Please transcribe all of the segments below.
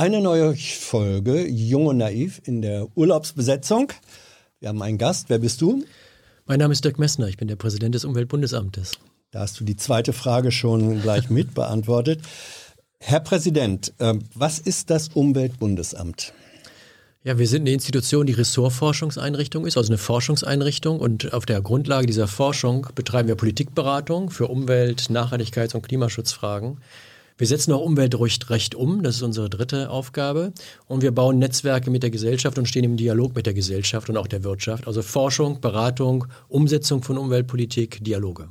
Eine neue Folge Jung und Naiv in der Urlaubsbesetzung. Wir haben einen Gast. Wer bist du? Mein Name ist Dirk Messner. Ich bin der Präsident des Umweltbundesamtes. Da hast du die zweite Frage schon gleich mit beantwortet. Herr Präsident, ähm, was ist das Umweltbundesamt? Ja, wir sind eine Institution, die Ressortforschungseinrichtung ist, also eine Forschungseinrichtung. Und auf der Grundlage dieser Forschung betreiben wir Politikberatung für Umwelt-, Nachhaltigkeits- und Klimaschutzfragen. Wir setzen auch Umweltrecht um, das ist unsere dritte Aufgabe. Und wir bauen Netzwerke mit der Gesellschaft und stehen im Dialog mit der Gesellschaft und auch der Wirtschaft. Also Forschung, Beratung, Umsetzung von Umweltpolitik, Dialoge.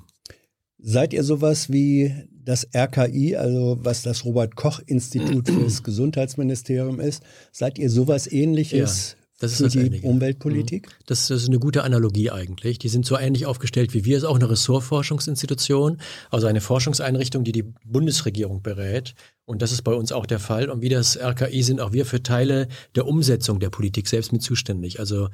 Seid ihr sowas wie das RKI, also was das Robert Koch Institut für das Gesundheitsministerium ist? Seid ihr sowas ähnliches das ist das die Ähnliche. Umweltpolitik? Mhm. Das, das, ist eine gute Analogie eigentlich. Die sind so ähnlich aufgestellt wie wir. Es ist auch eine Ressortforschungsinstitution, also eine Forschungseinrichtung, die die Bundesregierung berät. Und das ist bei uns auch der Fall. Und wie das RKI sind auch wir für Teile der Umsetzung der Politik selbst mit zuständig. Also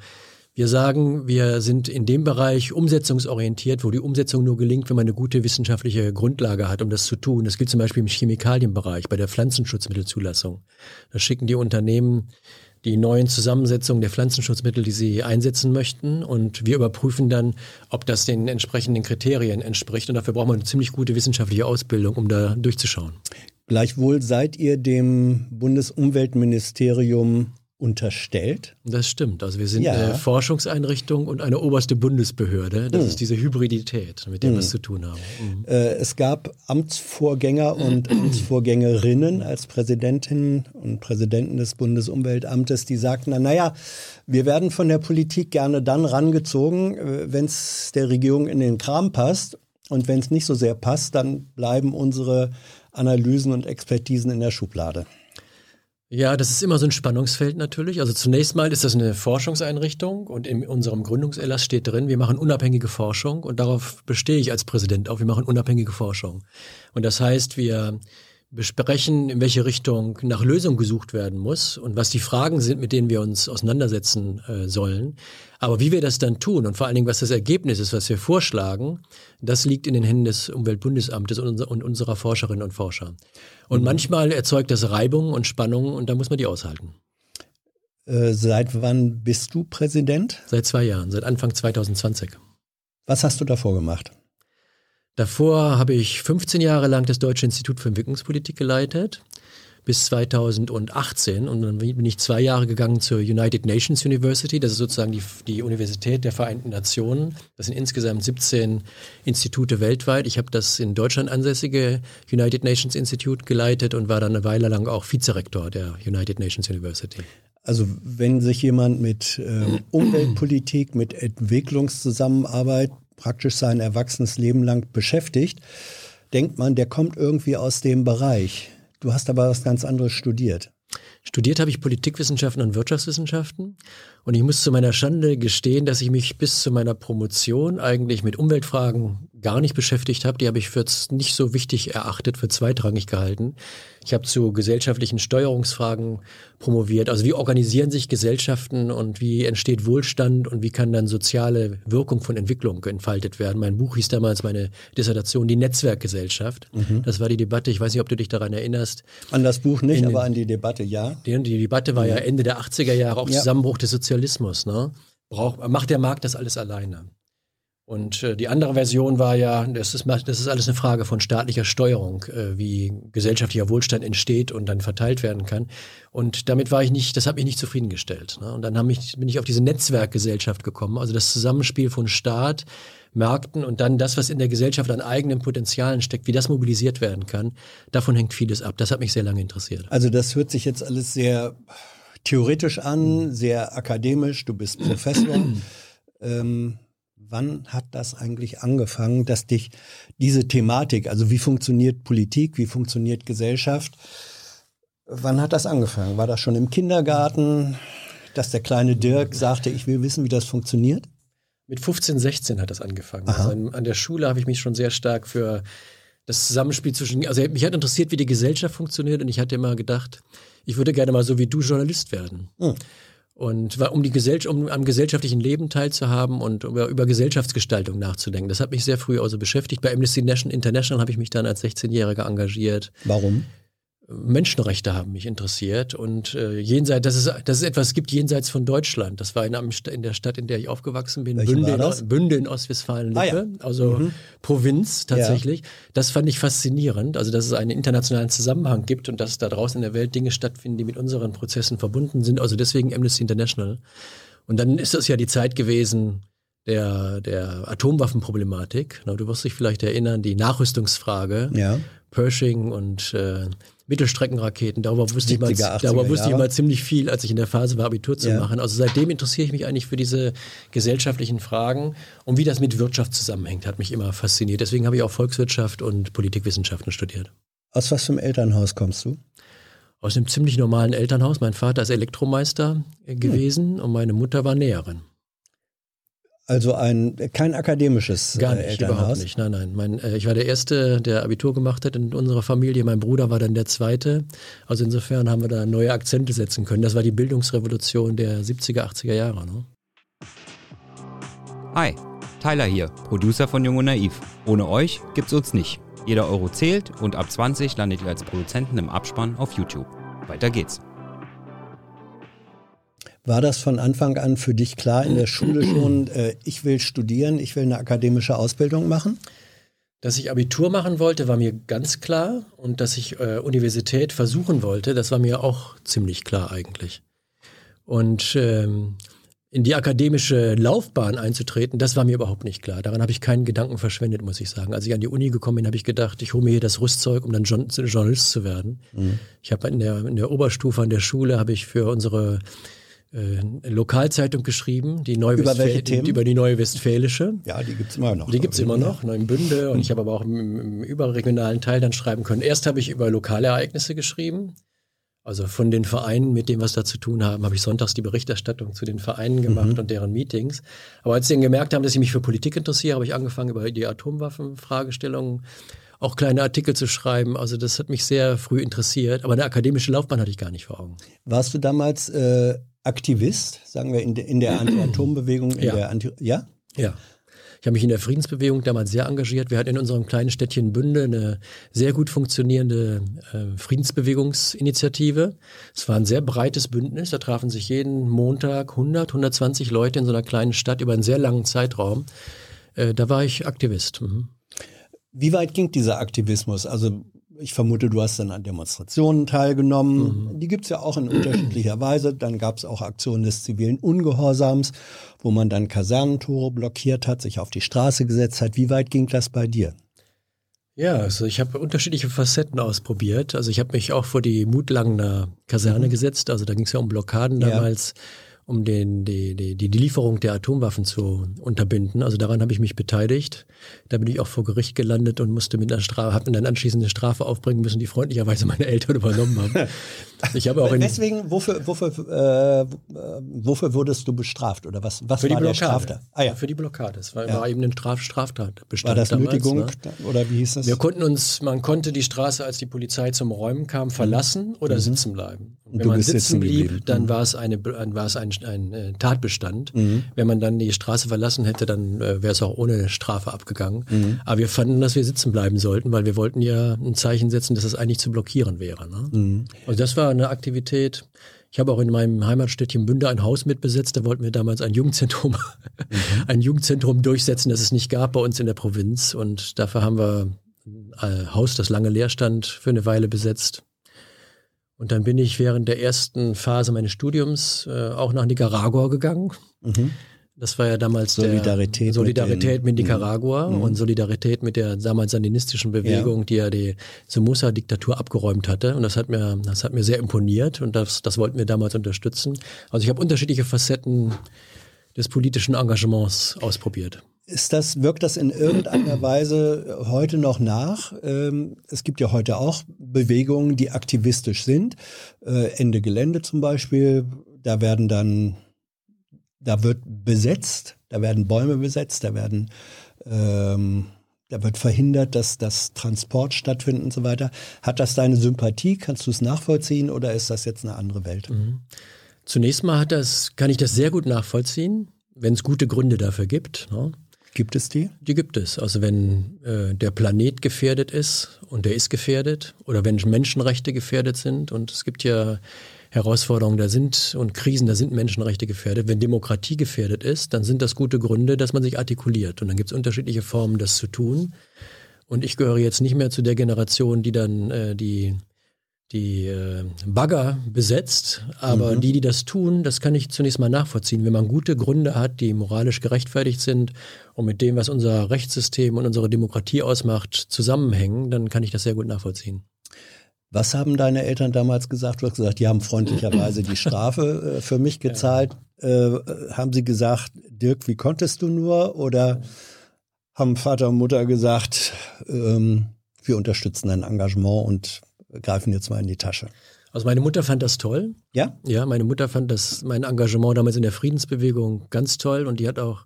wir sagen, wir sind in dem Bereich umsetzungsorientiert, wo die Umsetzung nur gelingt, wenn man eine gute wissenschaftliche Grundlage hat, um das zu tun. Das gilt zum Beispiel im Chemikalienbereich, bei der Pflanzenschutzmittelzulassung. Da schicken die Unternehmen die neuen Zusammensetzungen der Pflanzenschutzmittel, die sie einsetzen möchten. Und wir überprüfen dann, ob das den entsprechenden Kriterien entspricht. Und dafür braucht man eine ziemlich gute wissenschaftliche Ausbildung, um da durchzuschauen. Gleichwohl seid ihr dem Bundesumweltministerium unterstellt? Das stimmt. Also wir sind Ja. eine Forschungseinrichtung und eine oberste Bundesbehörde. Das Hm. ist diese Hybridität, mit der wir es zu tun haben. Mhm. Äh, es gab Amtsvorgänger und Amtsvorgängerinnen als Präsidentinnen und Präsidenten des Bundesumweltamtes, die sagten, na, naja, wir werden von der Politik gerne dann rangezogen, wenn es der Regierung in den Kram passt. Und wenn es nicht so sehr passt, dann bleiben unsere Analysen und Expertisen in der Schublade. Ja, das ist immer so ein Spannungsfeld natürlich. Also zunächst mal ist das eine Forschungseinrichtung und in unserem Gründungserlass steht drin, wir machen unabhängige Forschung und darauf bestehe ich als Präsident auch. Wir machen unabhängige Forschung. Und das heißt, wir besprechen, in welche Richtung nach Lösung gesucht werden muss und was die Fragen sind, mit denen wir uns auseinandersetzen äh, sollen. Aber wie wir das dann tun und vor allen Dingen, was das Ergebnis ist, was wir vorschlagen, das liegt in den Händen des Umweltbundesamtes und, unser, und unserer Forscherinnen und Forscher. Und manchmal erzeugt das Reibungen und Spannungen und da muss man die aushalten. Äh, seit wann bist du Präsident? Seit zwei Jahren, seit Anfang 2020. Was hast du davor gemacht? Davor habe ich 15 Jahre lang das Deutsche Institut für Entwicklungspolitik geleitet, bis 2018. Und dann bin ich zwei Jahre gegangen zur United Nations University. Das ist sozusagen die, die Universität der Vereinten Nationen. Das sind insgesamt 17 Institute weltweit. Ich habe das in Deutschland ansässige United Nations Institute geleitet und war dann eine Weile lang auch Vizerektor der United Nations University. Also wenn sich jemand mit ähm, Umweltpolitik, mit Entwicklungszusammenarbeit praktisch sein erwachsenes Leben lang beschäftigt, denkt man, der kommt irgendwie aus dem Bereich. Du hast aber was ganz anderes studiert. Studiert habe ich Politikwissenschaften und Wirtschaftswissenschaften und ich muss zu meiner Schande gestehen, dass ich mich bis zu meiner Promotion eigentlich mit Umweltfragen gar nicht beschäftigt habe. Die habe ich für nicht so wichtig erachtet, für zweitrangig gehalten. Ich habe zu gesellschaftlichen Steuerungsfragen promoviert. Also wie organisieren sich Gesellschaften und wie entsteht Wohlstand und wie kann dann soziale Wirkung von Entwicklung entfaltet werden. Mein Buch hieß damals meine Dissertation Die Netzwerkgesellschaft. Das war die Debatte, ich weiß nicht, ob du dich daran erinnerst. An das Buch nicht, In- aber an die Debatte ja. Die, die Debatte war ja Ende der 80er Jahre, auch Ja. Zusammenbruch des Sozialismus. Ne? Braucht, macht der Markt das alles alleine? Und äh, die andere Version war ja, das ist, das ist alles eine Frage von staatlicher Steuerung, äh, wie gesellschaftlicher Wohlstand entsteht und dann verteilt werden kann. Und damit war ich nicht, das hat mich nicht zufriedengestellt. Ne? Und dann hab ich, bin ich auf diese Netzwerkgesellschaft gekommen, also das Zusammenspiel von Staat, Märkten und dann das, was in der Gesellschaft an eigenen Potenzialen steckt, wie das mobilisiert werden kann. Davon hängt vieles ab. Das hat mich sehr lange interessiert. Also das hört sich jetzt alles sehr theoretisch an, sehr akademisch. Du bist Professor. ähm, wann hat das eigentlich angefangen, dass dich diese Thematik, also wie funktioniert Politik, wie funktioniert Gesellschaft, wann hat das angefangen? War das schon im Kindergarten, dass der kleine Dirk sagte, ich will wissen, wie das funktioniert? Mit 15, 16 hat das angefangen. Also an, an der Schule habe ich mich schon sehr stark für das Zusammenspiel zwischen, also mich hat interessiert, wie die Gesellschaft funktioniert und ich hatte immer gedacht, ich würde gerne mal so wie du Journalist werden. Hm. Und war, um, die Gesell um am gesellschaftlichen Leben teilzuhaben und über, über Gesellschaftsgestaltung nachzudenken. Das hat mich sehr früh also beschäftigt. Bei Amnesty National International habe ich mich dann als 16-Jähriger engagiert. Warum? Menschenrechte haben mich interessiert und äh, jenseits, dass es, dass es etwas gibt jenseits von Deutschland. Das war in, in der Stadt, in der ich aufgewachsen bin, Bünde in, Bünde in Ostwestfalen-Lippe, ah, ja. also mhm. Provinz tatsächlich. Ja. Das fand ich faszinierend, also dass es einen internationalen Zusammenhang gibt und dass da draußen in der Welt Dinge stattfinden, die mit unseren Prozessen verbunden sind. Also deswegen Amnesty International. Und dann ist das ja die Zeit gewesen, der, der Atomwaffenproblematik. Du wirst dich vielleicht erinnern, die Nachrüstungsfrage, ja. Pershing und äh, Mittelstreckenraketen. Darüber wusste, ich mal, darüber wusste ich mal ziemlich viel, als ich in der Phase war, Abitur zu ja. machen. Also seitdem interessiere ich mich eigentlich für diese gesellschaftlichen Fragen und wie das mit Wirtschaft zusammenhängt, hat mich immer fasziniert. Deswegen habe ich auch Volkswirtschaft und Politikwissenschaften studiert. Aus was für einem Elternhaus kommst du? Aus einem ziemlich normalen Elternhaus. Mein Vater ist Elektromeister gewesen hm. und meine Mutter war Näherin. Also ein kein akademisches Gar nicht, Elternhaus. überhaupt nicht. Nein, nein. Mein, äh, ich war der Erste, der Abitur gemacht hat in unserer Familie. Mein Bruder war dann der Zweite. Also insofern haben wir da neue Akzente setzen können. Das war die Bildungsrevolution der 70er, 80er Jahre. Ne? Hi, Tyler hier, Producer von Jung und Naiv. Ohne euch gibt's uns nicht. Jeder Euro zählt und ab 20 landet ihr als Produzenten im Abspann auf YouTube. Weiter geht's. War das von Anfang an für dich klar in der Schule schon, äh, ich will studieren, ich will eine akademische Ausbildung machen? Dass ich Abitur machen wollte, war mir ganz klar. Und dass ich äh, Universität versuchen wollte, das war mir auch ziemlich klar eigentlich. Und ähm, in die akademische Laufbahn einzutreten, das war mir überhaupt nicht klar. Daran habe ich keinen Gedanken verschwendet, muss ich sagen. Als ich an die Uni gekommen bin, habe ich gedacht, ich hole mir hier das Rüstzeug, um dann Journalist zu werden. Mhm. Ich habe in der, in der Oberstufe an der Schule, habe ich für unsere Lokalzeitung geschrieben, die Neue über, welche Themen? über die Neue Westfälische. Ja, die gibt es immer noch. Die gibt es immer noch, Neuenbünde. Und ich habe aber auch im, im, überregionalen Teil dann schreiben können. Erst habe ich über lokale Ereignisse geschrieben. Also von den Vereinen, mit dem was da zu tun haben, habe ich sonntags die Berichterstattung zu den Vereinen gemacht mhm. und deren Meetings. Aber als sie dann gemerkt haben, dass ich mich für Politik interessiere, habe ich angefangen, über die Atomwaffenfragestellungen auch kleine Artikel zu schreiben. Also das hat mich sehr früh interessiert. Aber eine akademische Laufbahn hatte ich gar nicht vor Augen. Warst du damals äh, Aktivist, sagen wir, in, de, in der Anti-Atom-Bewegung? Ja. Anti ja? Ja. Ich habe mich in der Friedensbewegung damals sehr engagiert. Wir hatten in unserem kleinen Städtchen Bünde eine sehr gut funktionierende äh, Friedensbewegungsinitiative. Es war ein sehr breites Bündnis. Da trafen sich jeden Montag 100, 120 Leute in so einer kleinen Stadt über einen sehr langen Zeitraum. Äh, da war ich Aktivist. Mhm. Wie weit ging dieser Aktivismus? Also ich vermute, du hast dann an Demonstrationen teilgenommen. Mhm. Die gibt's ja auch in unterschiedlicher Weise. Dann gab's auch Aktionen des zivilen Ungehorsams, wo man dann Kasernentore blockiert hat, sich auf die Straße gesetzt hat. Wie weit ging das bei dir? Ja, also ich habe unterschiedliche Facetten ausprobiert. Also ich habe mich auch vor die Mutlangener Kaserne mhm. gesetzt. Also da ging es ja um Blockaden damals. Um den, die, die, die Lieferung der Atomwaffen zu unterbinden. Also daran habe ich mich beteiligt. Da bin ich auch vor Gericht gelandet und musste mit einer Strafe, habe dann anschließend eine Strafe aufbringen müssen, die freundlicherweise meine Eltern übernommen haben. Ich habe auch in Deswegen, wofür, wofür, äh, wofür wurdest du bestraft oder was, was für war die der Straftat? Ah, ja. Für die Blockade. Das war, ja. war eben ein Straf Straftatbestand. War das damals, Nötigung ne? oder wie hieß das? Wir konnten uns, man konnte die Straße, als die Polizei zum Räumen kam, verlassen mhm. oder mhm. sitzen bleiben. Und wenn man sitzen blieb, geblieben. dann mhm. war es, eine, war es ein, ein, äh, Tatbestand. Mhm. Wenn man dann die Straße verlassen hätte, dann äh, wäre es auch ohne Strafe abgegangen. Mhm. Aber wir fanden, dass wir sitzen bleiben sollten, weil wir wollten ja ein Zeichen setzen, dass es das eigentlich zu blockieren wäre. Ne? Mhm. Also das war eine Aktivität. Ich habe auch in meinem Heimatstädtchen Bünde ein Haus mitbesetzt. Da wollten wir damals ein Jugendzentrum, mhm. ein Jugendzentrum durchsetzen, das es nicht gab bei uns in der Provinz. Und dafür haben wir ein Haus, das lange leer stand, für eine Weile besetzt. Und dann bin ich während der ersten Phase meines Studiums äh, auch nach Nicaragua gegangen. Mhm. Das war ja damals Solidarität, Solidarität mit, mit Nicaragua mhm. und Solidarität mit der damals sandinistischen Bewegung, ja. die ja die Somoza-Diktatur abgeräumt hatte. Und das hat mir, das hat mir sehr imponiert und das, das wollten wir damals unterstützen. Also ich habe unterschiedliche Facetten des politischen Engagements ausprobiert. Ist das, wirkt das in irgendeiner Weise heute noch nach? Ähm, es gibt ja heute auch Bewegungen, die aktivistisch sind. Äh, Ende Gelände zum Beispiel, da werden dann, da wird besetzt, da werden Bäume besetzt, da werden, ähm, da wird verhindert, dass das Transport stattfindet und so weiter. Hat das deine Sympathie? Kannst du es nachvollziehen oder ist das jetzt eine andere Welt? Mhm. Zunächst mal hat das, kann ich das sehr gut nachvollziehen, wenn es gute Gründe dafür gibt. Ne? Gibt es die? Die gibt es. Also wenn äh, der Planet gefährdet ist und der ist gefährdet oder wenn Menschenrechte gefährdet sind und es gibt ja Herausforderungen, da sind und Krisen, da sind Menschenrechte gefährdet. Wenn Demokratie gefährdet ist, dann sind das gute Gründe, dass man sich artikuliert. Und dann gibt es unterschiedliche Formen, das zu tun. Und ich gehöre jetzt nicht mehr zu der Generation, die dann äh, die die äh, Bagger besetzt, aber mhm. die, die das tun, das kann ich zunächst mal nachvollziehen. Wenn man gute Gründe hat, die moralisch gerechtfertigt sind und mit dem, was unser Rechtssystem und unsere Demokratie ausmacht, zusammenhängen, dann kann ich das sehr gut nachvollziehen. Was haben deine Eltern damals gesagt? Du hast gesagt, die haben freundlicherweise die Strafe äh, für mich gezahlt. Ja. Äh, haben sie gesagt, Dirk, wie konntest du nur? Oder haben Vater und Mutter gesagt, ähm, wir unterstützen dein Engagement und greifen jetzt mal in die Tasche. Also meine Mutter fand das toll. Ja? Ja, meine Mutter fand das, mein Engagement damals in der Friedensbewegung ganz toll und die hat auch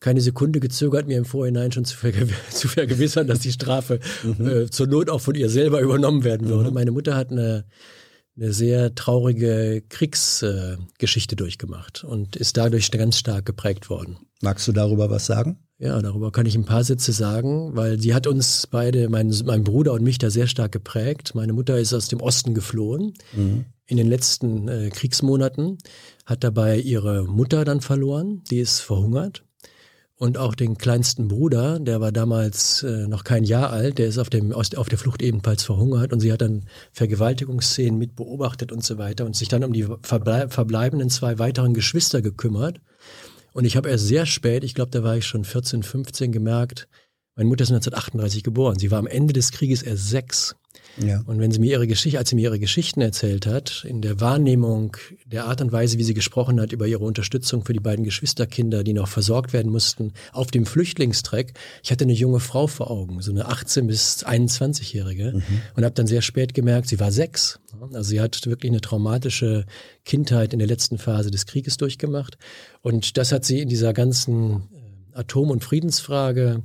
keine Sekunde gezögert, mir im Vorhinein schon zu, vergew zu vergewissern, dass die Strafe mhm. äh, zur Not auch von ihr selber übernommen werden würde. Mhm. Meine Mutter hat eine, eine sehr traurige Kriegsgeschichte äh, durchgemacht und ist dadurch ganz stark geprägt worden. Magst du darüber was sagen? Ja, darüber kann ich ein paar Sätze sagen, weil sie hat uns beide, mein, mein Bruder und mich, da sehr stark geprägt. Meine Mutter ist aus dem Osten geflohen mhm. in den letzten äh, Kriegsmonaten, hat dabei ihre Mutter dann verloren, die ist verhungert. Und auch den kleinsten Bruder, der war damals äh, noch kein Jahr alt, der ist auf, dem, aus, auf der Flucht ebenfalls verhungert und sie hat dann Vergewaltigungsszenen mit beobachtet und so weiter und sich dann um die verblei verbleibenden zwei weiteren Geschwister gekümmert. Und ich habe erst sehr spät, ich glaube, da war ich schon 14, 15, gemerkt, meine Mutter ist 1938 geboren. Sie war am Ende des Krieges erst sechs. Ja. Und wenn sie mir ihre Geschichte, als sie mir ihre Geschichten erzählt hat, in der Wahrnehmung der Art und Weise, wie sie gesprochen hat über ihre Unterstützung für die beiden Geschwisterkinder, die noch versorgt werden mussten, auf dem Flüchtlingstreck, ich hatte eine junge Frau vor Augen, so eine 18 bis 21-Jährige, mhm. und habe dann sehr spät gemerkt, sie war sechs. Also sie hat wirklich eine traumatische Kindheit in der letzten Phase des Krieges durchgemacht. Und das hat sie in dieser ganzen äh, Atom- und Friedensfrage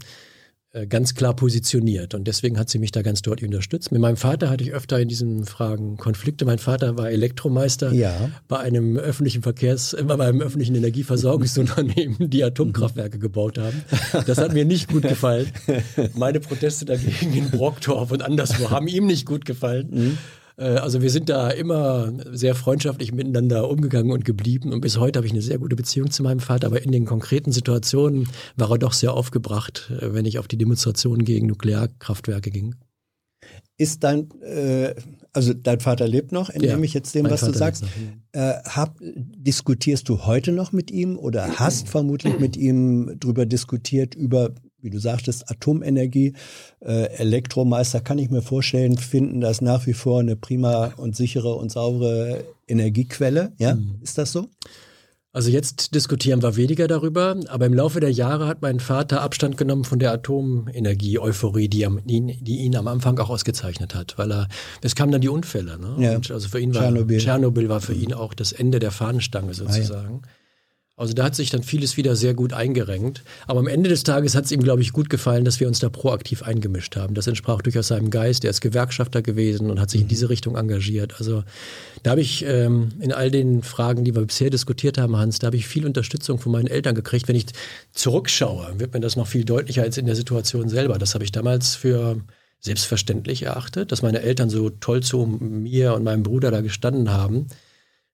ganz klar positioniert und deswegen hat sie mich da ganz deutlich unterstützt. Mit meinem Vater hatte ich öfter in diesen Fragen Konflikte. Mein Vater war Elektromeister ja. bei einem öffentlichen Verkehrs, äh, bei einem öffentlichen Energieversorgungsunternehmen, die Atomkraftwerke gebaut haben. Das hat mir nicht gut gefallen. Meine Proteste dagegen in Brockdorf und anderswo haben ihm nicht gut gefallen. Äh, also wir sind da immer sehr freundschaftlich miteinander umgegangen und geblieben. Und bis heute habe ich eine sehr gute Beziehung zu meinem Vater. Aber in den konkreten Situationen war er doch sehr aufgebracht, äh, wenn ich auf die Demonstrationen gegen Nuklearkraftwerke ging. Ist dein, äh, also dein Vater lebt noch, entnehme ja, ich jetzt dem, was Vater du sagst. Äh, hab, diskutierst du heute noch mit ihm oder hast vermutlich mit ihm drüber diskutiert, über wie du sagtest, Atomenergie. Äh, Elektromeister kann ich mir vorstellen, finden das nach wie vor eine prima und sichere und saubere Energiequelle. Ja, mhm. ist das so? Also jetzt diskutieren wir weniger darüber, aber im Laufe der Jahre hat mein Vater Abstand genommen von der Atomenergie-Euphorie, die, die, ihn am Anfang auch ausgezeichnet hat, weil er, es kamen dann die Unfälle. Ne? Ja. Also für ihn war Tschernobyl. Tschernobyl war für ihn auch das Ende der Fahnenstange sozusagen. Ah, ja. Also da hat sich dann vieles wieder sehr gut eingerenkt. Aber am Ende des Tages hat es ihm, glaube ich, gut gefallen, dass wir uns da proaktiv eingemischt haben. Das entsprach durchaus seinem Geist. Er ist Gewerkschafter gewesen und hat sich in diese Richtung engagiert. Also da habe ich ähm, in all den Fragen, die wir bisher diskutiert haben, Hans, da habe ich viel Unterstützung von meinen Eltern gekriegt. Wenn ich zurückschaue, wird mir das noch viel deutlicher als in der Situation selber. Das habe ich damals für selbstverständlich erachtet, dass meine Eltern so toll zu mir und meinem Bruder da gestanden haben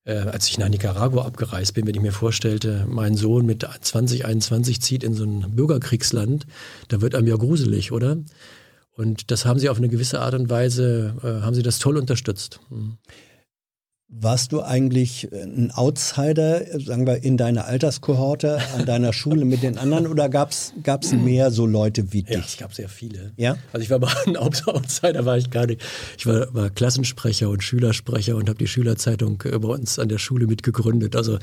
äh, als ich nach Nicaragua abgereist bin, wenn ich mir vorstellte, mein Sohn mit 2021 zieht in so ein Bürgerkriegsland, da wird einem ja gruselig, oder? Und das haben sie auf eine gewisse Art und Weise, äh, haben sie das toll unterstützt. Mhm. Warst du eigentlich ein Outsider, sagen wir, in deiner Alterskohorte, an deiner Schule mit den anderen oder gab es mehr so Leute wie dich? Ja, es gab sehr viele. Ja? Also ich war mal ein Outsider, war ich gar nicht. Ich war, war Klassensprecher und Schülersprecher und habe die Schülerzeitung bei uns an der Schule mitgegründet. Also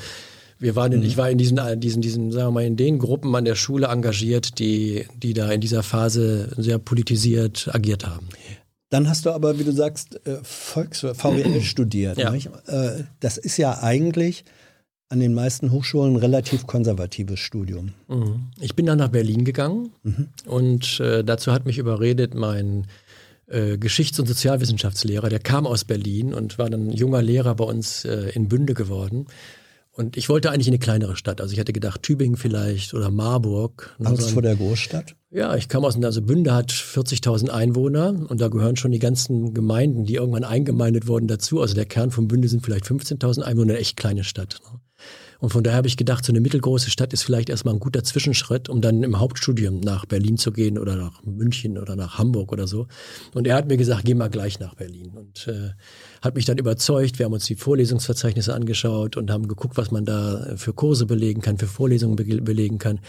wir waren in, mhm. ich war in diesen, diesen, diesen, sagen wir mal, in den Gruppen an der Schule engagiert, die, die da in dieser Phase sehr politisiert agiert haben. Dann hast du aber, wie du sagst, äh, Volks VWL studiert. Ja. Äh, das ist ja eigentlich an den meisten Hochschulen ein relativ konservatives Studium. Mhm. Ich bin dann nach Berlin gegangen mhm. und äh, dazu hat mich überredet mein Geschichts- und Sozialwissenschaftslehrer, der kam aus Berlin und war dann junger Lehrer bei uns in Bünde geworden. Und ich wollte eigentlich in eine kleinere Stadt. Also ich hatte gedacht, Tübingen vielleicht oder Marburg. Angst so vor der Großstadt? Ja, ich kam aus, also Bünde hat 40.000 Einwohner und da gehören schon die ganzen Gemeinden, die irgendwann eingemeindet wurden, dazu. Also der Kern von Bünde sind vielleicht 15.000 Einwohner, eine echt kleine Stadt. Ne? Und von daher habe ich gedacht, so eine mittelgroße Stadt ist vielleicht erstmal ein guter Zwischenschritt, um dann im Hauptstudium nach Berlin zu gehen oder nach München oder nach Hamburg oder so. Und er hat mir gesagt, geh mal gleich nach Berlin. Und äh, hat mich dann überzeugt. Wir haben uns die Vorlesungsverzeichnisse angeschaut und haben geguckt, was man da für Kurse belegen kann, für Vorlesungen be belegen kann.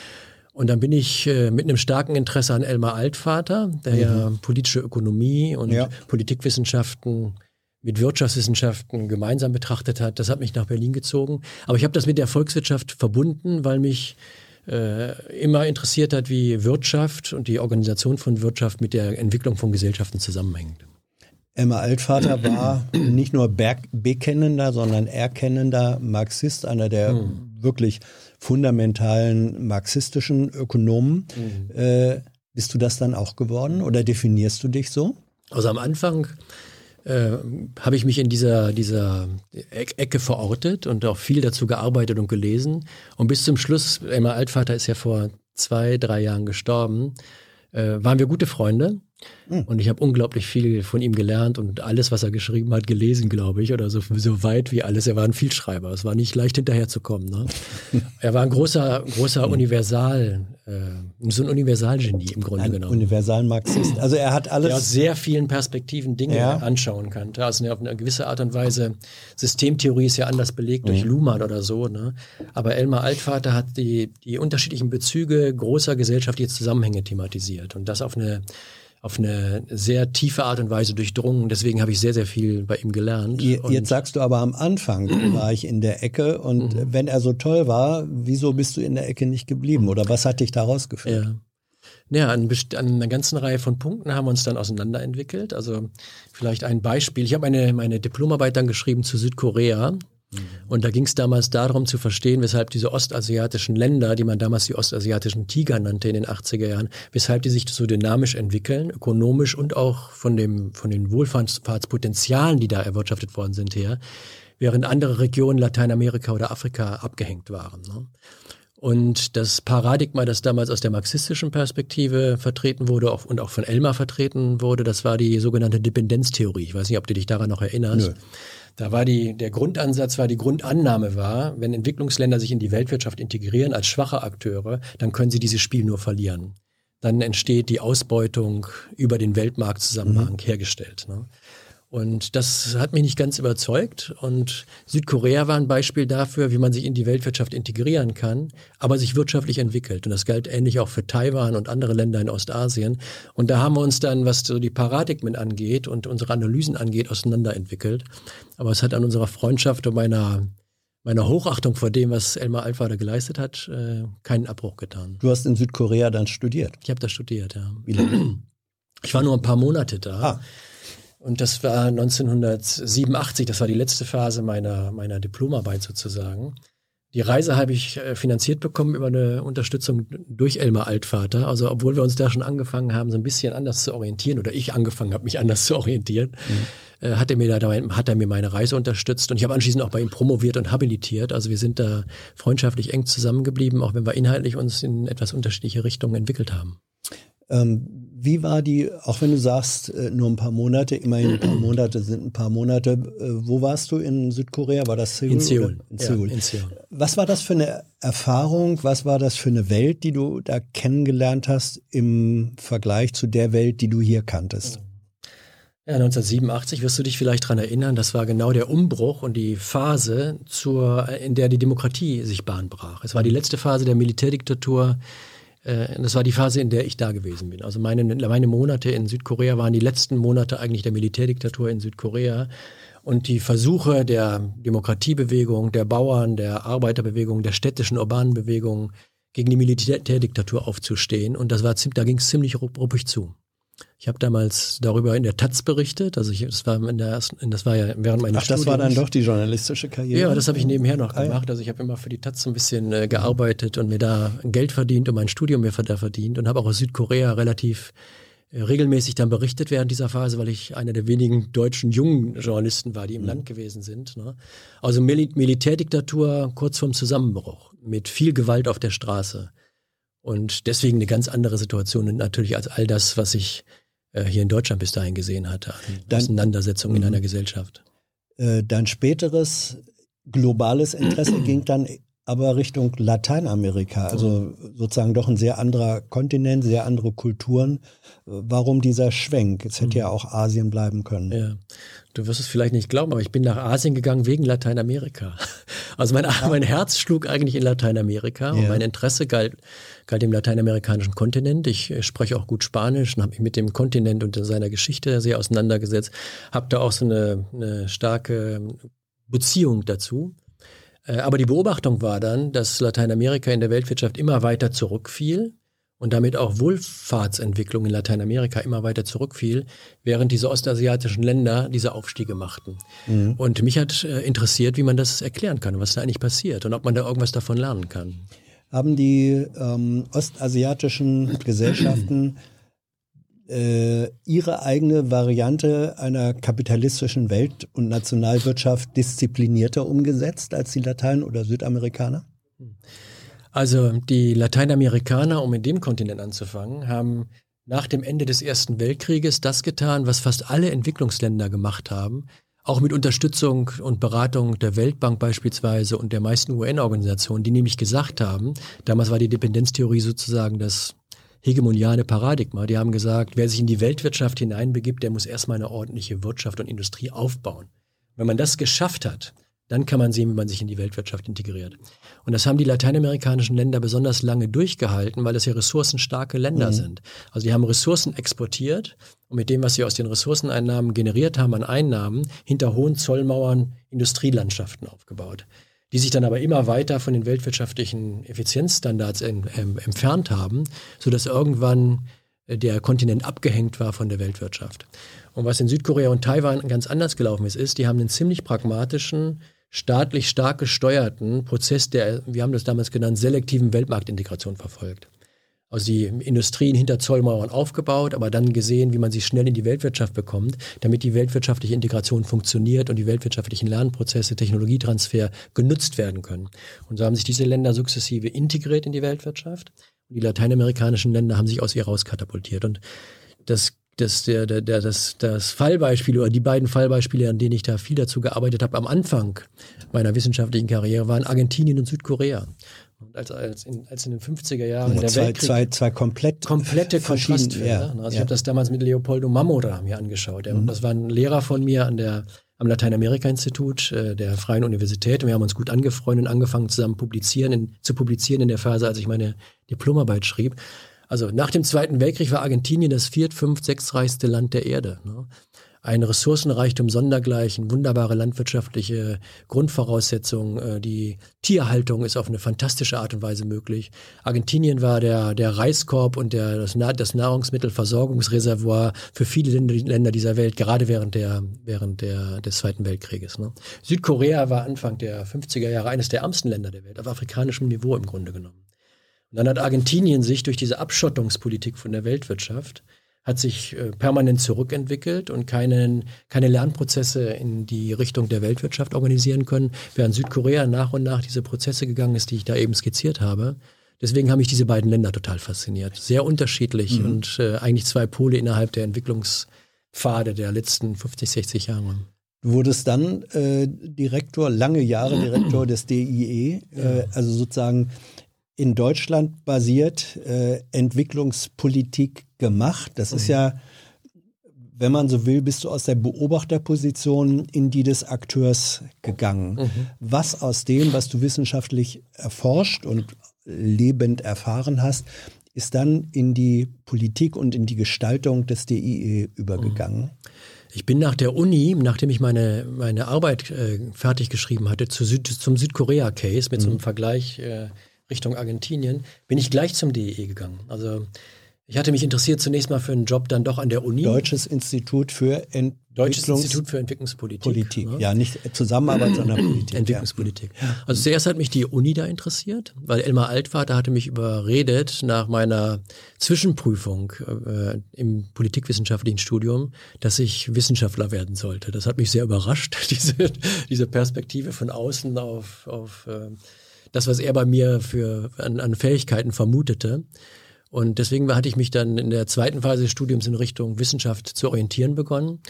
Und dann bin ich äh, mit einem starken Interesse an Elmar Altvater, der mhm. ja politische Ökonomie und ja. Politikwissenschaften mit Wirtschaftswissenschaften gemeinsam betrachtet hat. Das hat mich nach Berlin gezogen. Aber ich habe das mit der Volkswirtschaft verbunden, weil mich äh, immer interessiert hat, wie Wirtschaft und die Organisation von Wirtschaft mit der Entwicklung von Gesellschaften zusammenhängt. Emma Altvater war nicht nur bekennender, sondern erkennender Marxist, einer der mhm. wirklich fundamentalen marxistischen Ökonomen. Mhm. Äh, bist du das dann auch geworden oder definierst du dich so? Also am Anfang äh, habe ich mich in dieser, dieser Ecke verortet und auch viel dazu gearbeitet und gelesen. Und bis zum Schluss, Emma Altvater ist ja vor zwei, drei Jahren gestorben, äh, waren wir gute Freunde. Mhm. Und ich habe unglaublich viel von ihm gelernt und alles, was er geschrieben hat, gelesen, glaube ich, oder so, so weit wie alles. Er war ein Vielschreiber. Es war nicht leicht hinterherzukommen. Ne? er war ein großer, großer mhm. Universal, äh, so ein Universalgenie im Grunde ein genommen. Universalmarxist. Also er hat alles. Der aus sehr vielen Perspektiven Dinge ja. anschauen kann. Also auf eine gewisse Art und Weise. Systemtheorie ist ja anders belegt mhm. durch Luhmann oder so. Ne? Aber Elmar Altvater hat die, die unterschiedlichen Bezüge großer gesellschaftlicher Zusammenhänge thematisiert und das auf eine auf eine sehr tiefe Art und Weise durchdrungen. Deswegen habe ich sehr, sehr viel bei ihm gelernt. Jetzt sagst du aber am Anfang war ich in der Ecke und mhm. wenn er so toll war, wieso bist du in der Ecke nicht geblieben oder was hat dich daraus geführt? Ja. Ja, an, an einer ganzen Reihe von Punkten haben wir uns dann auseinanderentwickelt. Also vielleicht ein Beispiel. Ich habe meine, meine Diplomarbeit dann geschrieben zu Südkorea. Mhm. Und da ging es damals darum zu verstehen, weshalb diese ostasiatischen Länder, die man damals die ostasiatischen Tiger nannte in den 80er Jahren, weshalb die sich so dynamisch entwickeln, ökonomisch und auch von, dem, von den Wohlfahrtspotenzialen, die da erwirtschaftet worden sind, her, während andere Regionen Lateinamerika oder Afrika abgehängt waren. Ne? Und das Paradigma, das damals aus der marxistischen Perspektive vertreten wurde und auch von Elmar vertreten wurde, das war die sogenannte Dependenztheorie. Ich weiß nicht, ob du dich daran noch erinnerst. Nö. Da war die, der Grundansatz war, die Grundannahme war, wenn Entwicklungsländer sich in die Weltwirtschaft integrieren als schwache Akteure, dann können sie dieses Spiel nur verlieren. Dann entsteht die Ausbeutung über den Weltmarktzusammenhang mhm. hergestellt. Ne? Und das hat mich nicht ganz überzeugt. Und Südkorea war ein Beispiel dafür, wie man sich in die Weltwirtschaft integrieren kann, aber sich wirtschaftlich entwickelt. Und das galt ähnlich auch für Taiwan und andere Länder in Ostasien. Und da haben wir uns dann, was so die Paradigmen angeht und unsere Analysen angeht, auseinanderentwickelt. Aber es hat an unserer Freundschaft und meiner meiner Hochachtung vor dem, was Elmar Altvater geleistet hat, äh, keinen Abbruch getan. Du hast in Südkorea dann studiert? Ich habe da studiert, ja. Wie lange? Ich war nur ein paar Monate da. Ah. Und das war 1987, das war die letzte Phase meiner, meiner Diplomarbeit sozusagen. Die Reise habe ich äh, finanziert bekommen über eine Unterstützung durch Elmar Altvater. Also obwohl wir uns da schon angefangen haben, so ein bisschen anders zu orientieren oder ich angefangen habe, mich anders zu orientieren, mhm. äh, hat, er mir da, hat er mir meine Reise unterstützt und ich habe anschließend auch bei ihm promoviert und habilitiert. Also wir sind da freundschaftlich eng zusammengeblieben, auch wenn wir inhaltlich uns in etwas unterschiedliche Richtungen entwickelt haben. Ähm, wie war die, auch wenn du sagst, äh, nur ein paar Monate, immerhin ein paar Monate sind ein paar Monate, äh, wo warst du in Südkorea? War das Seoul? In Seoul. In Seoul. Ja, in Seoul. Was war das für eine Erfahrung? Was war das für eine Welt, die du da kennengelernt hast im Vergleich zu der Welt, die du hier kanntest? Ja, 1987 wirst du dich vielleicht daran erinnern, das war genau der Umbruch und die Phase, zur, in der die Demokratie sich Bahn brach. Es war die letzte Phase der Militärdiktatur das war die Phase, in der ich da gewesen bin. Also meine, meine Monate in Südkorea waren die letzten Monate eigentlich der Militärdiktatur in Südkorea. Und die Versuche der Demokratiebewegung, der Bauern, der Arbeiterbewegung, der städtischen urbanen Bewegung gegen die Militärdiktatur aufzustehen. Und das war, da ging es ziemlich ruppig zu. Ich habe damals darüber in der Taz berichtet, also ich, das war in der ersten, das war ja während meines Ach, das Studiums. war dann doch die journalistische Karriere. Ja, das habe ich nebenher noch ah, gemacht. Also ich habe immer für die Taz ein bisschen äh, gearbeitet und mir da Geld verdient und mein Studium mir da verdient und habe auch aus Südkorea relativ äh, regelmäßig dann berichtet während dieser Phase, weil ich einer der wenigen deutschen jungen Journalisten war, die im mhm. Land gewesen sind. Ne? Also Mil Militärdiktatur kurz vorm Zusammenbruch, mit viel Gewalt auf der Straße. Und deswegen eine ganz andere Situation natürlich als all das, was ich äh, hier in Deutschland bis dahin gesehen hatte, an Auseinandersetzungen in mhm. einer Gesellschaft. Äh, dein späteres globales Interesse ging dann aber Richtung Lateinamerika, also sozusagen doch ein sehr anderer Kontinent, sehr andere Kulturen. Warum dieser Schwenk? Es hätte ja mhm. auch Asien bleiben können. Ja. Du wirst es vielleicht nicht glauben, aber ich bin nach Asien gegangen wegen Lateinamerika. Also mein, ja. mein Herz schlug eigentlich in Lateinamerika ja. und mein Interesse galt, galt dem lateinamerikanischen Kontinent. Ich spreche auch gut Spanisch und habe mich mit dem Kontinent und seiner Geschichte sehr auseinandergesetzt. Habe da auch so eine, eine starke Beziehung dazu. Äh, aber die Beobachtung war dann, dass Lateinamerika in der Weltwirtschaft immer weiter zurückfiel und damit auch Wohlfahrtsentwicklung in Lateinamerika immer weiter zurückfiel, während diese ostasiatischen Länder diese Aufstiege machten. Mhm. Und mich hat äh, interessiert, wie man das erklären kann, was da eigentlich passiert und ob man da irgendwas davon lernen kann. Haben die ähm, ostasiatischen Gesellschaften äh, ihre eigene Variante einer kapitalistischen Welt- und Nationalwirtschaft disziplinierter umgesetzt als die Latein- oder Südamerikaner? Also die Lateinamerikaner, um in dem Kontinent anzufangen, haben nach dem Ende des Ersten Weltkrieges das getan, was fast alle Entwicklungsländer gemacht haben, auch mit Unterstützung und Beratung der Weltbank beispielsweise und der meisten UN-Organisationen, die nämlich gesagt haben, damals war die Dependenztheorie sozusagen das hegemoniale Paradigma. Die haben gesagt, wer sich in die Weltwirtschaft hineinbegibt, der muss erstmal eine ordentliche Wirtschaft und Industrie aufbauen. Wenn man das geschafft hat, dann kann man sehen, wie man sich in die Weltwirtschaft integriert. Und das haben die lateinamerikanischen Länder besonders lange durchgehalten, weil es ja ressourcenstarke Länder mhm. sind. Also die haben Ressourcen exportiert und mit dem, was sie aus den Ressourceneinnahmen generiert haben an Einnahmen, hinter hohen Zollmauern Industrielandschaften aufgebaut die sich dann aber immer weiter von den weltwirtschaftlichen Effizienzstandards en, ähm, entfernt haben, sodass irgendwann äh, der Kontinent abgehängt war von der Weltwirtschaft. Und was in Südkorea und Taiwan ganz anders gelaufen ist, ist, die haben einen ziemlich pragmatischen, staatlich stark gesteuerten Prozess der, wir haben das damals genannt, selektiven Weltmarktintegration verfolgt also die Industrien hinter Zollmauern aufgebaut, aber dann gesehen, wie man sie schnell in die Weltwirtschaft bekommt, damit die weltwirtschaftliche Integration funktioniert und die weltwirtschaftlichen Lernprozesse, Technologietransfer genutzt werden können. Und so haben sich diese Länder sukzessive integriert in die Weltwirtschaft die lateinamerikanischen Länder haben sich aus ihr rauskatapultiert. Und das das, der, der, der, das, das Fallbeispiel oder die beiden Fallbeispiele, an denen ich da viel dazu gearbeitet habe am Anfang meiner wissenschaftlichen Karriere, waren Argentinien und Südkorea. Und als, als, in, als in den 50er Jahren ja, der zwei, Weltkrieg, zwei, zwei komplett komplette Kontrastfälle. Ja, ne? also ja. ich habe das damals mit Leopoldo Mamora mir angeschaut. Der, mhm. Das war ein Lehrer von mir an der am Lateinamerika-Institut äh, der Freien Universität wir haben uns gut angefreundet und angefangen zusammen publizieren in, zu publizieren in der Phase, als ich meine Diplomarbeit schrieb. Also nach dem Zweiten Weltkrieg war Argentinien das viert, fünft, sechstreichste Land der Erde. Ne? ein Ressourcenreichtum sondergleichen, wunderbare landwirtschaftliche Grundvoraussetzungen. Äh, die Tierhaltung ist auf eine fantastische Art und Weise möglich. Argentinien war der, der Reiskorb und der, das, das Nahrungsmittelversorgungsreservoir für viele Länder dieser Welt, gerade während, der, während der, des Zweiten Weltkrieges. Ne? Südkorea war Anfang der 50er Jahre eines der ärmsten Länder der Welt, auf afrikanischem Niveau im Grunde genommen. Und dann hat Argentinien sich durch diese Abschottungspolitik von der Weltwirtschaft hat sich äh, permanent zurückentwickelt und keinen, keine Lernprozesse in die Richtung der Weltwirtschaft organisieren können, während Südkorea nach und nach diese Prozesse gegangen ist, die ich da eben skizziert habe. Deswegen haben mich diese beiden Länder total fasziniert. Sehr unterschiedlich mhm. und äh, eigentlich zwei Pole innerhalb der Entwicklungspfade der letzten 50, 60 Jahre. Du wurdest dann äh, Direktor, lange Jahre Direktor des DIE, äh, also sozusagen in Deutschland basiert äh, Entwicklungspolitik gemacht. Das mhm. ist ja, wenn man so will, bist du aus der Beobachterposition in die des Akteurs gegangen. Mhm. Was aus dem, was du wissenschaftlich erforscht und lebend erfahren hast, ist dann in die Politik und in die Gestaltung des DIE übergegangen. Mhm. Ich bin nach der Uni, nachdem ich meine, meine Arbeit äh, fertig geschrieben hatte, zu Süd, zum Südkorea-Case mit mhm. so einem Vergleich äh, Richtung Argentinien, bin ich gleich zum DEE gegangen. Also Ich hatte mich interessiert zunächst mal für einen Job dann doch an der Uni. Deutsches Institut für Entwicklungs Deutsches Institut für Entwicklungspolitik. Politik. Ne? Ja, nicht Zusammenarbeit, sondern Politik. Entwicklungspolitik. Ja. Also zuerst hat mich die Uni da interessiert, weil Elmar Altvater hatte mich überredet nach meiner Zwischenprüfung äh, im politikwissenschaftlichen Studium, dass ich Wissenschaftler werden sollte. Das hat mich sehr überrascht, diese, diese Perspektive von außen auf, auf äh, das, was er bei mir für, an, an Fähigkeiten vermutete. Und deswegen hatte ich mich dann in der zweiten Phase des Studiums in Richtung Wissenschaft zu orientieren begonnen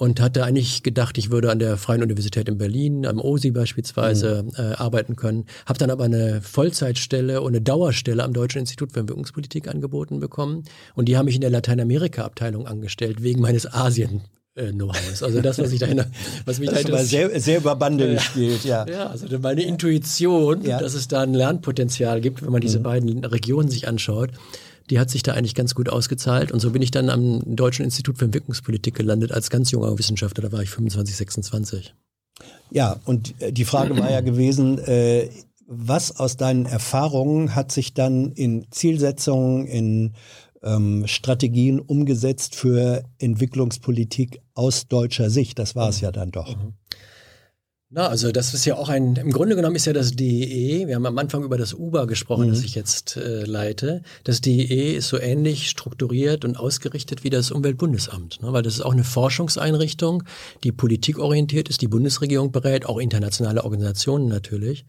und hatte eigentlich gedacht, ich würde an der Freien Universität in Berlin, am OSI beispielsweise, mhm. äh, arbeiten können. Habe dann aber eine Vollzeitstelle und eine Dauerstelle am Deutschen Institut für Entwicklungspolitik angeboten bekommen. Und die haben mich in der Lateinamerika-Abteilung angestellt, wegen meines Asien äh, Know-hows. Also das, was ich dahinter, was mich das dahinter sehr, sehr über Bande äh, gespielt, ja. Ja, also meine Intuition, ja. dass es da ein Lernpotenzial gibt, wenn man diese mhm. beiden Regionen sich anschaut, die hat sich da eigentlich ganz gut ausgezahlt. Und so bin ich dann am Deutschen Institut für Entwicklungspolitik gelandet als ganz junger Wissenschaftler. Da war ich 25, 26. Ja, und äh, die Frage war ja gewesen, äh, was aus deinen Erfahrungen hat sich dann in Zielsetzungen, in ähm, Strategien umgesetzt für Entwicklungspolitik aus deutscher Sicht. Das war es ja dann doch. Mhm. Na, also das ist ja auch ein, im Grunde genommen ist ja das DEE, wir haben am Anfang über das UBA gesprochen, mhm. das ich jetzt äh, leite. Das DEE ist so ähnlich strukturiert und ausgerichtet wie das Umweltbundesamt, ne? weil das ist auch eine Forschungseinrichtung, die politikorientiert ist, die Bundesregierung berät, auch internationale Organisationen natürlich.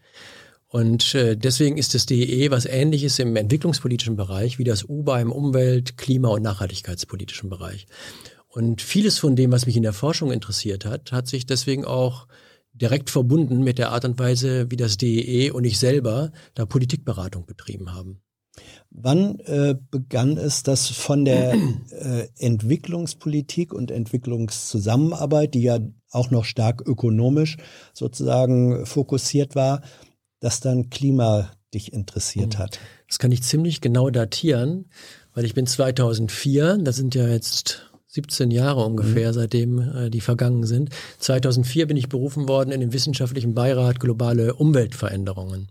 Und äh, deswegen ist das DEE was ähnliches im entwicklungspolitischen Bereich wie das UBA im Umwelt-, Klima- und Nachhaltigkeitspolitischen Bereich. Und vieles von dem, was mich in der Forschung interessiert hat, hat sich deswegen auch direkt verbunden mit der Art und Weise, wie das DEE und ich selber da Politikberatung betrieben haben. Wann äh, begann es, dass von der äh, Entwicklungspolitik und Entwicklungszusammenarbeit, die ja auch noch stark ökonomisch sozusagen fokussiert war, dass dann Klima dich interessiert hat? Das kann ich ziemlich genau datieren, weil ich bin 2004, das sind ja jetzt 17 Jahre ungefähr, mhm. seitdem äh, die vergangen sind. 2004 bin ich berufen worden in den wissenschaftlichen Beirat Globale Umweltveränderungen.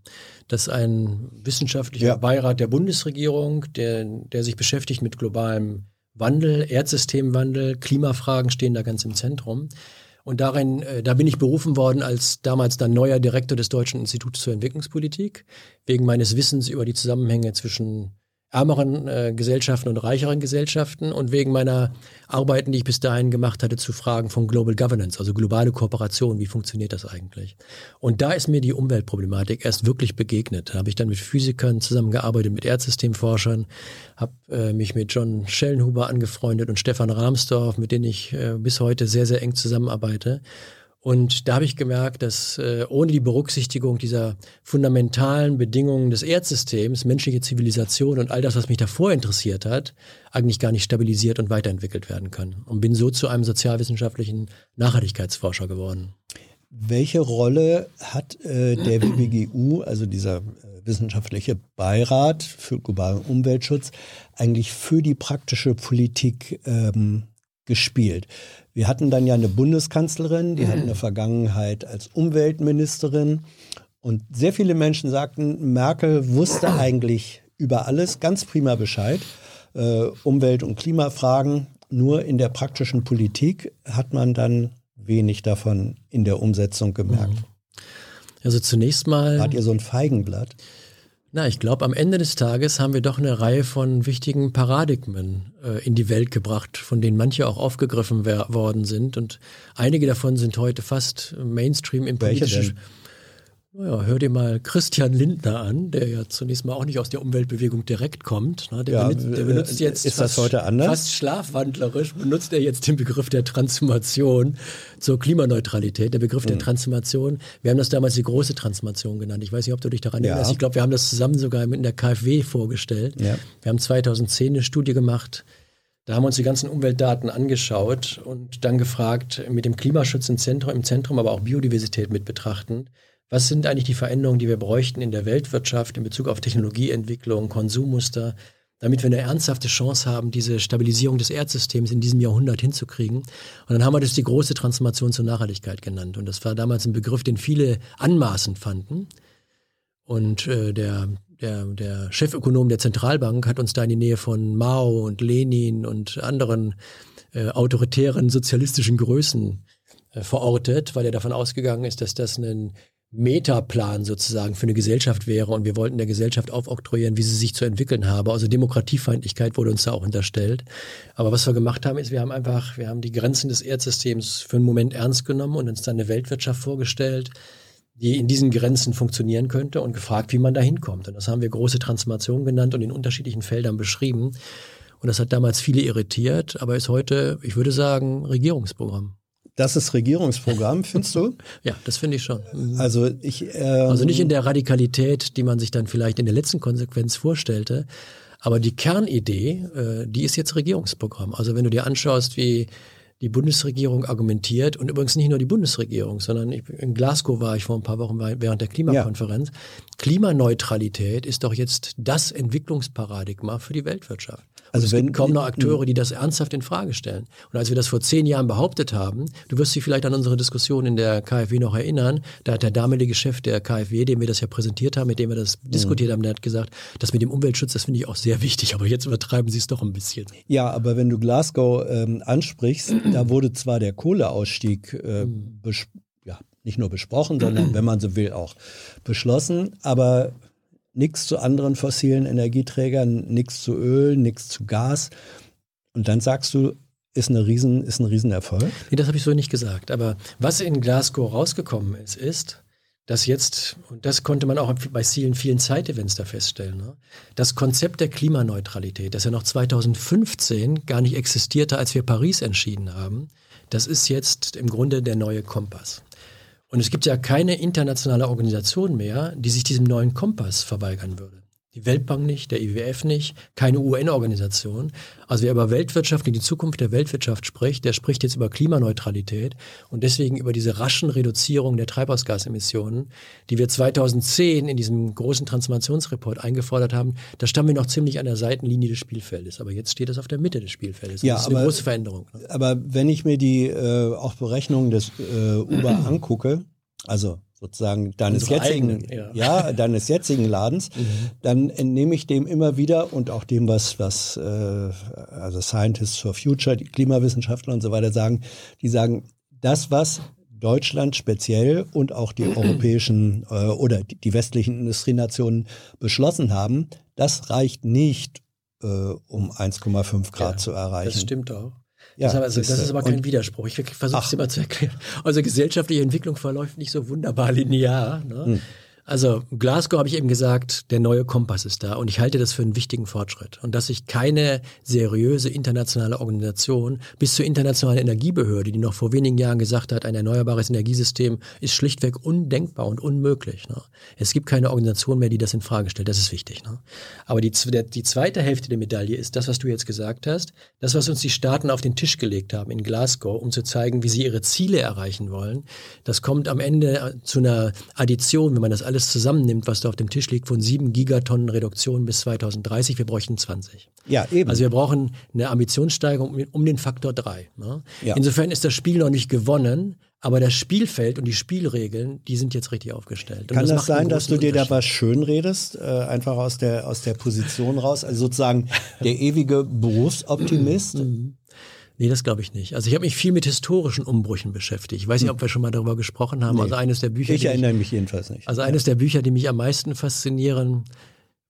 Das ist ein wissenschaftlicher ja. Beirat der Bundesregierung, der, der sich beschäftigt mit globalem Wandel, Erdsystemwandel, Klimafragen stehen da ganz im Zentrum. Und darin, äh, da bin ich berufen worden als damals dann neuer Direktor des Deutschen Instituts für Entwicklungspolitik, wegen meines Wissens über die Zusammenhänge zwischen ärmeren äh, Gesellschaften und reicheren Gesellschaften und wegen meiner Arbeiten, die ich bis dahin gemacht hatte, zu Fragen von Global Governance, also globale Kooperation, wie funktioniert das eigentlich? Und da ist mir die Umweltproblematik erst wirklich begegnet. Da habe ich dann mit Physikern zusammengearbeitet, mit Erdsystemforschern, habe äh, mich mit John Schellenhuber angefreundet und Stefan Rahmsdorf, mit denen ich äh, bis heute sehr, sehr eng zusammenarbeite. Und da habe ich gemerkt, dass äh, ohne die Berücksichtigung dieser fundamentalen Bedingungen des Erdsystems, menschliche Zivilisation und all das, was mich davor interessiert hat, eigentlich gar nicht stabilisiert und weiterentwickelt werden können. Und bin so zu einem sozialwissenschaftlichen Nachhaltigkeitsforscher geworden. Welche Rolle hat äh, der WBGU, also dieser äh, wissenschaftliche Beirat für globalen Umweltschutz, eigentlich für die praktische Politik ähm, gespielt? Wir hatten dann ja eine Bundeskanzlerin, die mhm. hat eine Vergangenheit als Umweltministerin. Und sehr viele Menschen sagten, Merkel wusste eigentlich über alles ganz prima Bescheid. Äh, Umwelt- und Klimafragen. Nur in der praktischen Politik hat man dann wenig davon in der Umsetzung gemerkt. Mhm. Also zunächst mal. Wart ihr so ein Feigenblatt? Na, ich glaube, am Ende des Tages haben wir doch eine Reihe von wichtigen Paradigmen äh, in die Welt gebracht, von denen manche auch aufgegriffen worden sind. Und einige davon sind heute fast Mainstream im politischen. Naja, hör dir mal Christian Lindner an, der ja zunächst mal auch nicht aus der Umweltbewegung direkt kommt. Ne? Der, ja, benutzt, der, benutzt, äh, jetzt ist fast, das heute anders? fast schlafwandlerisch, benutzt er jetzt den Begriff der Transformation zur Klimaneutralität, der Begriff mhm. der Transformation. Wir haben das damals die große Transformation genannt. Ich weiß nicht, ob du dich daran ja. erinnerst. Ich glaube, wir haben das zusammen sogar in der KfW vorgestellt. Ja. Wir haben 2010 eine Studie gemacht, da haben wir uns die ganzen Umweltdaten angeschaut und dann gefragt, mit dem Klimaschutz im Zentrum, im Zentrum aber auch Biodiversität mit betrachten, was sind eigentlich die Veränderungen, die wir bräuchten in der Weltwirtschaft in Bezug auf Technologieentwicklung, Konsummuster, damit wir eine ernsthafte Chance haben, diese Stabilisierung des Erdsystems in diesem Jahrhundert hinzukriegen. Und dann haben wir das die große Transformation zur Nachhaltigkeit genannt. Und das war damals ein Begriff, den viele anmaßend fanden. Und äh, der der, der Chefökonom der Zentralbank hat uns da in die Nähe von Mao und Lenin und anderen äh, autoritären sozialistischen Größen äh, verortet, weil er davon ausgegangen ist, dass das ein Metaplan sozusagen für eine Gesellschaft wäre und wir wollten der Gesellschaft aufoktroyieren, wie sie sich zu entwickeln habe. Also Demokratiefeindlichkeit wurde uns da auch unterstellt. Aber was wir gemacht haben, ist, wir haben einfach, wir haben die Grenzen des Erdsystems für einen Moment ernst genommen und uns dann eine Weltwirtschaft vorgestellt, die in diesen Grenzen funktionieren könnte und gefragt, wie man da hinkommt. Und das haben wir große Transformation genannt und in unterschiedlichen Feldern beschrieben. Und das hat damals viele irritiert, aber ist heute, ich würde sagen, Regierungsprogramm. Das ist Regierungsprogramm, findest du? ja, das finde ich schon. Mhm. Also ich. Ähm, also nicht in der Radikalität, die man sich dann vielleicht in der letzten Konsequenz vorstellte, aber die Kernidee, äh, die ist jetzt Regierungsprogramm. Also wenn du dir anschaust, wie die Bundesregierung argumentiert und übrigens nicht nur die Bundesregierung, sondern ich, in Glasgow war ich vor ein paar Wochen während der Klimakonferenz. Ja. Klimaneutralität ist doch jetzt das Entwicklungsparadigma für die Weltwirtschaft. Also es wenn, gibt kaum noch Akteure, die das ernsthaft in Frage stellen. Und als wir das vor zehn Jahren behauptet haben, du wirst dich vielleicht an unsere Diskussion in der KfW noch erinnern, da hat der damalige Chef der KfW, dem wir das ja präsentiert haben, mit dem wir das mhm. diskutiert haben, der hat gesagt, das mit dem Umweltschutz, das finde ich auch sehr wichtig, aber jetzt übertreiben sie es doch ein bisschen. Ja, aber wenn du Glasgow ähm, ansprichst, da wurde zwar der Kohleausstieg äh, mhm. ja, nicht nur besprochen, sondern wenn man so will auch beschlossen, aber nichts zu anderen fossilen Energieträgern, nichts zu Öl, nichts zu Gas. Und dann sagst du, ist, eine Riesen, ist ein Riesenerfolg? Nee, das habe ich so nicht gesagt. Aber was in Glasgow rausgekommen ist, ist, dass jetzt, und das konnte man auch bei vielen, vielen Zeitevents da feststellen, ne, das Konzept der Klimaneutralität, das ja noch 2015 gar nicht existierte, als wir Paris entschieden haben, das ist jetzt im Grunde der neue Kompass. Und es gibt ja keine internationale Organisation mehr, die sich diesem neuen Kompass verweigern würde. Die Weltbank nicht, der IWF nicht, keine UN-Organisation. Also wer über Weltwirtschaft und die Zukunft der Weltwirtschaft spricht, der spricht jetzt über Klimaneutralität und deswegen über diese raschen Reduzierung der Treibhausgasemissionen, die wir 2010 in diesem großen Transformationsreport eingefordert haben. Da standen wir noch ziemlich an der Seitenlinie des Spielfeldes, aber jetzt steht das auf der Mitte des Spielfeldes. Ja, das ist aber, eine große Veränderung. Ne? Aber wenn ich mir die äh, auch Berechnungen des äh, Uber angucke, also sozusagen deines jetzigen, eigenen, ja. ja. deines jetzigen Ladens, mhm. dann entnehme ich dem immer wieder und auch dem, was, was äh, also Scientists for Future, die Klimawissenschaftler und so weiter sagen, die sagen, das, was Deutschland speziell und auch die europäischen äh, oder die, die westlichen Industrienationen beschlossen haben, das reicht nicht, äh, um 1,5 Grad ja, zu erreichen. Das stimmt auch. Ja, das, also, das ist aber kein Widerspruch. Ich versuche es immer zu erklären. Also gesellschaftliche Entwicklung verläuft nicht so wunderbar linear. Ne? Hm. Also Glasgow habe ich eben gesagt, der neue Kompass ist da und ich halte das für einen wichtigen Fortschritt. Und dass sich keine seriöse internationale Organisation bis zur internationalen Energiebehörde, die noch vor wenigen Jahren gesagt hat, ein erneuerbares Energiesystem ist schlichtweg undenkbar und unmöglich. Ne? Es gibt keine Organisation mehr, die das in Frage stellt. Das ist wichtig. Ne? Aber die, die zweite Hälfte der Medaille ist das, was du jetzt gesagt hast, das, was uns die Staaten auf den Tisch gelegt haben in Glasgow, um zu zeigen, wie sie ihre Ziele erreichen wollen. Das kommt am Ende zu einer Addition, wenn man das alles alles zusammennimmt, was da auf dem Tisch liegt, von sieben Gigatonnen Reduktion bis 2030, wir bräuchten 20. Ja, eben. Also wir brauchen eine Ambitionssteigerung um den Faktor drei. Ne? Ja. Insofern ist das Spiel noch nicht gewonnen, aber das Spielfeld und die Spielregeln, die sind jetzt richtig aufgestellt. Und Kann das, das sein, dass du dir da was schön redest, äh, einfach aus der, aus der Position raus? Also sozusagen der ewige Berufsoptimist? Nee, das glaube ich nicht. Also ich habe mich viel mit historischen Umbrüchen beschäftigt. Ich weiß nicht, hm. ob wir schon mal darüber gesprochen haben. Nee. Also eines der Bücher. Ich erinnere mich jedenfalls nicht. Also eines der Bücher, die mich am meisten faszinieren,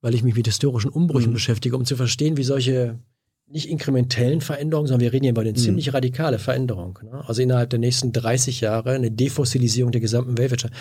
weil ich mich mit historischen Umbrüchen mhm. beschäftige, um zu verstehen, wie solche nicht inkrementellen Veränderungen, sondern wir reden hier über eine mhm. ziemlich radikale Veränderung. Ne? Also innerhalb der nächsten 30 Jahre eine Defossilisierung der gesamten Weltwirtschaft.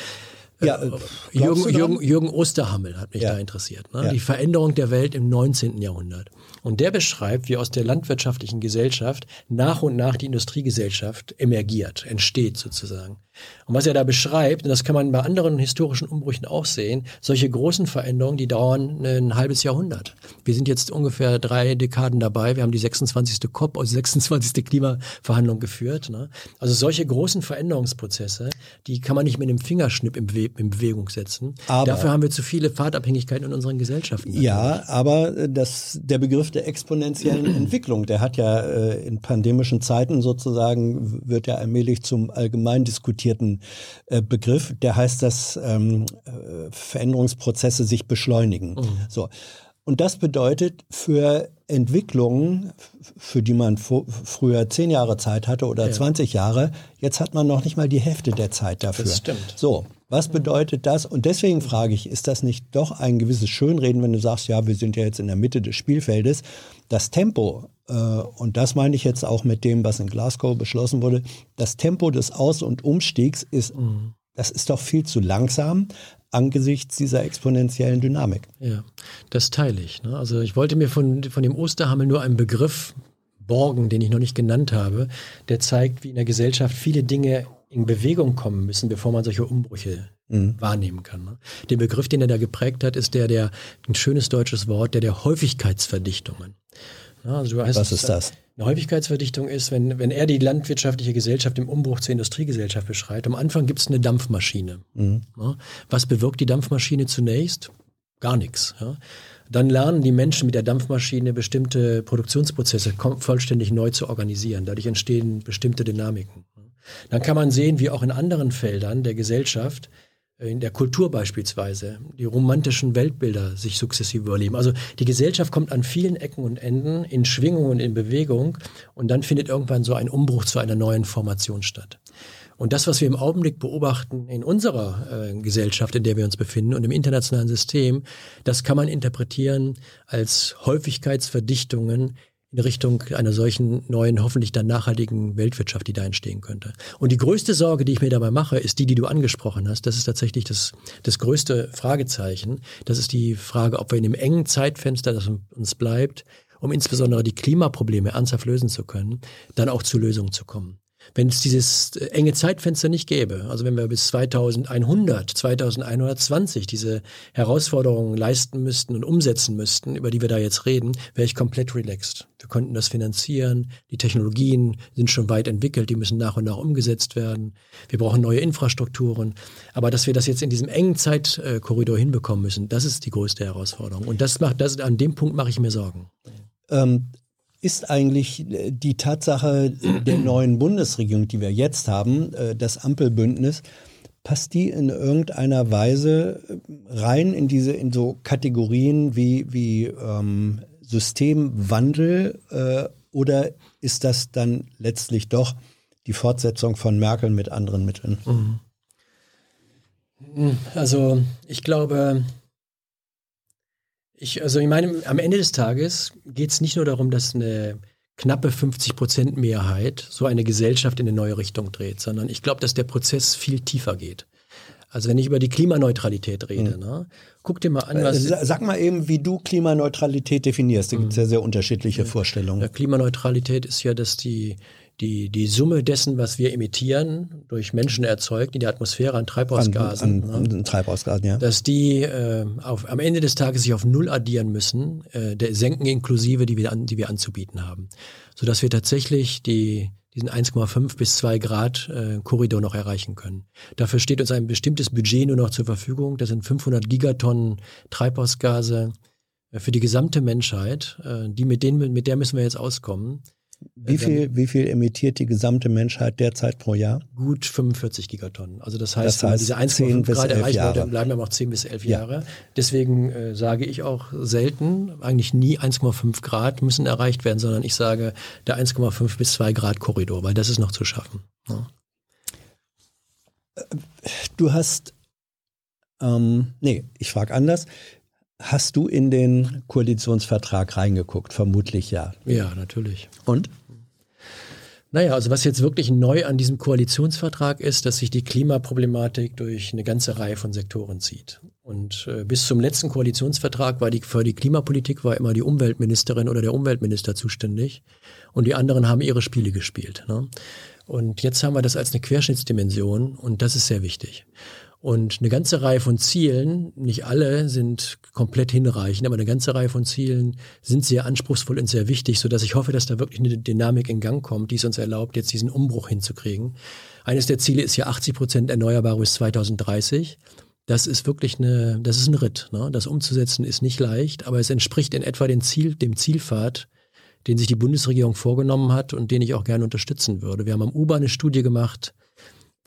Ja, äh, Jürgen, Jürgen, Jürgen, Osterhammel hat mich ja. da interessiert. Ne? Ja. Die Veränderung der Welt im 19. Jahrhundert. Und der beschreibt, wie aus der landwirtschaftlichen Gesellschaft nach und nach die Industriegesellschaft emergiert, entsteht sozusagen. Und was er da beschreibt, und das kann man bei anderen historischen Umbrüchen auch sehen, solche großen Veränderungen, die dauern ein halbes Jahrhundert. Wir sind jetzt ungefähr drei Dekaden dabei. Wir haben die 26. COP, also 26. Klimaverhandlung geführt. Ne? Also solche großen Veränderungsprozesse, die kann man nicht mit einem Fingerschnipp im Leben in Bewegung setzen. Aber- Dafür haben wir zu viele Fahrtabhängigkeiten in unseren Gesellschaften. Ja, aber äh, das, der Begriff der exponentiellen Entwicklung, der hat ja äh, in pandemischen Zeiten sozusagen, wird ja allmählich zum allgemein diskutierten äh, Begriff. Der heißt, dass ähm, äh, Veränderungsprozesse sich beschleunigen. So. Und das bedeutet für Entwicklungen, für die man früher zehn Jahre Zeit hatte oder Ja. 20 Jahre, jetzt hat man noch nicht mal die Hälfte der Zeit dafür. Das stimmt. So, was bedeutet das? Und deswegen frage ich, ist das nicht doch ein gewisses Schönreden, wenn du sagst, ja, wir sind ja jetzt in der Mitte des Spielfeldes. Das Tempo, und das meine ich jetzt auch mit dem, was in Glasgow beschlossen wurde, das Tempo des Aus- und Umstiegs ist, das ist doch viel zu langsam angesichts dieser exponentiellen Dynamik. Ja, das teile ich. Ne? Also ich wollte mir von, von dem Osterhammel nur einen Begriff borgen, den ich noch nicht genannt habe, der zeigt, wie in der Gesellschaft viele Dinge in Bewegung kommen müssen, bevor man solche Umbrüche wahrnehmen kann. Ne? Den Begriff, den er da geprägt hat, ist der der, ein schönes deutsches Wort, der der Häufigkeitsverdichtungen. Also du hast, Was ist das? Eine Häufigkeitsverdichtung ist, wenn, wenn er die landwirtschaftliche Gesellschaft im Umbruch zur Industriegesellschaft beschreibt. Am Anfang gibt es eine Dampfmaschine. Ja, was bewirkt die Dampfmaschine zunächst? Gar nichts. Ja. Dann lernen die Menschen mit der Dampfmaschine bestimmte Produktionsprozesse vollständig neu zu organisieren. Dadurch entstehen bestimmte Dynamiken. Dann kann man sehen, wie auch in anderen Feldern der Gesellschaft, in der Kultur beispielsweise, die romantischen Weltbilder sich sukzessive überleben. Also die Gesellschaft kommt an vielen Ecken und Enden in Schwingung und in Bewegung und dann findet irgendwann so ein Umbruch zu einer neuen Formation statt. Und das, was wir im Augenblick beobachten in unserer äh, Gesellschaft, in der wir uns befinden und im internationalen System, das kann man interpretieren als Häufigkeitsverdichtungen in Richtung einer solchen neuen, hoffentlich dann nachhaltigen Weltwirtschaft, die da entstehen könnte. Und die größte Sorge, die ich mir dabei mache, ist die, die du angesprochen hast. Das ist tatsächlich das, das größte Fragezeichen. Das ist die Frage, ob wir in dem engen Zeitfenster, das uns bleibt, um insbesondere die Klimaprobleme ernsthaft lösen zu können, dann auch zu Lösungen zu kommen. Wenn es dieses äh, enge Zeitfenster nicht gäbe, also wenn wir bis 2100, 2120 diese Herausforderungen leisten müssten und umsetzen müssten, über die wir da jetzt reden, wäre ich komplett relaxed. Wir konnten das finanzieren, die Technologien sind schon weit entwickelt, die müssen nach und nach umgesetzt werden. Wir brauchen neue Infrastrukturen. Aber dass wir das jetzt in diesem engen Zeitkorridor hinbekommen müssen, das ist die größte Herausforderung. Und das macht, das, an dem Punkt mache ich mir Sorgen. Ähm, ist eigentlich äh, die Tatsache der neuen Bundesregierung, die wir jetzt haben, äh, das Ampelbündnis, passt die in irgendeiner Weise äh, rein in diese in so Kategorien wie wie ähm, Systemwandel äh, oder ist das dann letztlich doch die Fortsetzung von Merkel mit anderen Mitteln? Also ich glaube, ich, also ich meine, am Ende des Tages geht es nicht nur darum, dass eine knappe 50 Prozent Mehrheit so eine Gesellschaft in eine neue Richtung dreht, sondern ich glaube, dass der Prozess viel tiefer geht. Also wenn ich über die Klimaneutralität rede, ne, guck dir mal an, Äh, was sa- Sag mal eben, wie du Klimaneutralität definierst. Da gibt es ja sehr unterschiedliche Vorstellungen. Ja, Klimaneutralität ist ja, dass die, die, die Summe dessen, was wir emittieren, durch Menschen erzeugt, in der Atmosphäre an An, Treibhausgasen, an, ne, an Treibhausgasen, ja. dass die äh, auf, am Ende des Tages sich auf Null addieren müssen, äh, der Senken inklusive, die wir, an, die wir anzubieten haben. Sodass wir tatsächlich die, diesen 1,5 bis 2 Grad äh, Korridor noch erreichen können. Dafür steht uns ein bestimmtes Budget nur noch zur Verfügung. Das sind 500 Gigatonnen Treibhausgase äh, für die gesamte Menschheit. Äh, die mit, denen, mit der müssen wir jetzt auskommen. Wie viel, wie viel emittiert die gesamte Menschheit derzeit pro Jahr? Gut 45 Gigatonnen. Also das heißt, Das heißt, diese 10 1,5 bis Grad 11 erreichen wollen, Jahre. dann bleiben wir noch 10 bis 11 Ja. Jahre. Deswegen äh, sage ich auch selten, eigentlich nie 1,5 Grad müssen erreicht werden, sondern ich sage der 1,5 bis 2 Grad Korridor, weil das ist noch zu schaffen. Ja. Du hast, ähm, nee, ich frage anders. Hast du in den Koalitionsvertrag reingeguckt? Vermutlich ja. ja, natürlich. Und? Naja, also was jetzt wirklich neu an diesem Koalitionsvertrag ist, dass sich die Klimaproblematik durch eine ganze Reihe von Sektoren zieht. Und äh, bis zum letzten Koalitionsvertrag war die für die Klimapolitik war immer die Umweltministerin oder der Umweltminister zuständig und die anderen haben ihre Spiele gespielt. Ne? Und jetzt haben wir das als eine Querschnittsdimension und das ist sehr wichtig. Und eine ganze Reihe von Zielen, nicht alle sind komplett hinreichend, aber eine ganze Reihe von Zielen sind sehr anspruchsvoll und sehr wichtig, sodass ich hoffe, dass da wirklich eine Dynamik in Gang kommt, die es uns erlaubt, jetzt diesen Umbruch hinzukriegen. Eines der Ziele ist ja 80 Prozent erneuerbar bis 2030. Das ist wirklich eine, das ist ein Ritt. Ne? Das umzusetzen ist nicht leicht, aber es entspricht in etwa dem, Ziel, dem Zielpfad, den sich die Bundesregierung vorgenommen hat und den ich auch gerne unterstützen würde. Wir haben am U-Bahn eine Studie gemacht,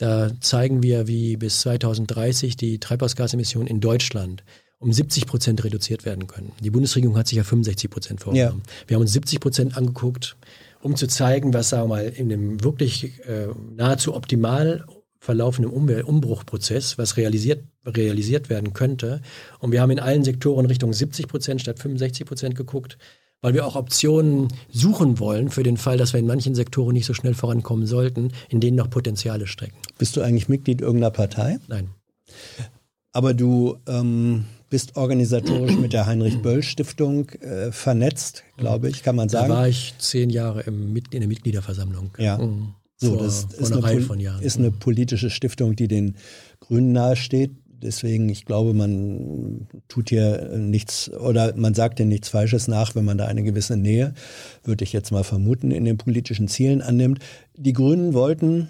da zeigen wir, wie bis 2030 die Treibhausgasemissionen in Deutschland um 70 Prozent reduziert werden können. Die Bundesregierung hat sich ja 65 Prozent vorgenommen. Ja. Wir haben uns 70 Prozent angeguckt, um zu zeigen, was, sagen wir mal, in dem wirklich äh, nahezu optimal verlaufenden Umwelt Umbruchprozess, was realisiert, realisiert werden könnte. Und wir haben in allen Sektoren Richtung 70 Prozent statt 65 Prozent geguckt weil wir auch Optionen suchen wollen für den Fall, dass wir in manchen Sektoren nicht so schnell vorankommen sollten, in denen noch Potenziale stecken. Bist du eigentlich Mitglied irgendeiner Partei? Nein. Aber du ähm, bist organisatorisch mit der Heinrich-Böll-Stiftung äh, vernetzt, glaube ich, kann man sagen. Da war ich zehn Jahre im, in der Mitgliederversammlung. Ja. Mhm. So, vor, das ist, eine, ist eine politische Stiftung, die den Grünen nahesteht. Deswegen, ich glaube, man tut hier nichts oder man sagt hier nichts Falsches nach, wenn man da eine gewisse Nähe, würde ich jetzt mal vermuten, in den politischen Zielen annimmt. Die Grünen wollten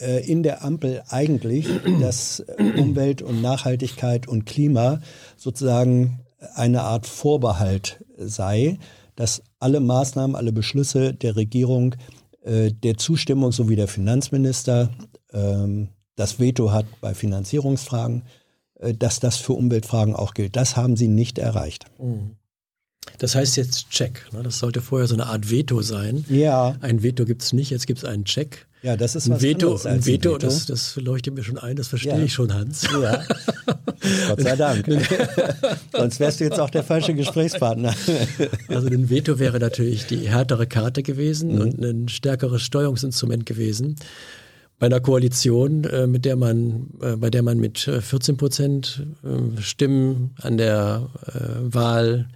äh, in der Ampel eigentlich, dass Umwelt und Nachhaltigkeit und Klima sozusagen eine Art Vorbehalt sei, dass alle Maßnahmen, alle Beschlüsse der Regierung äh, der Zustimmung sowie der Finanzminister ähm, das Veto hat bei Finanzierungsfragen dass das für Umweltfragen auch gilt. Das haben sie nicht erreicht. Mhm. Das heißt jetzt Check. Ne? Das sollte vorher so eine Art Veto sein. Ja. Ein Veto gibt es nicht, jetzt gibt es einen Check. Ja, das ist was ein Veto, anderes als ein Veto, ein Veto. Das, das leuchtet mir schon ein, das verstehe ja. ich schon, Hans. Ja. Gott sei Dank. Sonst wärst du jetzt auch der falsche Gesprächspartner. also ein Veto wäre natürlich die härtere Karte gewesen mhm. und ein stärkeres Steuerungsinstrument gewesen bei einer Koalition, äh, mit der man, äh, bei der man mit 14 äh, Prozent Stimmen an der Wahl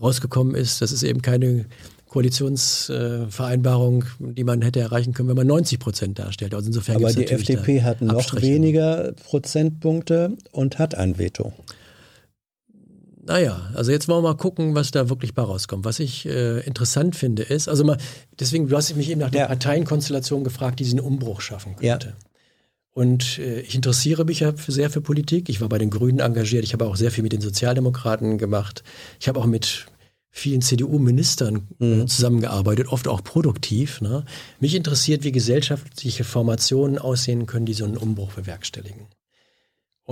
rausgekommen ist, das ist eben keine Koalitionsvereinbarung, die man hätte erreichen können, wenn man 90 Prozent darstellt. Also insofern Aber die FDP hat noch weniger Prozentpunkte und hat ein Veto. Naja, also jetzt wollen wir mal gucken, was da wirklich bei rauskommt. Was ich äh, interessant finde ist, also mal, deswegen, du hast mich eben nach der ja. Parteienkonstellation gefragt, die diesen Umbruch schaffen könnte. Ja. Und äh, ich interessiere mich ja sehr für Politik. Ich war bei den Grünen engagiert. Ich habe auch sehr viel mit den Sozialdemokraten gemacht. Ich habe auch mit vielen CDU-Ministern äh, mhm. zusammengearbeitet, oft auch produktiv. Ne? Mich interessiert, wie gesellschaftliche Formationen aussehen können, die so einen Umbruch bewerkstelligen.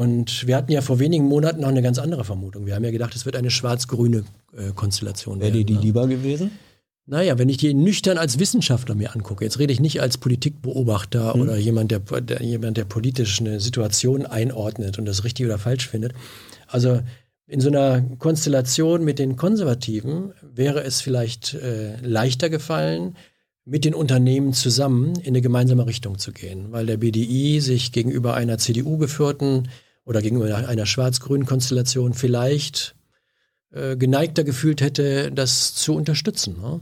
Und wir hatten ja vor wenigen Monaten noch eine ganz andere Vermutung. Wir haben ja gedacht, es wird eine schwarz-grüne äh, Konstellation Wäre werden. Wäre die ne? lieber gewesen? Naja, wenn ich die nüchtern als Wissenschaftler mir angucke, jetzt rede ich nicht als Politikbeobachter mhm. oder jemand der, der, jemand, der politisch eine Situation einordnet und das richtig oder falsch findet. Also in so einer Konstellation mit den Konservativen wäre es vielleicht äh, leichter gefallen, mit den Unternehmen zusammen in eine gemeinsame Richtung zu gehen, weil der BDI sich gegenüber einer CDU geführten oder gegenüber einer schwarz-grünen Konstellation vielleicht äh, geneigter gefühlt hätte, das zu unterstützen. Ne?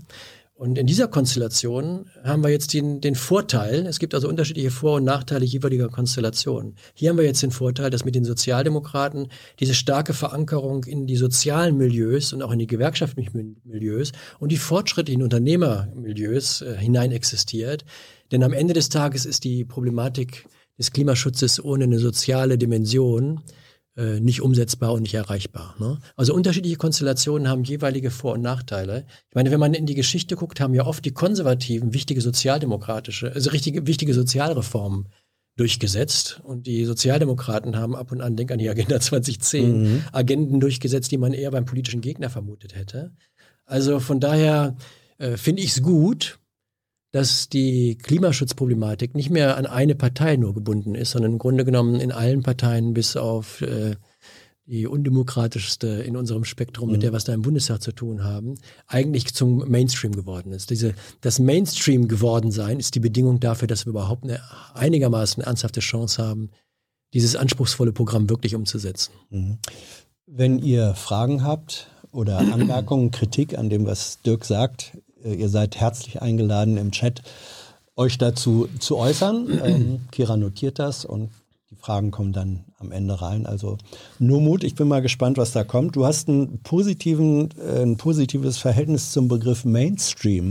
Und in dieser Konstellation haben wir jetzt den, den Vorteil, es gibt also unterschiedliche Vor- und Nachteile jeweiliger Konstellationen. Hier haben wir jetzt den Vorteil, dass mit den Sozialdemokraten diese starke Verankerung in die sozialen Milieus und auch in die gewerkschaftlichen Milieus und die fortschrittlichen Unternehmermilieus äh, hinein existiert. Denn am Ende des Tages ist die Problematik des Klimaschutzes ohne eine soziale Dimension äh, nicht umsetzbar und nicht erreichbar. Ne? Also unterschiedliche Konstellationen haben jeweilige Vor- und Nachteile. Ich meine, wenn man in die Geschichte guckt, haben ja oft die Konservativen wichtige sozialdemokratische, also richtige, wichtige Sozialreformen durchgesetzt und die Sozialdemokraten haben ab und an, denk an die Agenda 2010, mhm. Agenden durchgesetzt, die man eher beim politischen Gegner vermutet hätte. Also von daher äh, finde ich es gut, dass die Klimaschutzproblematik nicht mehr an eine Partei nur gebunden ist, sondern im Grunde genommen in allen Parteien bis auf äh, die undemokratischste in unserem Spektrum, mhm. mit der was da im Bundestag zu tun haben, eigentlich zum Mainstream geworden ist. Diese, das Mainstream geworden sein ist die Bedingung dafür, dass wir überhaupt eine einigermaßen ernsthafte Chance haben, dieses anspruchsvolle Programm wirklich umzusetzen. Mhm. Wenn ihr Fragen habt oder Anmerkungen, Kritik an dem, was Dirk sagt, ihr seid herzlich eingeladen im Chat, euch dazu zu äußern. Ähm, Kira notiert das und die Fragen kommen dann am Ende rein. Also nur Mut, ich bin mal gespannt, was da kommt. Du hast einen positiven, äh, ein positives Verhältnis zum Begriff Mainstream.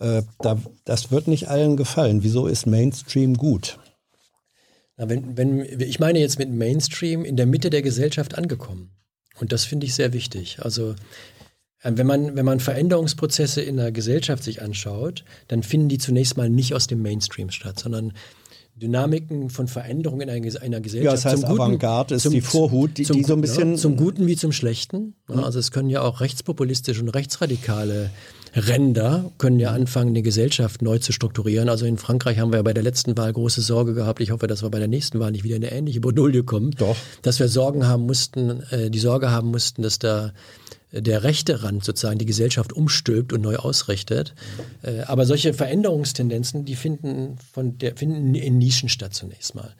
Mhm. Äh, da, das wird nicht allen gefallen. Wieso ist Mainstream gut? Na, wenn, wenn, ich meine jetzt mit Mainstream in der Mitte der Gesellschaft angekommen. Und das finde ich sehr wichtig. Also äh, wenn man, wenn man Veränderungsprozesse in der Gesellschaft sich anschaut, dann finden die zunächst mal nicht aus dem Mainstream statt, sondern Dynamiken von Veränderungen in einer, Gesellschaft. Ja, das heißt, zum Avantgarde ist zum, die Vorhut, die, zum, die so ein bisschen. Ja, zum Guten wie zum Schlechten. Mhm. Also es können ja auch rechtspopulistische und rechtsradikale Ränder können ja anfangen, die Gesellschaft neu zu strukturieren. Also in Frankreich haben wir ja bei der letzten Wahl große Sorge gehabt. Ich hoffe, dass wir bei der nächsten Wahl nicht wieder in eine ähnliche Bredouille kommen. Doch. Dass wir Sorgen haben mussten, äh, die Sorge haben mussten, dass da der rechte Rand sozusagen die Gesellschaft umstülpt und neu ausrichtet. Äh, aber solche Veränderungstendenzen, die finden, von der, finden in Nischen statt zunächst mal.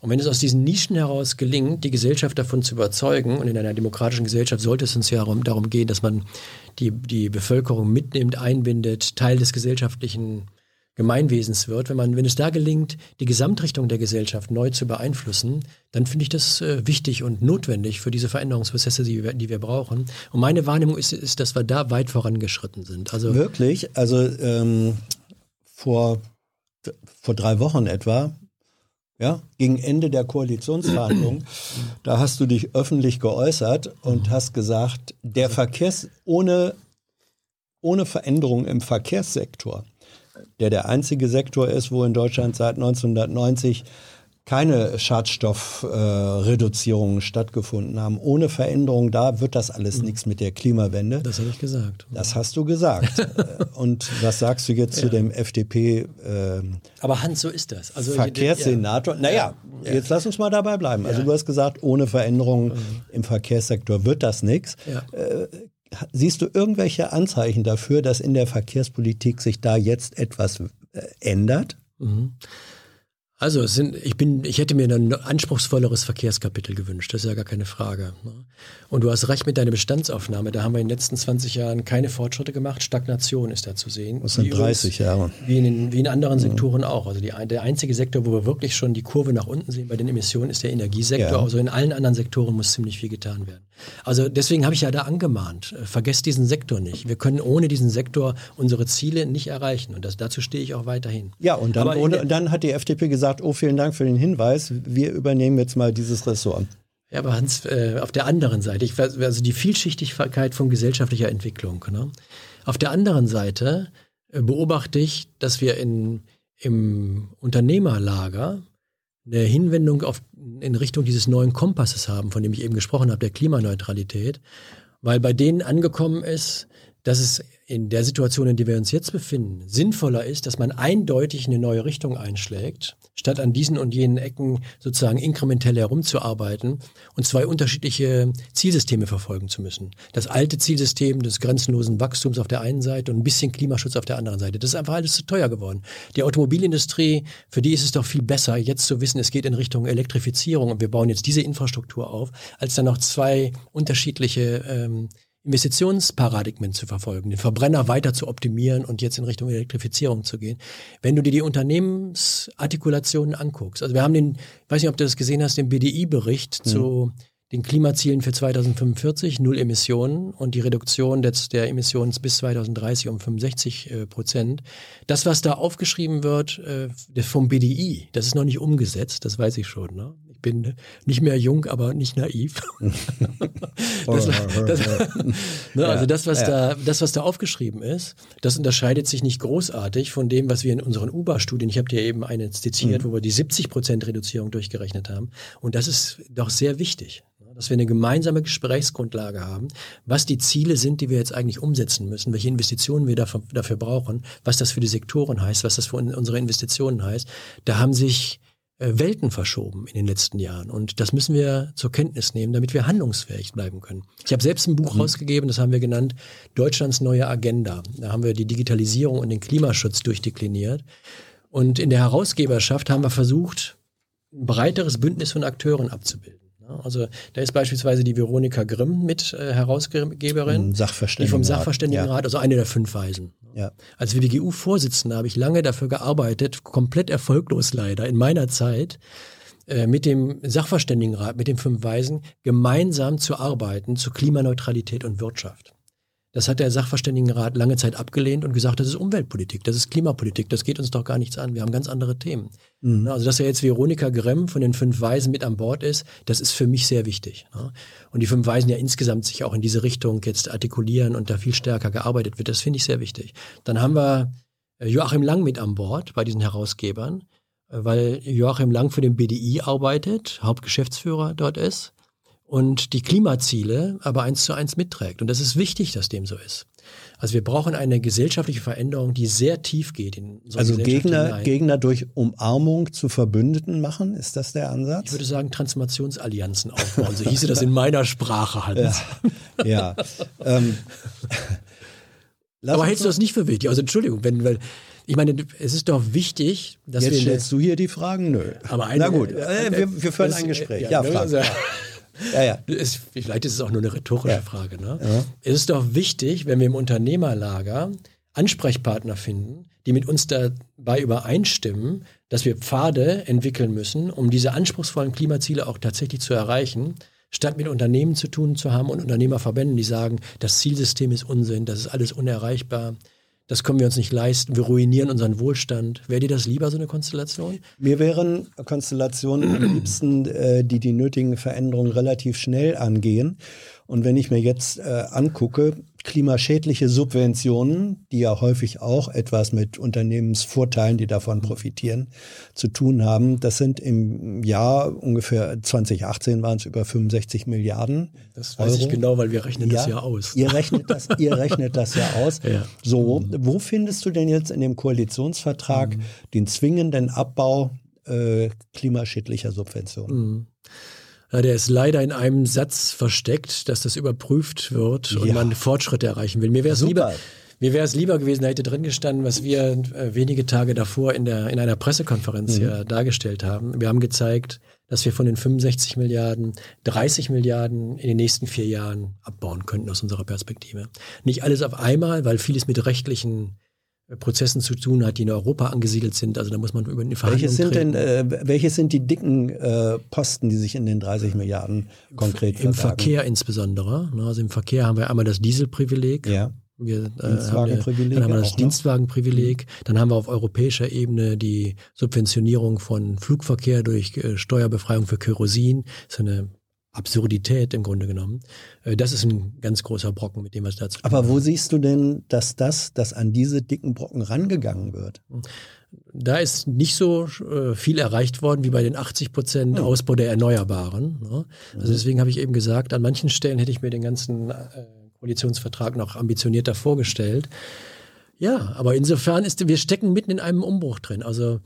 Und wenn es aus diesen Nischen heraus gelingt, die Gesellschaft davon zu überzeugen, und in einer demokratischen Gesellschaft sollte es uns ja darum gehen, dass man die, die Bevölkerung mitnimmt, einbindet, Teil des gesellschaftlichen Gemeinwesens wird, wenn man, wenn es da gelingt, die Gesamtrichtung der Gesellschaft neu zu beeinflussen, dann finde ich das äh, wichtig und notwendig für diese Veränderungsprozesse, die wir, die wir brauchen. Und meine Wahrnehmung ist, ist, dass wir da weit vorangeschritten sind. Also wirklich, also ähm, vor vor drei Wochen etwa ja, gegen Ende der Koalitionsverhandlungen, da hast du dich öffentlich geäußert und hast gesagt, der Verkehrs ohne, ohne Veränderung im Verkehrssektor, der der einzige Sektor ist, wo in Deutschland seit 1990 keine Schadstoffreduzierungen äh, stattgefunden haben. Ohne Veränderung da wird das alles mhm. nichts mit der Klimawende. Das habe ich gesagt. Das hast du gesagt. Und was sagst du jetzt ja. zu dem FDP? Äh, Aber Hans, so ist das. Also, Verkehrssenator. Ja. Naja, ja. jetzt lass uns mal dabei bleiben. Also du hast gesagt, ohne Veränderung mhm. im Verkehrssektor wird das nichts. Äh, siehst du irgendwelche Anzeichen dafür, dass in der Verkehrspolitik sich da jetzt etwas äh, ändert? Mhm. Also sind, ich bin, ich hätte mir ein anspruchsvolleres Verkehrskapitel gewünscht, das ist ja gar keine Frage. Ne? Und du hast recht mit deiner Bestandsaufnahme. Da haben wir in den letzten 20 Jahren keine Fortschritte gemacht. Stagnation ist da zu sehen. Das sind 30 Jahre. Wie in, wie in anderen Sektoren ja. auch. Also die, der einzige Sektor, wo wir wirklich schon die Kurve nach unten sehen bei den Emissionen, ist der Energiesektor. Ja. Also in allen anderen Sektoren muss ziemlich viel getan werden. Also deswegen habe ich ja da angemahnt. Äh, vergesst diesen Sektor nicht. Wir können ohne diesen Sektor unsere Ziele nicht erreichen. Und das, dazu stehe ich auch weiterhin. Ja, und dann, ohne, dann hat die FDP gesagt, gesagt, oh, vielen Dank für den Hinweis, wir übernehmen jetzt mal dieses Ressort. Ja, aber Hans, äh, auf der anderen Seite, ich, also die Vielschichtigkeit von gesellschaftlicher Entwicklung. Ne? Auf der anderen Seite äh, beobachte ich, dass wir in, im Unternehmerlager eine Hinwendung auf, in Richtung dieses neuen Kompasses haben, von dem ich eben gesprochen habe, der Klimaneutralität, weil bei denen angekommen ist, dass es in der Situation, in der wir uns jetzt befinden, sinnvoller ist, dass man eindeutig eine neue Richtung einschlägt, statt an diesen und jenen Ecken sozusagen inkrementell herumzuarbeiten und zwei unterschiedliche Zielsysteme verfolgen zu müssen. Das alte Zielsystem des grenzenlosen Wachstums auf der einen Seite und ein bisschen Klimaschutz auf der anderen Seite. Das ist einfach alles zu teuer geworden. Die Automobilindustrie, für die ist es doch viel besser, jetzt zu wissen, es geht in Richtung Elektrifizierung und wir bauen jetzt diese Infrastruktur auf, als dann noch zwei unterschiedliche ähm, Investitionsparadigmen zu verfolgen, den Verbrenner weiter zu optimieren und jetzt in Richtung Elektrifizierung zu gehen. Wenn du dir die Unternehmensartikulationen anguckst, also wir haben den, ich weiß nicht, ob du das gesehen hast, den BDI-Bericht mhm. zu den Klimazielen für 2045, null Emissionen und die Reduktion des, der Emissionen bis 2030 um 65 äh, Prozent. Das, was da aufgeschrieben wird äh, vom BDI, das ist noch nicht umgesetzt, das weiß ich schon. Ne? Bin nicht mehr jung, aber nicht naiv. das, das, ne, also das, was da, das, was da aufgeschrieben ist, das unterscheidet sich nicht großartig von dem, was wir in unseren UBA-Studien, ich habe dir eben eine zitiert, mhm. wo wir die 70 Prozent Reduzierung durchgerechnet haben. Und das ist doch sehr wichtig dass wir eine gemeinsame Gesprächsgrundlage haben, was die Ziele sind, die wir jetzt eigentlich umsetzen müssen, welche Investitionen wir dafür, dafür brauchen, was das für die Sektoren heißt, was das für unsere Investitionen heißt. Da haben sich Welten verschoben in den letzten Jahren. Und das müssen wir zur Kenntnis nehmen, damit wir handlungsfähig bleiben können. Ich habe selbst ein Buch mhm. rausgegeben, das haben wir genannt Deutschlands neue Agenda. Da haben wir die Digitalisierung und den Klimaschutz durchdekliniert. Und in der Herausgeberschaft haben wir versucht, ein breiteres Bündnis von Akteuren abzubilden. Also da ist beispielsweise die Veronika Grimm mit äh, Herausgeberin, die vom Sachverständigenrat, ja. also eine der fünf Weisen. Ja. Als WWGU-Vorsitzender habe ich lange dafür gearbeitet, komplett erfolglos leider, in meiner Zeit, äh, mit dem Sachverständigenrat, mit den fünf Weisen gemeinsam zu arbeiten zu Klimaneutralität und Wirtschaft. Das hat der Sachverständigenrat lange Zeit abgelehnt und gesagt, das ist Umweltpolitik, das ist Klimapolitik, das geht uns doch gar nichts an, wir haben ganz andere Themen. Mhm. Also dass ja jetzt Veronika Gremm von den fünf Weisen mit an Bord ist, das ist für mich sehr wichtig. Und die fünf Weisen ja insgesamt sich auch in diese Richtung jetzt artikulieren und da viel stärker gearbeitet wird, das finde ich sehr wichtig. Dann haben wir äh, Joachim Lang mit an Bord bei diesen Herausgebern, äh, weil Joachim Lang für den BDI arbeitet, Hauptgeschäftsführer dort ist und die Klimaziele aber eins zu eins mitträgt. Und das ist wichtig, dass dem so ist. Also wir brauchen eine gesellschaftliche Veränderung, die sehr tief geht in so Also Gegner, Gegner durch Umarmung zu Verbündeten machen, ist das der Ansatz? Ich würde sagen Transformationsallianzen aufbauen. So hieße das in meiner Sprache halt. Ja. ja. ähm, aber hältst du das nicht für wichtig? Also Entschuldigung, wenn, weil ich meine, es ist doch wichtig, dass Jetzt wir. Jetzt stellst du hier die Fragen? Nö. Aber eine, Na gut, äh, wir, wir, führen das, ein Gespräch. Ja, ja, ja, also, ja, ja. Es, vielleicht ist es auch nur eine rhetorische ja. Frage. Ne? Ja. Es ist doch wichtig, wenn wir im Unternehmerlager Ansprechpartner finden, die mit uns dabei übereinstimmen, dass wir Pfade entwickeln müssen, um diese anspruchsvollen Klimaziele auch tatsächlich zu erreichen, statt mit Unternehmen zu tun zu haben und Unternehmerverbänden, die sagen, das Zielsystem ist Unsinn, das ist alles unerreichbar das können wir uns nicht leisten, wir ruinieren unseren Wohlstand. Wäre dir das lieber, so eine Konstellation? Mir wären Konstellationen am liebsten, äh, die die nötigen Veränderungen relativ schnell angehen. Und wenn ich mir jetzt äh, angucke, klimaschädliche Subventionen, die ja häufig auch etwas mit Unternehmensvorteilen, die davon profitieren, zu tun haben. Das sind im Jahr ungefähr 2018 waren es über 65 Milliarden. Das weiß Euro. ich genau, weil wir rechnen ja, das ja aus. Ihr rechnet das, ihr rechnet das ja aus. Ja. So, wo findest du denn jetzt in dem Koalitionsvertrag mhm. den zwingenden Abbau äh, klimaschädlicher Subventionen? Mhm. Ja, der ist leider in einem Satz versteckt, dass das überprüft wird ja. und man Fortschritte erreichen will. Mir wäre es lieber, mir wäre es lieber gewesen, da hätte drin gestanden, was wir äh, wenige Tage davor in, der, in einer Pressekonferenz mhm. ja dargestellt haben. Wir haben gezeigt, dass wir von den 65 Milliarden 30 Milliarden in den nächsten vier Jahren abbauen könnten aus unserer Perspektive. Nicht alles auf einmal, weil vieles mit rechtlichen Prozessen zu tun hat, die in Europa angesiedelt sind. Also da muss man über eine Verhandlung welche sind treten. denn, äh, welche sind die dicken äh, Posten, die sich in den 30 Milliarden konkret Im? Verkehr insbesondere. Ne? Also im Verkehr haben wir einmal das Dieselprivileg. Ja. Wir, äh, Dienstwagenprivileg. Dann haben wir das Dienstwagenprivileg. Dann haben wir auf europäischer Ebene die Subventionierung von Flugverkehr durch äh, Steuerbefreiung für Kerosin. Das ist eine Absurdität im Grunde genommen. Äh, das ist ein ganz großer Brocken, mit dem wir es dazu Aber wo siehst du denn, dass das, dass an diese dicken Brocken rangegangen wird? Da ist nicht so äh, viel erreicht worden wie bei den 80 Prozent hm. Ausbau der Erneuerbaren. Ne? Also deswegen habe ich eben gesagt, an manchen Stellen hätte ich mir den ganzen äh, Koalitionsvertrag noch ambitionierter vorgestellt. Ja, aber insofern ist, wir stecken mitten in einem Umbruch drin. Also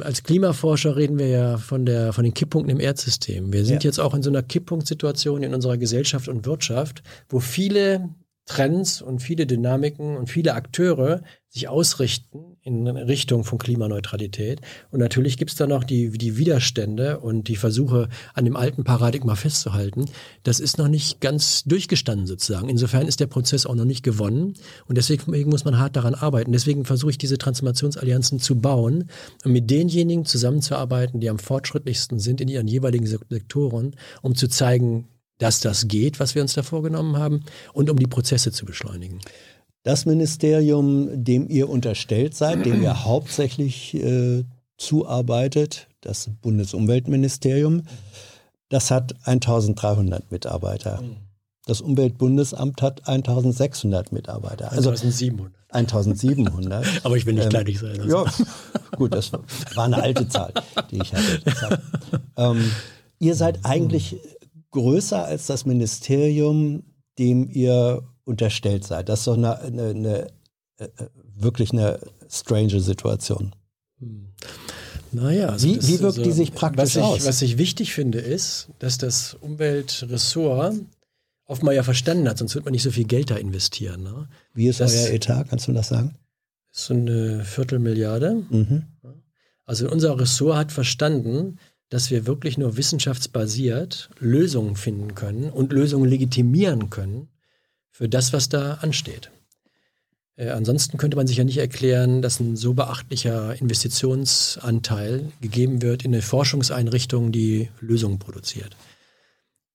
als Klimaforscher reden wir ja von, der, von den Kipppunkten im Erdsystem. Wir sind ja. jetzt auch in so einer Kipppunktsituation in unserer Gesellschaft und Wirtschaft, wo viele Trends und viele Dynamiken und viele Akteure sich ausrichten in Richtung von Klimaneutralität. Und natürlich gibt es da noch die, die Widerstände und die Versuche, an dem alten Paradigma festzuhalten. Das ist noch nicht ganz durchgestanden sozusagen. Insofern ist der Prozess auch noch nicht gewonnen. Und deswegen muss man hart daran arbeiten. Deswegen versuche ich diese Transformationsallianzen zu bauen und mit denjenigen zusammenzuarbeiten, die am fortschrittlichsten sind in ihren jeweiligen Sektoren, um zu zeigen, dass das geht, was wir uns da vorgenommen haben, und um die Prozesse zu beschleunigen. Das Ministerium, dem ihr unterstellt seid, dem ihr hauptsächlich äh, zuarbeitet, das Bundesumweltministerium, das hat 1300 Mitarbeiter. Das Umweltbundesamt hat 1600 Mitarbeiter. Also 1700. 1700. Aber ich will nicht ähm, kleinlich sein. Also. Ja, gut, das war eine alte Zahl, die ich hatte. Ähm, ihr seid eigentlich größer als das Ministerium, dem ihr unterstellt seid. Das ist doch eine, eine, eine äh, äh wirklich eine strange Situation. Hm. Naja, also wie, wie wirkt also, die sich praktisch was ich, aus? Was ich wichtig finde, ist, dass das Umweltressort oftmal ja verstanden hat, sonst wird man nicht so viel Geld da investieren. Ne? Wie ist das, euer Etat? Kannst du das sagen? So eine Viertelmilliarde. Mhm. Also unser Ressort hat verstanden, dass wir wirklich nur wissenschaftsbasiert Lösungen finden können und Lösungen legitimieren können für das, was da ansteht. Äh, ansonsten könnte man sich ja nicht erklären, dass ein so beachtlicher Investitionsanteil gegeben wird in eine Forschungseinrichtung, die Lösungen produziert.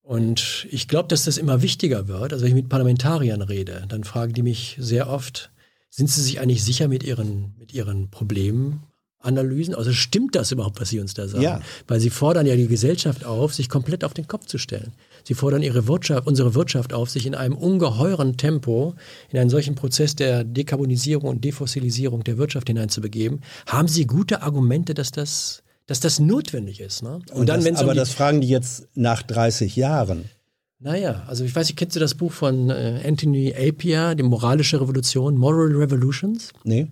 Und ich glaube, dass das immer wichtiger wird. Also wenn ich mit Parlamentariern rede, dann fragen die mich sehr oft, sind sie sich eigentlich sicher mit ihren, mit ihren Problemen Analysen. Also stimmt das überhaupt, was Sie uns da sagen? Ja. Weil Sie fordern ja die Gesellschaft auf, sich komplett auf den Kopf zu stellen. Sie fordern ihre Wirtschaft, unsere Wirtschaft auf, sich in einem ungeheuren Tempo in einen solchen Prozess der Dekarbonisierung und Defossilisierung der Wirtschaft hineinzubegeben. Haben Sie gute Argumente, dass das, dass das notwendig ist? Ne? Und, und dann, das, aber um das fragen die jetzt nach 30 Jahren. Naja, also ich weiß nicht, kennst du das Buch von äh, Anthony Appiah, die moralische Revolution, Moral Revolutions? Nee.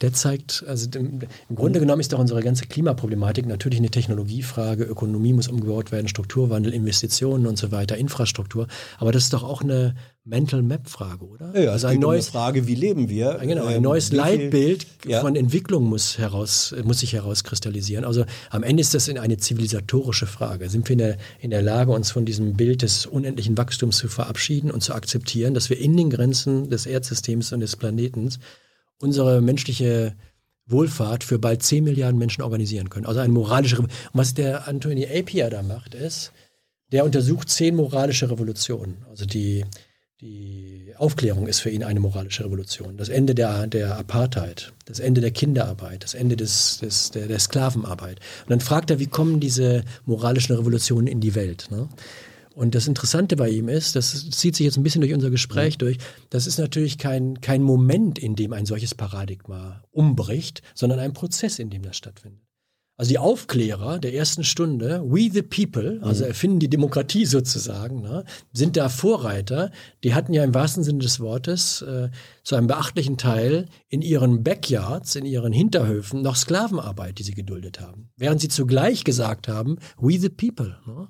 Der zeigt, also im, Grunde genommen ist doch unsere ganze Klimaproblematik natürlich eine Technologiefrage. Ökonomie muss umgebaut werden, Strukturwandel, Investitionen und so weiter, Infrastruktur. Aber das ist doch auch eine Mental Map Frage, oder? Ja, also eine neues, Frage, wie leben wir? Genau, ein ähm, neues Leitbild ja. von Entwicklung muss heraus, muss sich herauskristallisieren. Also am Ende ist das eine zivilisatorische Frage. Sind wir in der, in der Lage, uns von diesem Bild des unendlichen Wachstums zu verabschieden und zu akzeptieren, dass wir in den Grenzen des Erdsystems und des Planetens unsere menschliche Wohlfahrt für bald 10 Milliarden Menschen organisieren können. Also eine moralische Und was der Anthony Appiah da macht, ist, der untersucht zehn moralische Revolutionen. Also die, die Aufklärung ist für ihn eine moralische Revolution. Das Ende der, der Apartheid, das Ende der Kinderarbeit, das Ende des, des, der, der Sklavenarbeit. Und dann fragt er, wie kommen diese moralischen Revolutionen in die Welt? Ne? Und das Interessante bei ihm ist, das zieht sich jetzt ein bisschen durch unser Gespräch mhm. durch, das ist natürlich kein, kein Moment, in dem ein solches Paradigma umbricht, sondern ein Prozess, in dem das stattfindet. Also die Aufklärer der ersten Stunde, we the people, also mhm. erfinden die Demokratie sozusagen, ne, sind da Vorreiter. Die hatten ja im wahrsten Sinne des Wortes äh, zu einem beachtlichen Teil in ihren Backyards, in ihren Hinterhöfen noch Sklavenarbeit, die sie geduldet haben. Während sie zugleich gesagt haben, we the people. Ne?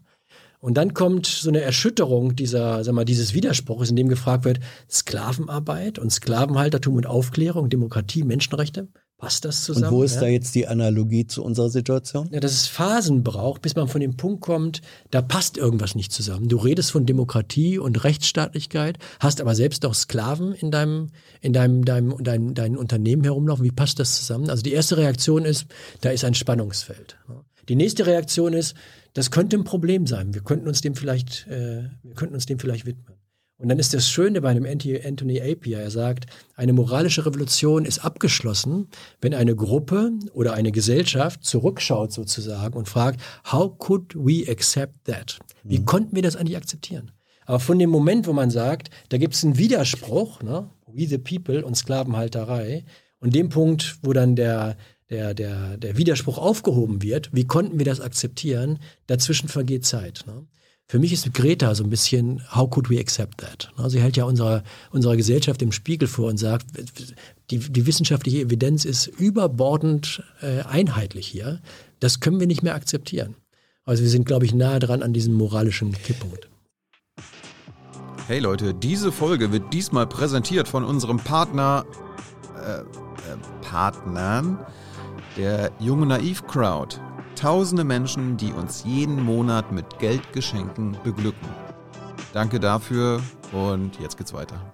Und dann kommt so eine Erschütterung dieser, sag mal, dieses Widerspruchs, in dem gefragt wird, Sklavenarbeit und Sklavenhaltertum und Aufklärung, Demokratie, Menschenrechte. Passt das zusammen? Und wo ist ja? da jetzt die Analogie zu unserer Situation? Ja, dass es Phasen braucht, bis man von dem Punkt kommt, da passt irgendwas nicht zusammen. Du redest von Demokratie und Rechtsstaatlichkeit, hast aber selbst auch Sklaven in deinem, in deinem, deinem, deinem, deinem Unternehmen herumlaufen. Wie passt das zusammen? Also die erste Reaktion ist, da ist ein Spannungsfeld. Die nächste Reaktion ist, das könnte ein Problem sein. Wir könnten uns dem vielleicht, äh, wir könnten uns dem vielleicht widmen. Und dann ist das Schöne bei einem Anthony Appiah, er sagt, eine moralische Revolution ist abgeschlossen, wenn eine Gruppe oder eine Gesellschaft zurückschaut sozusagen und fragt, how could we accept that? Wie mhm. konnten wir das eigentlich akzeptieren? Aber von dem Moment, wo man sagt, da gibt es einen Widerspruch, ne? we the people und Sklavenhalterei, und dem Punkt, wo dann der, der, der, der Widerspruch aufgehoben wird, wie konnten wir das akzeptieren? Dazwischen vergeht Zeit. Ne? Für mich ist Greta so ein bisschen, how could we accept that? Ne? Sie hält ja unserer, unserer Gesellschaft im Spiegel vor und sagt, die, die wissenschaftliche Evidenz ist überbordend äh, einheitlich hier. Das können wir nicht mehr akzeptieren. Also wir sind, glaube ich, nahe dran an diesem moralischen Kipppunkt. Hey Leute, diese Folge wird diesmal präsentiert von unserem Partner, äh, äh, Partnern der Junge Naiv Crowd. Tausende Menschen, die uns jeden Monat mit Geldgeschenken beglücken. Danke dafür und jetzt geht's weiter.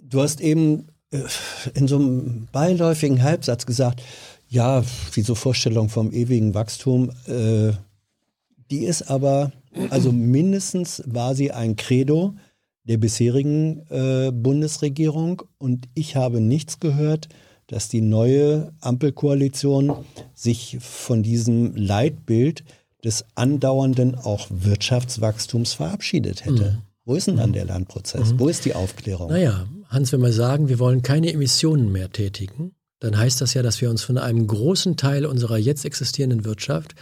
Du hast eben äh, in so einem beiläufigen Halbsatz gesagt, ja, diese Vorstellung vom ewigen Wachstum, äh, die ist aber, also mindestens war sie ein Credo, der bisherigen äh, Bundesregierung und ich habe nichts gehört, dass die neue Ampelkoalition sich von diesem Leitbild des andauernden auch Wirtschaftswachstums verabschiedet hätte. Mhm. Wo ist denn dann der Lernprozess? Mhm. Wo ist die Aufklärung? Naja, Hans, wenn wir sagen, wir wollen keine Emissionen mehr tätigen, dann heißt das ja, dass wir uns von einem großen Teil unserer jetzt existierenden Wirtschaft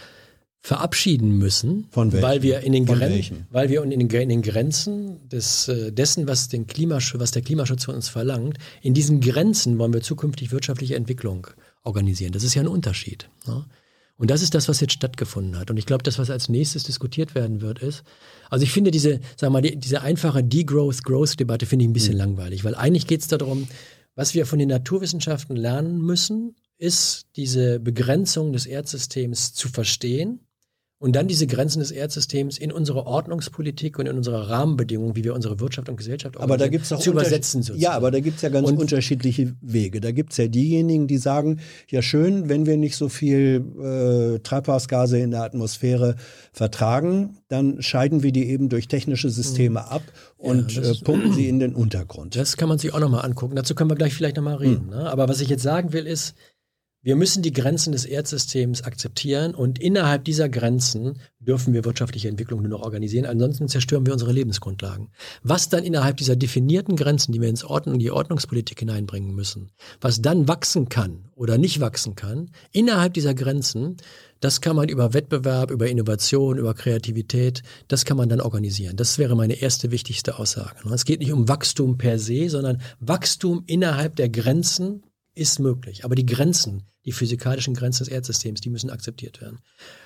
verabschieden müssen, weil wir in den, Gren weil wir in den, in den Grenzen des, äh, dessen, was, den Klimaschutz, was der Klimaschutz von uns verlangt, in diesen Grenzen wollen wir zukünftig wirtschaftliche Entwicklung organisieren. Das ist ja ein Unterschied. Ne? Und das ist das, was jetzt stattgefunden hat. Und ich glaube, das, was als nächstes diskutiert werden wird, ist, also ich finde diese, sag mal, die, diese einfache Degrowth-Growth-Debatte finde ich ein bisschen mhm. langweilig, weil eigentlich geht es darum, was wir von den Naturwissenschaften lernen müssen, ist diese Begrenzung des Erdsystems zu verstehen und dann diese Grenzen des Erdsystems in unsere Ordnungspolitik und in unsere Rahmenbedingungen, wie wir unsere Wirtschaft und Gesellschaft aber da gibt's auch zu übersetzen. Sozusagen. Ja, aber da gibt es ja ganz und unterschiedliche Wege. Da gibt es ja diejenigen, die sagen, ja schön, wenn wir nicht so viel äh, Treibhausgase in der Atmosphäre vertragen, dann scheiden wir die eben durch technische Systeme mhm. ab und ja, äh, pumpen sie in den Untergrund. Das kann man sich auch nochmal angucken. Dazu können wir gleich vielleicht nochmal reden. Mhm. Ne? Aber was ich jetzt sagen will, ist, wir müssen die Grenzen des Erdsystems akzeptieren und innerhalb dieser Grenzen dürfen wir wirtschaftliche Entwicklung nur noch organisieren. Ansonsten zerstören wir unsere Lebensgrundlagen. Was dann innerhalb dieser definierten Grenzen, die wir ins Ordnung, die Ordnungspolitik hineinbringen müssen, was dann wachsen kann oder nicht wachsen kann, innerhalb dieser Grenzen, das kann man über Wettbewerb, über Innovation, über Kreativität, das kann man dann organisieren. Das wäre meine erste wichtigste Aussage. Es geht nicht um Wachstum per se, sondern Wachstum innerhalb der Grenzen ist möglich. Aber die Grenzen, die physikalischen Grenzen des Erdsystems, die müssen akzeptiert werden.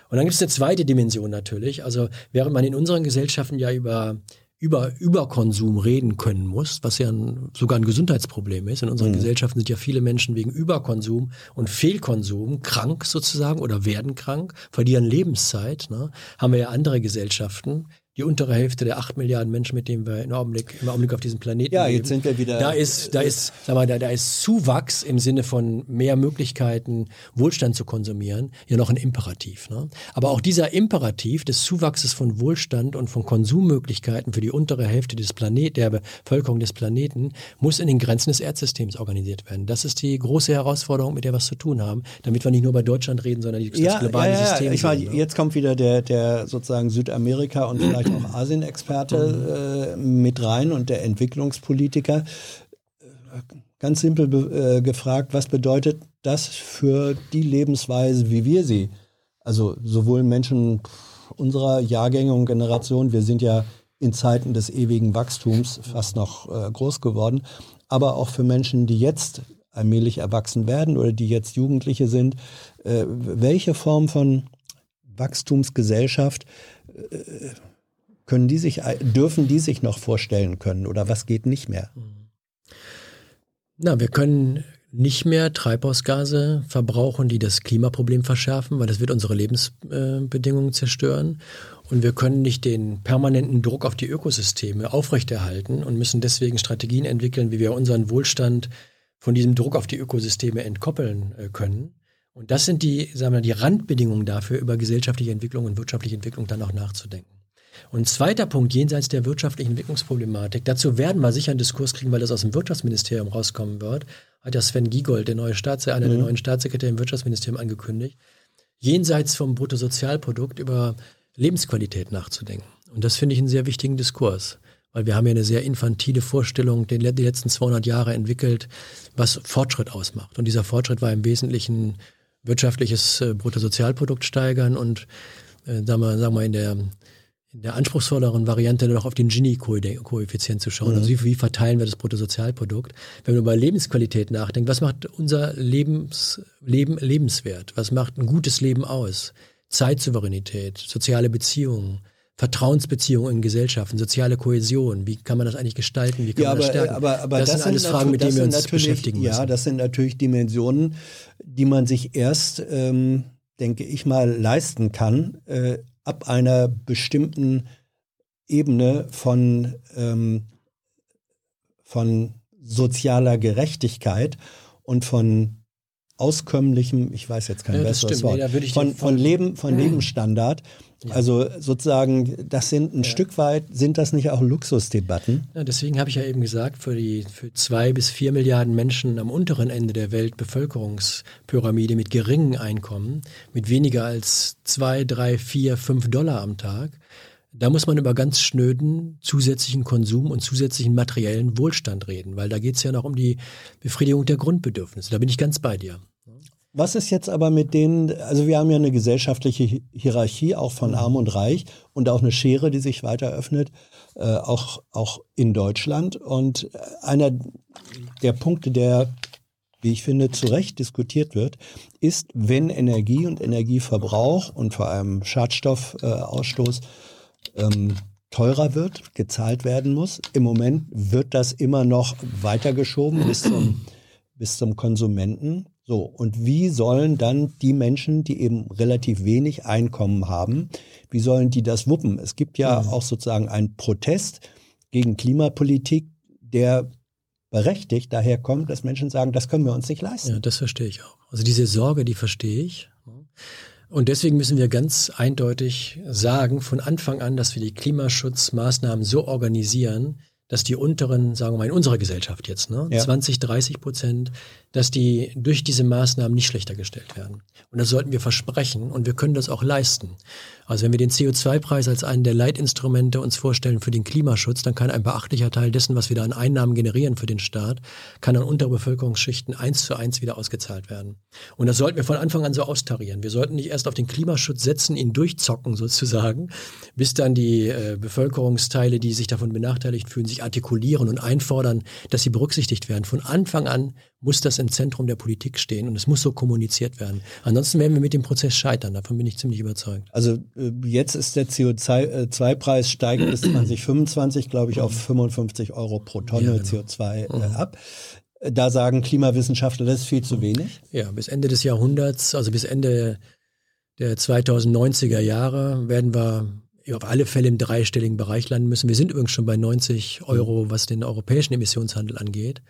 Und dann gibt es eine zweite Dimension natürlich. Also während man in unseren Gesellschaften ja über über Überkonsum reden können muss, was ja ein, sogar ein Gesundheitsproblem ist. In unseren mhm. Gesellschaften sind ja viele Menschen wegen Überkonsum und Fehlkonsum krank sozusagen oder werden krank, verlieren Lebenszeit. Ne? Haben wir ja andere Gesellschaften, die untere Hälfte der acht Milliarden Menschen, mit denen wir im Augenblick, im Augenblick auf diesem Planeten ja, leben. Ja, jetzt sind wir wieder. Da ist, da ist, sag mal, da, da ist Zuwachs im Sinne von mehr Möglichkeiten, Wohlstand zu konsumieren, ja noch ein Imperativ. Ne? Aber auch dieser Imperativ des Zuwachses von Wohlstand und von Konsummöglichkeiten für die untere Hälfte des Planeten, der Bevölkerung des Planeten, muss in den Grenzen des Erdsystems organisiert werden. Das ist die große Herausforderung, mit der wir was zu tun haben, damit wir nicht nur bei Deutschland reden, sondern das ja, globale ja, ja, System. Ich meine, ne? jetzt kommt wieder der, der sozusagen Südamerika und vielleicht vielleicht auch Asien-Experte äh, mit rein und der Entwicklungspolitiker. Ganz simpel äh, gefragt, was bedeutet das für die Lebensweise, wie wir sie, also sowohl Menschen unserer Jahrgänge und Generation, wir sind ja in Zeiten des ewigen Wachstums fast noch äh, groß geworden, aber auch für Menschen, die jetzt allmählich erwachsen werden oder die jetzt Jugendliche sind, äh, welche Form von Wachstumsgesellschaft äh, können die sich, dürfen die sich noch vorstellen können oder was geht nicht mehr? Na, wir können nicht mehr Treibhausgase verbrauchen, die das Klimaproblem verschärfen, weil das wird unsere Lebensbedingungen zerstören. Und wir können nicht den permanenten Druck auf die Ökosysteme aufrechterhalten und müssen deswegen Strategien entwickeln, wie wir unseren Wohlstand von diesem Druck auf die Ökosysteme entkoppeln äh, können. Und das sind die, sagen wir, die Randbedingungen dafür, über gesellschaftliche Entwicklung und wirtschaftliche Entwicklung dann auch nachzudenken. Und zweiter Punkt, jenseits der wirtschaftlichen Entwicklungsproblematik, dazu werden wir sicher einen Diskurs kriegen, weil das aus dem Wirtschaftsministerium rauskommen wird, hat ja Sven Giegold, der neue Staatssekretär, einer mhm. der neuen Staatssekretäre im Wirtschaftsministerium angekündigt, jenseits vom Bruttosozialprodukt über Lebensqualität nachzudenken. Und das finde ich einen sehr wichtigen Diskurs, weil wir haben ja eine sehr infantile Vorstellung, die letzten 200 Jahre entwickelt, was Fortschritt ausmacht. Und dieser Fortschritt war im Wesentlichen wirtschaftliches äh, Bruttosozialprodukt steigern und äh, sagen wir, sagen wir in der in der anspruchsvolleren Variante noch auf den Gini-Koeffizient zu schauen. Also mhm. Also wie, wie, verteilen wir das Bruttosozialprodukt? Wenn man über Lebensqualität nachdenkt, was macht unser Lebens, Leben lebenswert? Was macht ein gutes Leben aus? Zeitsouveränität, soziale Beziehungen, Vertrauensbeziehungen in Gesellschaften, soziale Kohäsion, wie kann man das eigentlich gestalten, wie kann ja, man das stärken? Aber, aber das, das sind alles Fragen, mit denen wir uns beschäftigen müssen. Ja, das sind natürlich Dimensionen, die man sich erst, ähm, denke ich mal, leisten kann, äh, ab einer bestimmten Ebene von, ähm, von sozialer Gerechtigkeit und von auskömmlichem, ich weiß jetzt kein ja, besseres Wort, nee, von, von, Leben, von Lebensstandard. Ja. Also sozusagen, das sind ein ja. Stück weit, sind das nicht auch Luxusdebatten? Ja, deswegen habe ich ja eben gesagt, für die für zwei bis vier Milliarden Menschen am unteren Ende der Weltbevölkerungspyramide mit geringen Einkommen, mit weniger als zwei, drei, vier, fünf Dollar am Tag, da muss man über ganz schnöden zusätzlichen Konsum und zusätzlichen materiellen Wohlstand reden, weil da geht es ja noch um die Befriedigung der Grundbedürfnisse. Da bin ich ganz bei dir. Was ist jetzt aber mit denen, also wir haben ja eine gesellschaftliche Hierarchie auch von Arm und Reich und auch eine Schere, die sich weiter öffnet, äh, auch, auch in Deutschland. Und einer der Punkte, der, wie ich finde, zu Recht diskutiert wird, ist, wenn Energie und Energieverbrauch und vor allem Schadstoffausstoß äh, ähm, teurer wird, gezahlt werden muss. Im Moment wird das immer noch weitergeschoben bis zum, bis zum Konsumenten So, und wie sollen dann die Menschen, die eben relativ wenig Einkommen haben, wie sollen die das wuppen? Es gibt ja mhm. auch sozusagen einen Protest gegen Klimapolitik, der berechtigt daher kommt, dass Menschen sagen, das können wir uns nicht leisten. Ja, das verstehe ich auch. Also diese Sorge, die verstehe ich. Und deswegen müssen wir ganz eindeutig sagen, von Anfang an, dass wir die Klimaschutzmaßnahmen so organisieren, dass die unteren, sagen wir mal in unserer Gesellschaft jetzt, ne, ja. 20, 30 Prozent, dass die durch diese Maßnahmen nicht schlechter gestellt werden. Und das sollten wir versprechen und wir können das auch leisten. Also wenn wir den CO2-Preis als einen der Leitinstrumente uns vorstellen für den Klimaschutz, dann kann ein beachtlicher Teil dessen, was wir da an Einnahmen generieren für den Staat, kann an untere Bevölkerungsschichten eins zu eins wieder ausgezahlt werden. Und das sollten wir von Anfang an so austarieren. Wir sollten nicht erst auf den Klimaschutz setzen, ihn durchzocken sozusagen, bis dann die äh, Bevölkerungsteile, die sich davon benachteiligt fühlen, sich artikulieren und einfordern, dass sie berücksichtigt werden. Von Anfang an muss das im Zentrum der Politik stehen und es muss so kommuniziert werden. Ansonsten werden wir mit dem Prozess scheitern, davon bin ich ziemlich überzeugt. Also äh, jetzt ist der CO2-Preis steigt bis 2025, glaube ich, auf 55 Euro pro Tonne ja, genau. CO2 äh, mhm. ab. Da sagen Klimawissenschaftler, das ist viel zu wenig. Ja, bis Ende des Jahrhunderts, also bis Ende der 2090er Jahre werden wir auf alle Fälle im dreistelligen Bereich landen müssen. Wir sind übrigens schon bei 90 Euro, was den europäischen Emissionshandel angeht.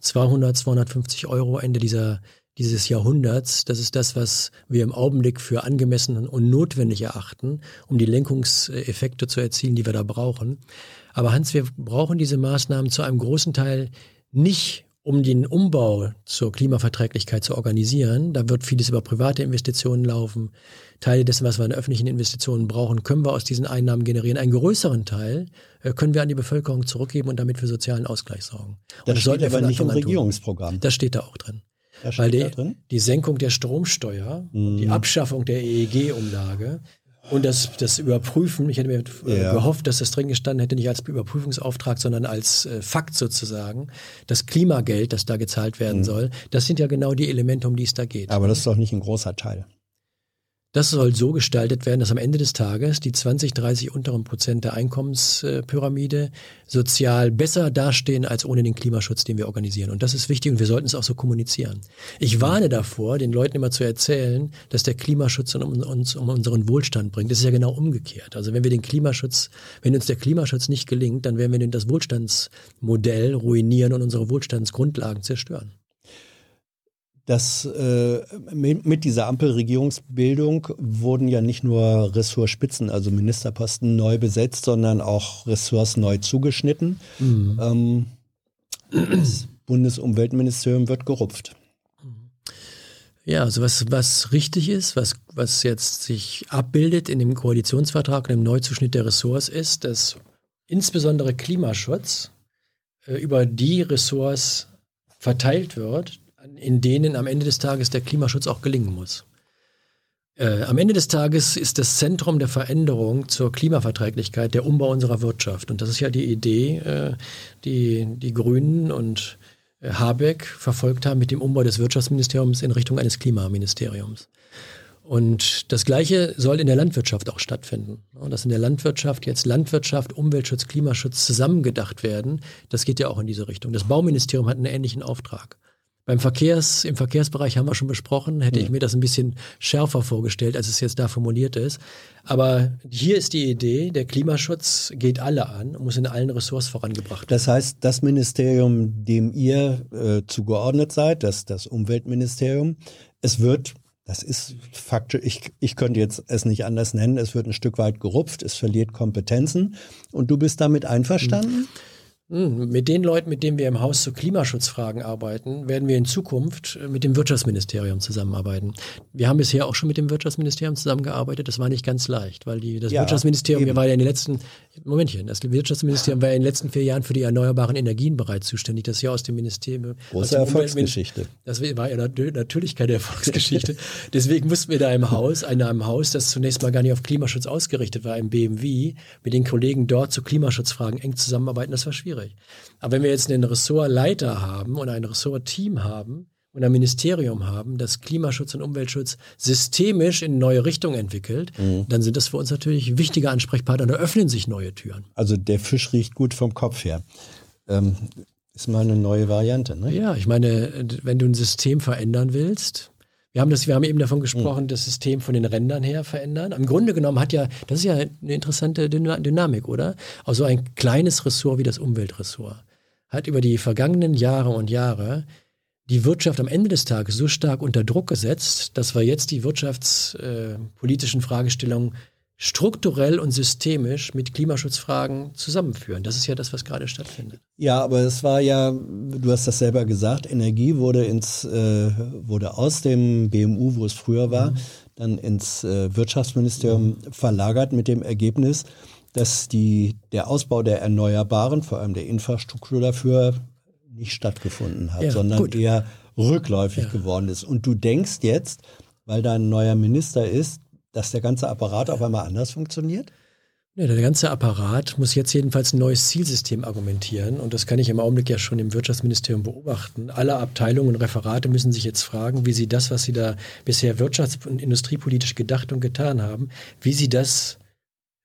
200, 250 Euro Ende dieser, dieses Jahrhunderts. Das ist das, was wir im Augenblick für angemessen und notwendig erachten, um die Lenkungseffekte zu erzielen, die wir da brauchen. Aber Hans, wir brauchen diese Maßnahmen zu einem großen Teil nicht um den Umbau zur Klimaverträglichkeit zu organisieren. Da wird vieles über private Investitionen laufen. Teile dessen, was wir an öffentlichen Investitionen brauchen, können wir aus diesen Einnahmen generieren. Einen größeren Teil äh, können wir an die Bevölkerung zurückgeben und damit für sozialen Ausgleich sorgen. Das und steht aber nicht im Regierungsprogramm. Das steht da auch drin. Weil die, die, Senkung der Stromsteuer, mm. die Abschaffung der EEG-Umlage, und das, das Überprüfen, ich hätte mir äh, ja. gehofft, dass das drin gestanden hätte, nicht als Überprüfungsauftrag, sondern als äh, Fakt sozusagen. Das Klimageld, das da gezahlt werden mhm. soll, das sind ja genau die Elemente, um die es da geht. Aber das ist doch nicht ein großer Teil. Das soll so gestaltet werden, dass am Ende des Tages die 20, 30 unteren Prozent der Einkommenspyramide sozial besser dastehen als ohne den Klimaschutz, den wir organisieren. Und das ist wichtig und wir sollten es auch so kommunizieren. Ich warne davor, den Leuten immer zu erzählen, dass der Klimaschutz uns um unseren Wohlstand bringt. Das ist ja genau umgekehrt. Also wenn wir den Klimaschutz, wenn uns der Klimaschutz nicht gelingt, dann werden wir das Wohlstandsmodell ruinieren und unsere Wohlstandsgrundlagen zerstören dass äh, mit dieser Ampelregierungsbildung wurden ja nicht nur Ressortspitzen, also Ministerposten neu besetzt, sondern auch Ressorts neu zugeschnitten. Mhm. Ähm, das Bundesumweltministerium wird gerupft. Ja, also was, was richtig ist, was, was jetzt sich abbildet in dem Koalitionsvertrag und im Neuzuschnitt der Ressorts ist, dass insbesondere Klimaschutz äh, über die Ressorts verteilt wird, in denen am Ende des Tages der Klimaschutz auch gelingen muss. Äh, am Ende des Tages ist das Zentrum der Veränderung zur Klimaverträglichkeit der Umbau unserer Wirtschaft. Und das ist ja die Idee, äh, die die Grünen und äh, Habeck verfolgt haben mit dem Umbau des Wirtschaftsministeriums in Richtung eines Klimaministeriums. Und das Gleiche soll in der Landwirtschaft auch stattfinden. Dass in der Landwirtschaft jetzt Landwirtschaft, Umweltschutz, Klimaschutz zusammengedacht werden, das geht ja auch in diese Richtung. Das Bauministerium hat einen ähnlichen Auftrag. Beim Verkehrs, im Verkehrsbereich haben wir schon besprochen, hätte ja. ich mir das ein bisschen schärfer vorgestellt, als es jetzt da formuliert ist. Aber hier ist die Idee, der Klimaschutz geht alle an und muss in allen Ressorts vorangebracht werden. Das heißt, das Ministerium, dem ihr äh, zugeordnet seid, das, das Umweltministerium, es wird das ist faktisch, ich, ich könnte jetzt es nicht anders nennen, es wird ein Stück weit gerupft, es verliert Kompetenzen und du bist damit einverstanden? Hm, mit den Leuten, mit denen wir im Haus zu Klimaschutzfragen arbeiten, werden wir in Zukunft mit dem Wirtschaftsministerium zusammenarbeiten. Wir haben bisher auch schon mit dem Wirtschaftsministerium zusammengearbeitet. Das war nicht ganz leicht, weil die, das ja, Wirtschaftsministerium eben. war ja in den letzten, Momentchen, das Wirtschaftsministerium war ja in den letzten vier Jahren für die erneuerbaren Energien bereits zuständig. Das ist ja aus dem Ministerium. Große Erfolgsgeschichte. Das war ja natürlich keine Erfolgsgeschichte. Deswegen mussten wir da im Haus, in einem Haus, das zunächst mal gar nicht auf Klimaschutz ausgerichtet war, im BMW, mit den Kollegen dort zu Klimaschutzfragen eng zusammenarbeiten. Das war schwierig schwierig. Aber wenn wir jetzt einen Ressortleiter haben und ein Ressortteam haben und ein Ministerium haben, das Klimaschutz und Umweltschutz systemisch in neue Richtungen entwickelt, mhm. dann sind das für uns natürlich wichtige Ansprechpartner und da öffnen sich neue Türen. Also der Fisch riecht gut vom Kopf her. Ähm, Ist mal eine neue Variante, ne? Ja, ich meine, wenn du ein System verändern willst, wir haben das, wir haben eben davon gesprochen, mhm. das System von den Rändern her verändern. Im Grunde genommen hat ja, das ist ja eine interessante Dynamik, oder? Also ein kleines Ressort wie das Umweltressort hat über die vergangenen Jahre und Jahre die Wirtschaft am Ende des Tages so stark unter Druck gesetzt, dass wir jetzt die wirtschaftspolitischen äh, Fragestellungen strukturell und systemisch mit Klimaschutzfragen zusammenführen. Das ist ja das, was gerade stattfindet. Ja, aber es war ja, du hast das selber gesagt, Energie wurde ins äh, wurde aus dem BMU, wo es früher war, mhm. dann ins äh, Wirtschaftsministerium mhm. verlagert mit dem Ergebnis, dass die, der Ausbau der Erneuerbaren, vor allem der Infrastruktur dafür, nicht stattgefunden hat, ja, sondern gut. eher rückläufig ja. geworden ist. Und du denkst jetzt, weil da ein neuer Minister ist, dass der ganze Apparat auf einmal anders funktioniert? Ja, der ganze Apparat muss jetzt jedenfalls ein neues Zielsystem argumentieren. Und das kann ich im Augenblick ja schon im Wirtschaftsministerium beobachten. Alle Abteilungen und Referate müssen sich jetzt fragen, wie sie das, was sie da bisher wirtschafts- und industriepolitisch gedacht und getan haben, wie sie das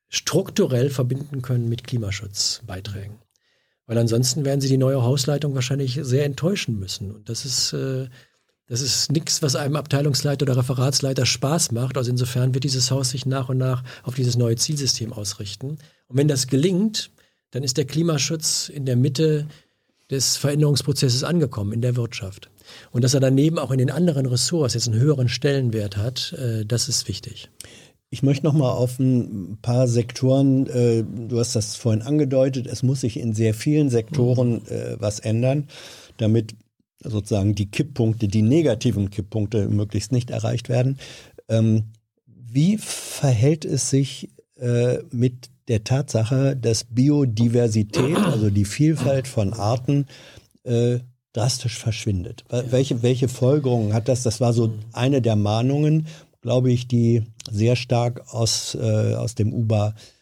strukturell verbinden können mit Klimaschutzbeiträgen. Weil ansonsten werden sie die neue Hausleitung wahrscheinlich sehr enttäuschen müssen. Und das ist äh, das ist nichts, was einem Abteilungsleiter oder Referatsleiter Spaß macht. Also insofern wird dieses Haus sich nach und nach auf dieses neue Zielsystem ausrichten. Und wenn das gelingt, dann ist der Klimaschutz in der Mitte des Veränderungsprozesses angekommen in der Wirtschaft. Und dass er daneben auch in den anderen Ressorts jetzt einen höheren Stellenwert hat, äh, das ist wichtig. Ich möchte noch mal auf ein paar Sektoren, äh, du hast das vorhin angedeutet, es muss sich in sehr vielen Sektoren äh, was ändern, damit sozusagen die Kipppunkte, die negativen Kipppunkte möglichst nicht erreicht werden. Ähm, wie verhält es sich äh, mit der Tatsache, dass Biodiversität, also die Vielfalt von Arten, äh, drastisch verschwindet? Welche, welche Folgerungen hat das? Das war so eine der Mahnungen, glaube ich, die sehr stark aus, äh, aus dem UBA äh,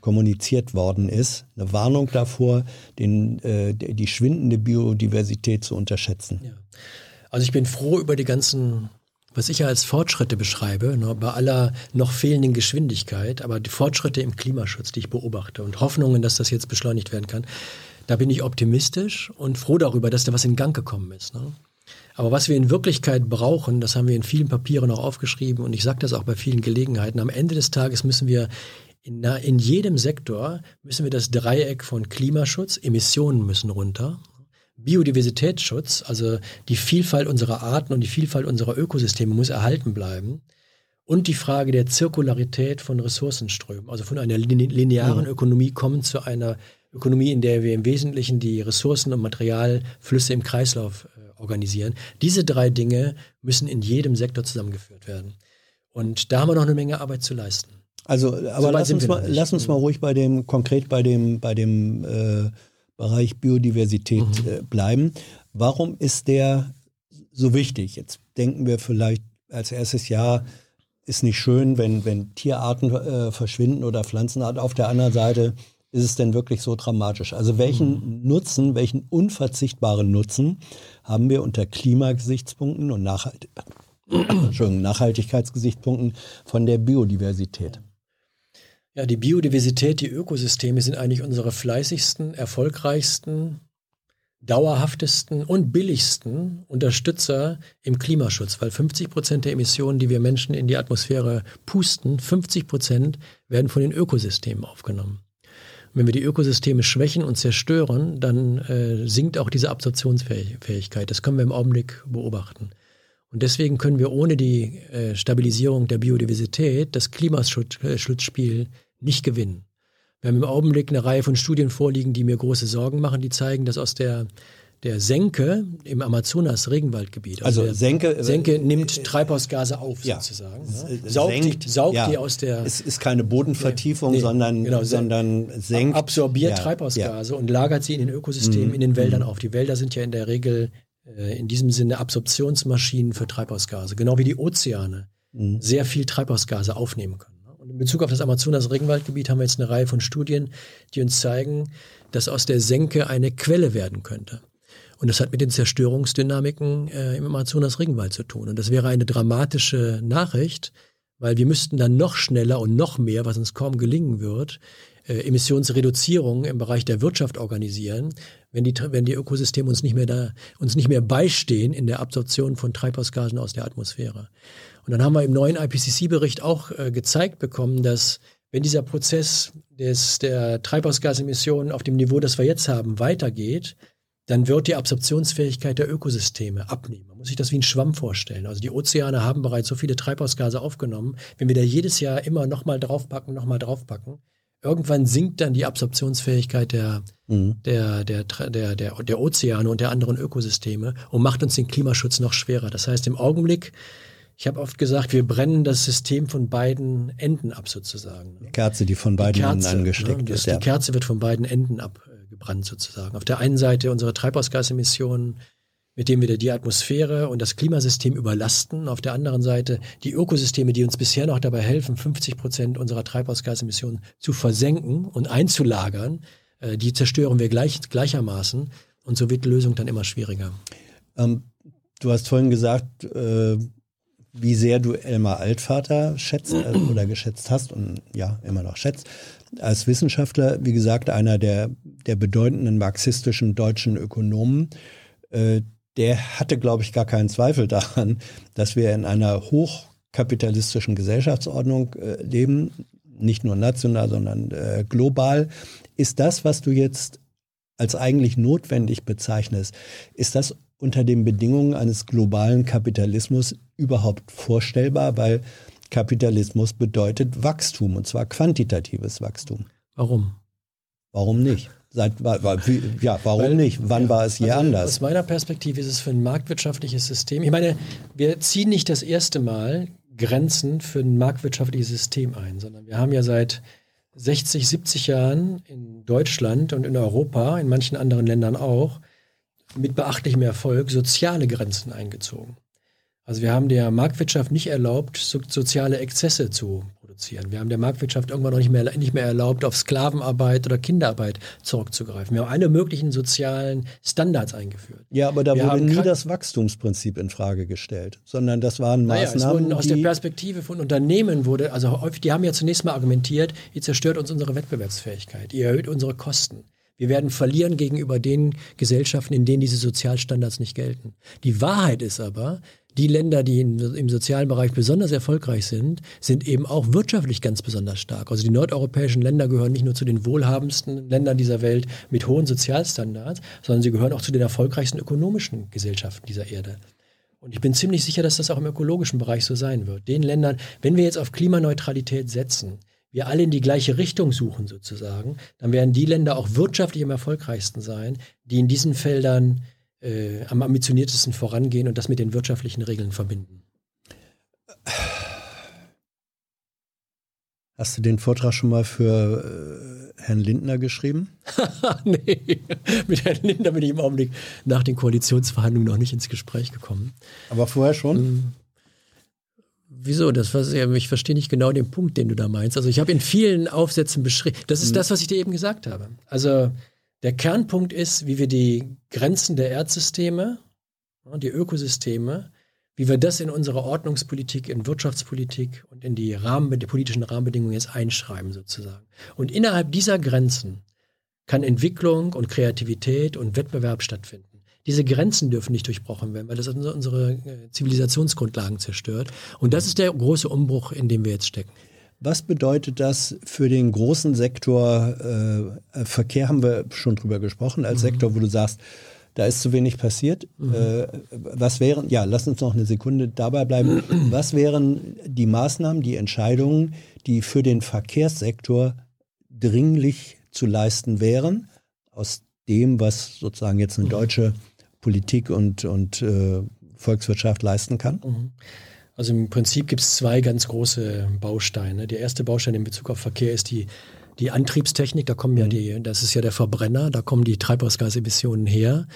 kommuniziert worden ist. Eine Warnung davor, den, äh, die schwindende Biodiversität zu unterschätzen. Ja. Also ich bin froh über die ganzen, was ich ja als Fortschritte beschreibe, ne, bei aller noch fehlenden Geschwindigkeit, aber die Fortschritte im Klimaschutz, die ich beobachte und Hoffnungen, dass das jetzt beschleunigt werden kann. Da bin ich optimistisch und froh darüber, dass da was in Gang gekommen ist. Ne? Aber was wir in Wirklichkeit brauchen, das haben wir in vielen Papieren auch aufgeschrieben und ich sage das auch bei vielen Gelegenheiten, am Ende des Tages müssen wir in, in jedem Sektor müssen wir das Dreieck von Klimaschutz, Emissionen müssen runter, Biodiversitätsschutz, also die Vielfalt unserer Arten und die Vielfalt unserer Ökosysteme muss erhalten bleiben. Und die Frage der Zirkularität von Ressourcenströmen, also von einer linearen Ökonomie kommen zu einer Ökonomie, in der wir im Wesentlichen die Ressourcen und Materialflüsse im Kreislauf äh, organisieren. Diese drei Dinge müssen in jedem Sektor zusammengeführt werden. Und da haben wir noch eine Menge Arbeit zu leisten. Also, aber so lass, uns mal, lass uns mal ruhig bei dem, konkret bei dem, bei dem äh, Bereich Biodiversität mhm. äh, bleiben. Warum ist der so wichtig? Jetzt denken wir vielleicht als erstes Jahr, ist nicht schön, wenn, wenn Tierarten äh, verschwinden oder Pflanzenarten. Auf der anderen Seite ist es denn wirklich so dramatisch? Also welchen mhm. Nutzen, welchen unverzichtbaren Nutzen haben wir unter Klimagesichtspunkten und Nachhalt Nachhaltigkeitsgesichtspunkten von der Biodiversität? Ja, die Biodiversität, die Ökosysteme sind eigentlich unsere fleißigsten, erfolgreichsten, dauerhaftesten und billigsten Unterstützer im Klimaschutz, weil 50 Prozent der Emissionen, die wir Menschen in die Atmosphäre pusten, 50 Prozent werden von den Ökosystemen aufgenommen. Und wenn wir die Ökosysteme schwächen und zerstören, dann äh, sinkt auch diese Absorptionsfähigkeit. Das können wir im Augenblick beobachten. Und deswegen können wir ohne die äh, Stabilisierung der Biodiversität das Klimaschutzspiel nicht gewinnen. Wir haben im Augenblick eine Reihe von Studien vorliegen, die mir große Sorgen machen, die zeigen, dass aus der der Senke im Amazonas-Regenwaldgebiet. Also, also Senke, Senke nimmt äh, Treibhausgase auf, ja. sozusagen. Ja. Saugt, senkt, die, saugt ja. die aus der. Es ist keine Bodenvertiefung, nee, sondern, genau, sondern senkt. Absorbiert Treibhausgase und lagert sie in den Ökosystemen, mhm. in den Wäldern mhm. auf. Die Wälder sind ja in der Regel äh, in diesem Sinne Absorptionsmaschinen für Treibhausgase, genau wie die Ozeane mhm. sehr viel Treibhausgase aufnehmen können. Und in Bezug auf das Amazonas-Regenwaldgebiet haben wir jetzt eine Reihe von Studien, die uns zeigen, dass aus der Senke eine Quelle werden könnte. Und das hat mit den Zerstörungsdynamiken äh, im Amazonas-Regenwald zu tun. Und das wäre eine dramatische Nachricht, weil wir müssten dann noch schneller und noch mehr, was uns kaum gelingen wird, äh, Emissionsreduzierung im Bereich der Wirtschaft organisieren, wenn die, wenn die Ökosysteme uns nicht mehr da, uns nicht mehr beistehen in der Absorption von Treibhausgasen aus der Atmosphäre. Und dann haben wir im neuen IPCC-Bericht auch äh, gezeigt bekommen, dass wenn dieser Prozess des, der Treibhausgasemissionen auf dem Niveau, das wir jetzt haben, weitergeht, dann wird die Absorptionsfähigkeit der Ökosysteme abnehmen. Man muss sich das wie ein Schwamm vorstellen. Also die Ozeane haben bereits so viele Treibhausgase aufgenommen. Wenn wir da jedes Jahr immer nochmal draufpacken, nochmal draufpacken, irgendwann sinkt dann die Absorptionsfähigkeit der, mhm. der, der, der, der, der Ozeane und der anderen Ökosysteme und macht uns den Klimaschutz noch schwerer. Das heißt, im Augenblick ich habe oft gesagt, wir brennen das System von beiden Enden ab sozusagen. Die Kerze, die von beiden Enden angesteckt ne, ist. Die Kerze wird von beiden Enden abgebrannt sozusagen. Auf der einen Seite unsere Treibhausgasemissionen, mit denen wir die Atmosphäre und das Klimasystem überlasten. Auf der anderen Seite die Ökosysteme, die uns bisher noch dabei helfen, 50 Prozent unserer Treibhausgasemissionen zu versenken und einzulagern, äh, die zerstören wir gleich, gleichermaßen. Und so wird die Lösung dann immer schwieriger. Ähm, du hast vorhin gesagt, äh, wie sehr du Elmar Altvater schätzt äh, oder geschätzt hast und ja, immer noch schätzt. Als Wissenschaftler, wie gesagt, einer der, der bedeutenden marxistischen deutschen Ökonomen, äh, der hatte, glaube ich, gar keinen Zweifel daran, dass wir in einer hochkapitalistischen Gesellschaftsordnung äh, leben, nicht nur national, sondern äh, global. Ist das, was du jetzt als eigentlich notwendig bezeichnest, ist das unter den Bedingungen eines globalen Kapitalismus überhaupt vorstellbar, weil Kapitalismus bedeutet Wachstum und zwar quantitatives Wachstum. Warum? Warum nicht? Seit, ja, warum Weil, nicht? Wann ja, war es hier also anders? Aus meiner Perspektive ist es für ein marktwirtschaftliches System. Ich meine, wir ziehen nicht das erste Mal Grenzen für ein marktwirtschaftliches System ein, sondern wir haben ja seit 60, 70 Jahren in Deutschland und in Europa, in manchen anderen Ländern auch, mit beachtlichem Erfolg soziale Grenzen eingezogen. Also wir haben der Marktwirtschaft nicht erlaubt, so, soziale Exzesse zu produzieren. Wir haben der Marktwirtschaft irgendwann noch nicht mehr, nicht mehr erlaubt, auf Sklavenarbeit oder Kinderarbeit zurückzugreifen. Wir haben alle möglichen sozialen Standards eingeführt. Ja, aber da wir wurde nie das Wachstumsprinzip in Frage gestellt, sondern das waren Maßnahmen, naja, aus der Perspektive von Unternehmen wurde, also häufig, die haben ja zunächst mal argumentiert, ihr zerstört uns unsere Wettbewerbsfähigkeit, ihr erhöht unsere Kosten. Wir werden verlieren gegenüber den Gesellschaften, in denen diese Sozialstandards nicht gelten. Die Wahrheit ist aber, die Länder, die im sozialen Bereich besonders erfolgreich sind, sind eben auch wirtschaftlich ganz besonders stark. Also die nordeuropäischen Länder gehören nicht nur zu den wohlhabendsten Ländern dieser Welt mit hohen Sozialstandards, sondern sie gehören auch zu den erfolgreichsten ökonomischen Gesellschaften dieser Erde. Und ich bin ziemlich sicher, dass das auch im ökologischen Bereich so sein wird. Den Ländern, wenn wir jetzt auf Klimaneutralität setzen, wir alle in die gleiche Richtung suchen sozusagen, dann werden die Länder auch wirtschaftlich am erfolgreichsten sein, die in diesen Feldern äh, am ambitioniertesten vorangehen und das mit den wirtschaftlichen Regeln verbinden. Hast du den Vortrag schon mal für äh, Herrn Lindner geschrieben? nee, mit Herrn Lindner bin ich im Augenblick nach den Koalitionsverhandlungen noch nicht ins Gespräch gekommen. Aber vorher schon? Ähm, Wieso? Das was, ich verstehe nicht genau den Punkt, den du da meinst. Also ich habe in vielen Aufsätzen beschrieben, das ist mhm. das, was ich dir eben gesagt habe. Also der Kernpunkt ist, wie wir die Grenzen der Erdsysteme, die Ökosysteme, wie wir das in unsere Ordnungspolitik, in Wirtschaftspolitik und in die, Rahmen, die politischen Rahmenbedingungen jetzt einschreiben sozusagen. Und innerhalb dieser Grenzen kann Entwicklung und Kreativität und Wettbewerb stattfinden. Diese Grenzen dürfen nicht durchbrochen werden, weil das unsere äh, Zivilisationsgrundlagen zerstört. Und das ist der große Umbruch, in dem wir jetzt stecken. Was bedeutet das für den großen Sektor äh, äh, Verkehr? Haben wir schon drüber gesprochen, als mhm. Sektor, wo du sagst, da ist zu wenig passiert. Mhm. Äh, was wären, ja, lass uns noch eine Sekunde dabei bleiben. Was wären die Maßnahmen, die Entscheidungen, die für den Verkehrssektor dringlich zu leisten wären, aus dem, was sozusagen jetzt eine mhm. deutsche Politik und, und äh, Volkswirtschaft leisten kann? Mhm. Also im Prinzip gibt es zwei ganz große Bausteine. Der erste Baustein in Bezug auf Verkehr ist die, die Antriebstechnik. Da kommen ja mhm. die, das ist ja der Verbrenner, da kommen die Treibhausgasemissionen her.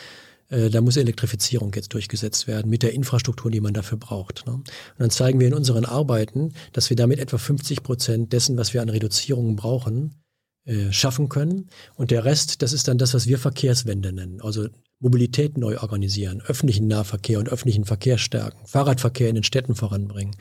Äh, da muss Elektrifizierung jetzt durchgesetzt werden mit der Infrastruktur, die man dafür braucht. Ne? Und dann zeigen wir in unseren Arbeiten, dass wir damit etwa 50 Prozent dessen, was wir an Reduzierungen brauchen, äh, schaffen können. Und der Rest, das ist dann das, was wir Verkehrswende nennen. Also Mobilität neu organisieren, öffentlichen Nahverkehr und öffentlichen Verkehr stärken, Fahrradverkehr in den Städten voranbringen.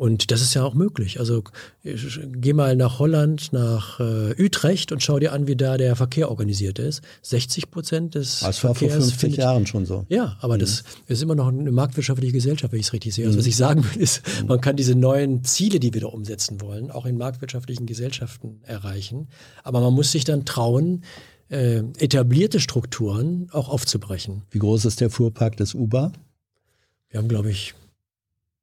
Und das ist ja auch möglich. Also geh mal nach Holland, nach äh, Utrecht und schau dir an, wie da der Verkehr organisiert ist. 60 Prozent des das war Verkehrs vor 50 findet, Jahren schon so. Ja, aber mhm. das ist immer noch eine marktwirtschaftliche Gesellschaft, wenn ich es richtig sehe. Also was mhm. ich sagen will, ist, mhm. man kann diese neuen Ziele, die wir da umsetzen wollen, auch in marktwirtschaftlichen Gesellschaften erreichen. Aber man muss sich dann trauen, äh, etablierte Strukturen auch aufzubrechen. Wie groß ist der Fuhrpark des Uber? Wir haben, glaube ich,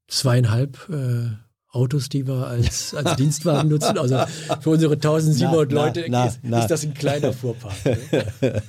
zweieinhalb äh, Autos, die wir als, als Dienstwagen nutzen. Also für unsere 1700 na, Leute na, ist, na, ist, das ein kleiner Fuhrpark. Ne?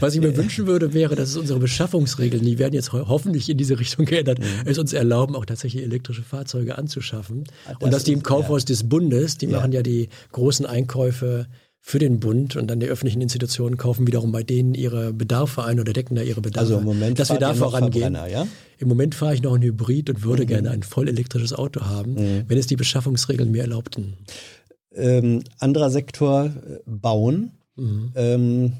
Was ich mir wünschen würde, wäre, dass es unsere Beschaffungsregeln, die werden jetzt hoffentlich in diese Richtung geändert, mhm. es uns erlauben, auch tatsächlich elektrische Fahrzeuge anzuschaffen. Das Und dass die im Kaufhaus ja. des Bundes, die ja. machen ja die großen Einkäufe für den Bund und dann die öffentlichen Institutionen kaufen wiederum bei denen ihre Bedarfe ein oder decken da ihre Bedarfe. Also im Moment dass wir da vorangehen. Ja? Im Moment fahre ich noch ein Hybrid und würde mhm. gerne ein voll elektrisches Auto haben, mhm. wenn es die Beschaffungsregeln mir erlaubten. Ähm, anderer Sektor, äh, Bauen. Mhm. Ähm,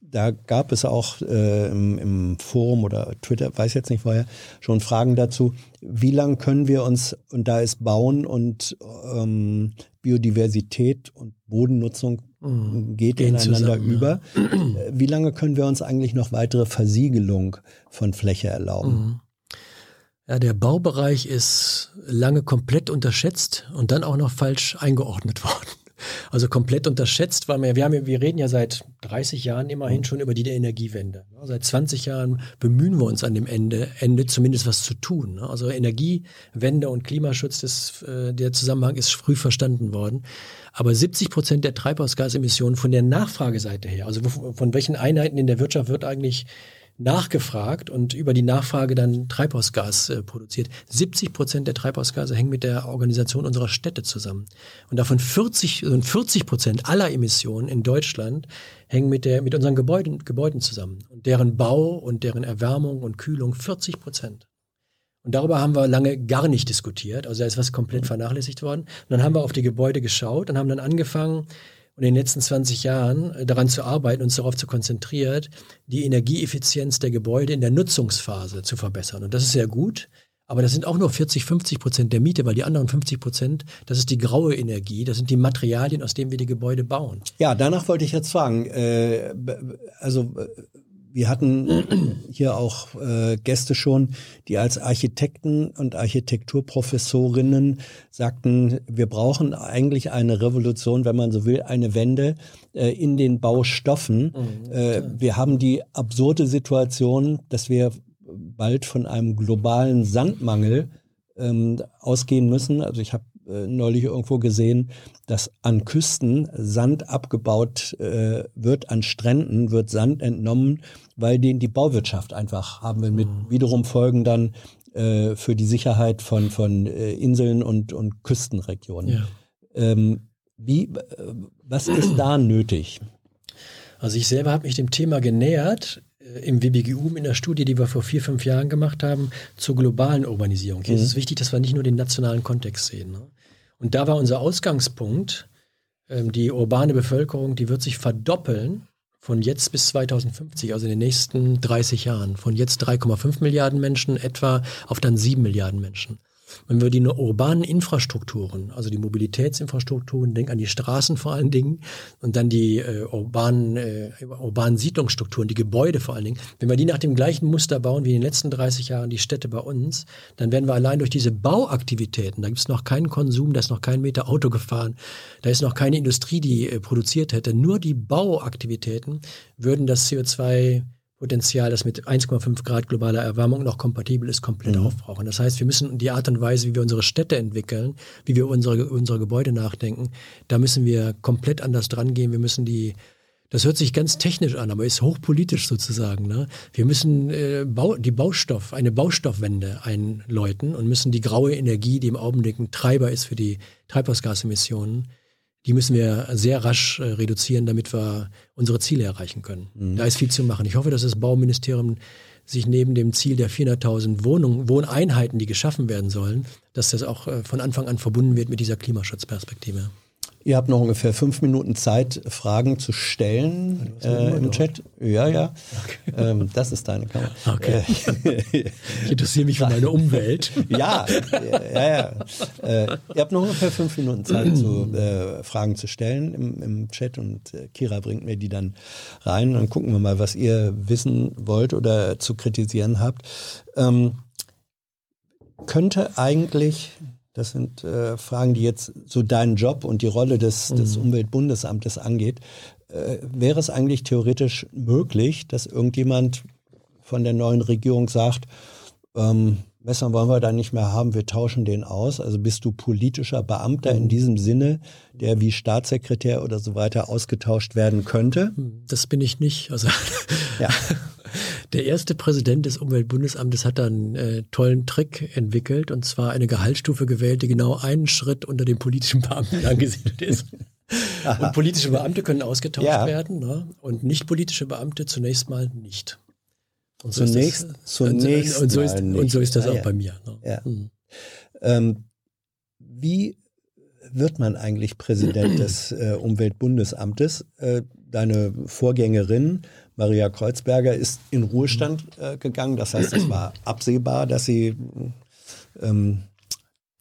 da gab es auch äh, im, im, Forum oder Twitter, weiß jetzt nicht woher, schon Fragen dazu, wie lange können wir uns, und da ist Bauen und ähm, Biodiversität und Bodennutzung mhm. geht Gehen ineinander zusammen, über. Ja. Äh, wie lange können wir uns eigentlich noch weitere Versiegelung von Fläche erlauben? Mhm. Ja, der Baubereich ist lange komplett unterschätzt und dann auch noch falsch eingeordnet worden. Also komplett unterschätzt, weil wir, wir, haben, wir reden ja seit 30 Jahren immerhin schon über die Energiewende. Seit 20 Jahren bemühen wir uns an dem Ende, Ende zumindest was zu tun. Also Energiewende und Klimaschutz, das, äh, der Zusammenhang ist früh verstanden worden. Aber 70 Prozent der Treibhausgasemissionen von der Nachfrageseite her, also von welchen Einheiten in der Wirtschaft wird eigentlich nachgefragt und über die Nachfrage dann Treibhausgas äh, produziert. 70 Prozent der Treibhausgase hängen mit der Organisation unserer Städte zusammen. Und davon 40, 40 Prozent aller Emissionen in Deutschland hängen mit, der, mit unseren Gebäuden, Gebäuden zusammen. Und deren Bau und deren Erwärmung und Kühlung 40 Prozent. Und darüber haben wir lange gar nicht diskutiert. Also da ist was komplett vernachlässigt worden. Und dann haben wir auf die Gebäude geschaut und haben dann angefangen, und in den letzten 20 Jahren äh, daran zu arbeiten, uns darauf zu konzentrieren, die Energieeffizienz der Gebäude in der Nutzungsphase zu verbessern. Und das ist sehr gut. Aber das sind auch nur 40, 50 Prozent der Miete, weil die anderen 50 Prozent, das ist die graue Energie, das sind die Materialien, aus denen wir die Gebäude bauen. Ja, danach wollte ich jetzt fragen. Äh, also äh, wir hatten hier auch äh, Gäste schon, die als Architekten und Architekturprofessorinnen sagten, wir brauchen eigentlich eine Revolution, wenn man so will, eine Wende äh, in den Baustoffen. Mhm, äh, wir haben die absurde Situation, dass wir bald von einem globalen Sandmangel ähm, ausgehen müssen. Also ich habe äh, neulich irgendwo gesehen, dass an Küsten Sand abgebaut äh, wird, an Stränden wird Sand entnommen, weil den die Bauwirtschaft einfach haben will, mit mhm. wiederum Folgen dann äh, für die Sicherheit von, von äh, Inseln und, und Küstenregionen. Ja. Ähm, wie, äh, was ist da nötig? Also ich selber habe mich dem Thema genähert äh, im WBGU in der Studie, die wir vor vier, fünf Jahren gemacht haben, zur globalen Urbanisierung. Hier mhm. ist es wichtig, dass wir nicht nur den nationalen Kontext sehen. Ne? Und da war unser Ausgangspunkt, ähm, die urbane Bevölkerung, die wird sich verdoppeln von jetzt bis 2050, also in den nächsten 30 Jahren. Von jetzt 3,5 Milliarden Menschen etwa auf dann 7 Milliarden Menschen. Wenn wir die urbanen Infrastrukturen, also die Mobilitätsinfrastrukturen, denken an die Straßen vor allen Dingen und dann die äh, urbanen, äh, urbanen Siedlungsstrukturen, die Gebäude vor allen Dingen, wenn wir die nach dem gleichen Muster bauen wie in den letzten 30 Jahren die Städte bei uns, dann werden wir allein durch diese Bauaktivitäten, da gibt es noch keinen Konsum, da ist noch kein Meter Auto gefahren, da ist noch keine Industrie, die äh, produziert hätte, nur die Bauaktivitäten würden das CO2 Potenzial, das mit 1,5 Grad globaler Erwärmung noch kompatibel ist, komplett mhm. aufbrauchen. Das heißt, wir müssen die Art und Weise, wie wir unsere Städte entwickeln, wie wir unsere, unsere Gebäude nachdenken, da müssen wir komplett anders dran gehen. Wir müssen die das hört sich ganz technisch an, aber ist hochpolitisch sozusagen. Ne? Wir müssen äh, Bau, die Baustoff, eine Baustoffwende einläuten und müssen die graue Energie, die im Augenblick ein Treiber ist für die Treibhausgasemissionen, die müssen wir sehr rasch äh, reduzieren, damit wir unsere Ziele erreichen können. Mhm. Da ist viel zu machen. Ich hoffe, dass das Bauministerium sich neben dem Ziel der 400.000 Wohnungen, Wohneinheiten, die geschaffen werden sollen, dass das auch äh, von Anfang an verbunden wird mit dieser Klimaschutzperspektive. Ihr habt noch ungefähr fünf Minuten Zeit, Fragen zu stellen äh, im Chat. Ja, ja. Okay. Ähm, das ist deine Kamera. Okay. Äh, ich interessiere mich für meine Umwelt. ja, ja, ja. Äh, ihr habt noch ungefähr fünf Minuten Zeit, zu, äh, Fragen zu stellen im, im Chat und äh, Kira bringt mir die dann rein. Dann gucken wir mal, was ihr wissen wollt oder zu kritisieren habt. Ähm, könnte eigentlich das sind äh, Fragen, die jetzt so deinen Job und die Rolle des, mhm. des Umweltbundesamtes angeht. Äh, wäre es eigentlich theoretisch möglich, dass irgendjemand von der neuen Regierung sagt, ähm, Messer wollen wir da nicht mehr haben, wir tauschen den aus. Also bist du politischer Beamter in mhm. diesem Sinne, der wie Staatssekretär oder so weiter ausgetauscht werden könnte? Das bin ich nicht. Also ja. Der erste Präsident des Umweltbundesamtes hat da einen äh, tollen Trick entwickelt und zwar eine Gehaltsstufe gewählt, die genau einen Schritt unter dem politischen Beamten angesiedelt ist. und politische Beamte können ausgetauscht ja. werden ne? und nicht politische Beamte zunächst mal nicht. Und so zunächst, das, zunächst und, so ist, und so ist das ah, auch ja. bei mir. Ne? Ja. Mhm. Ähm, wie wird man eigentlich Präsident des äh, Umweltbundesamtes? Äh, deine Vorgängerin Maria Kreuzberger ist in Ruhestand äh, gegangen. Das heißt, es war absehbar, dass sie, ähm,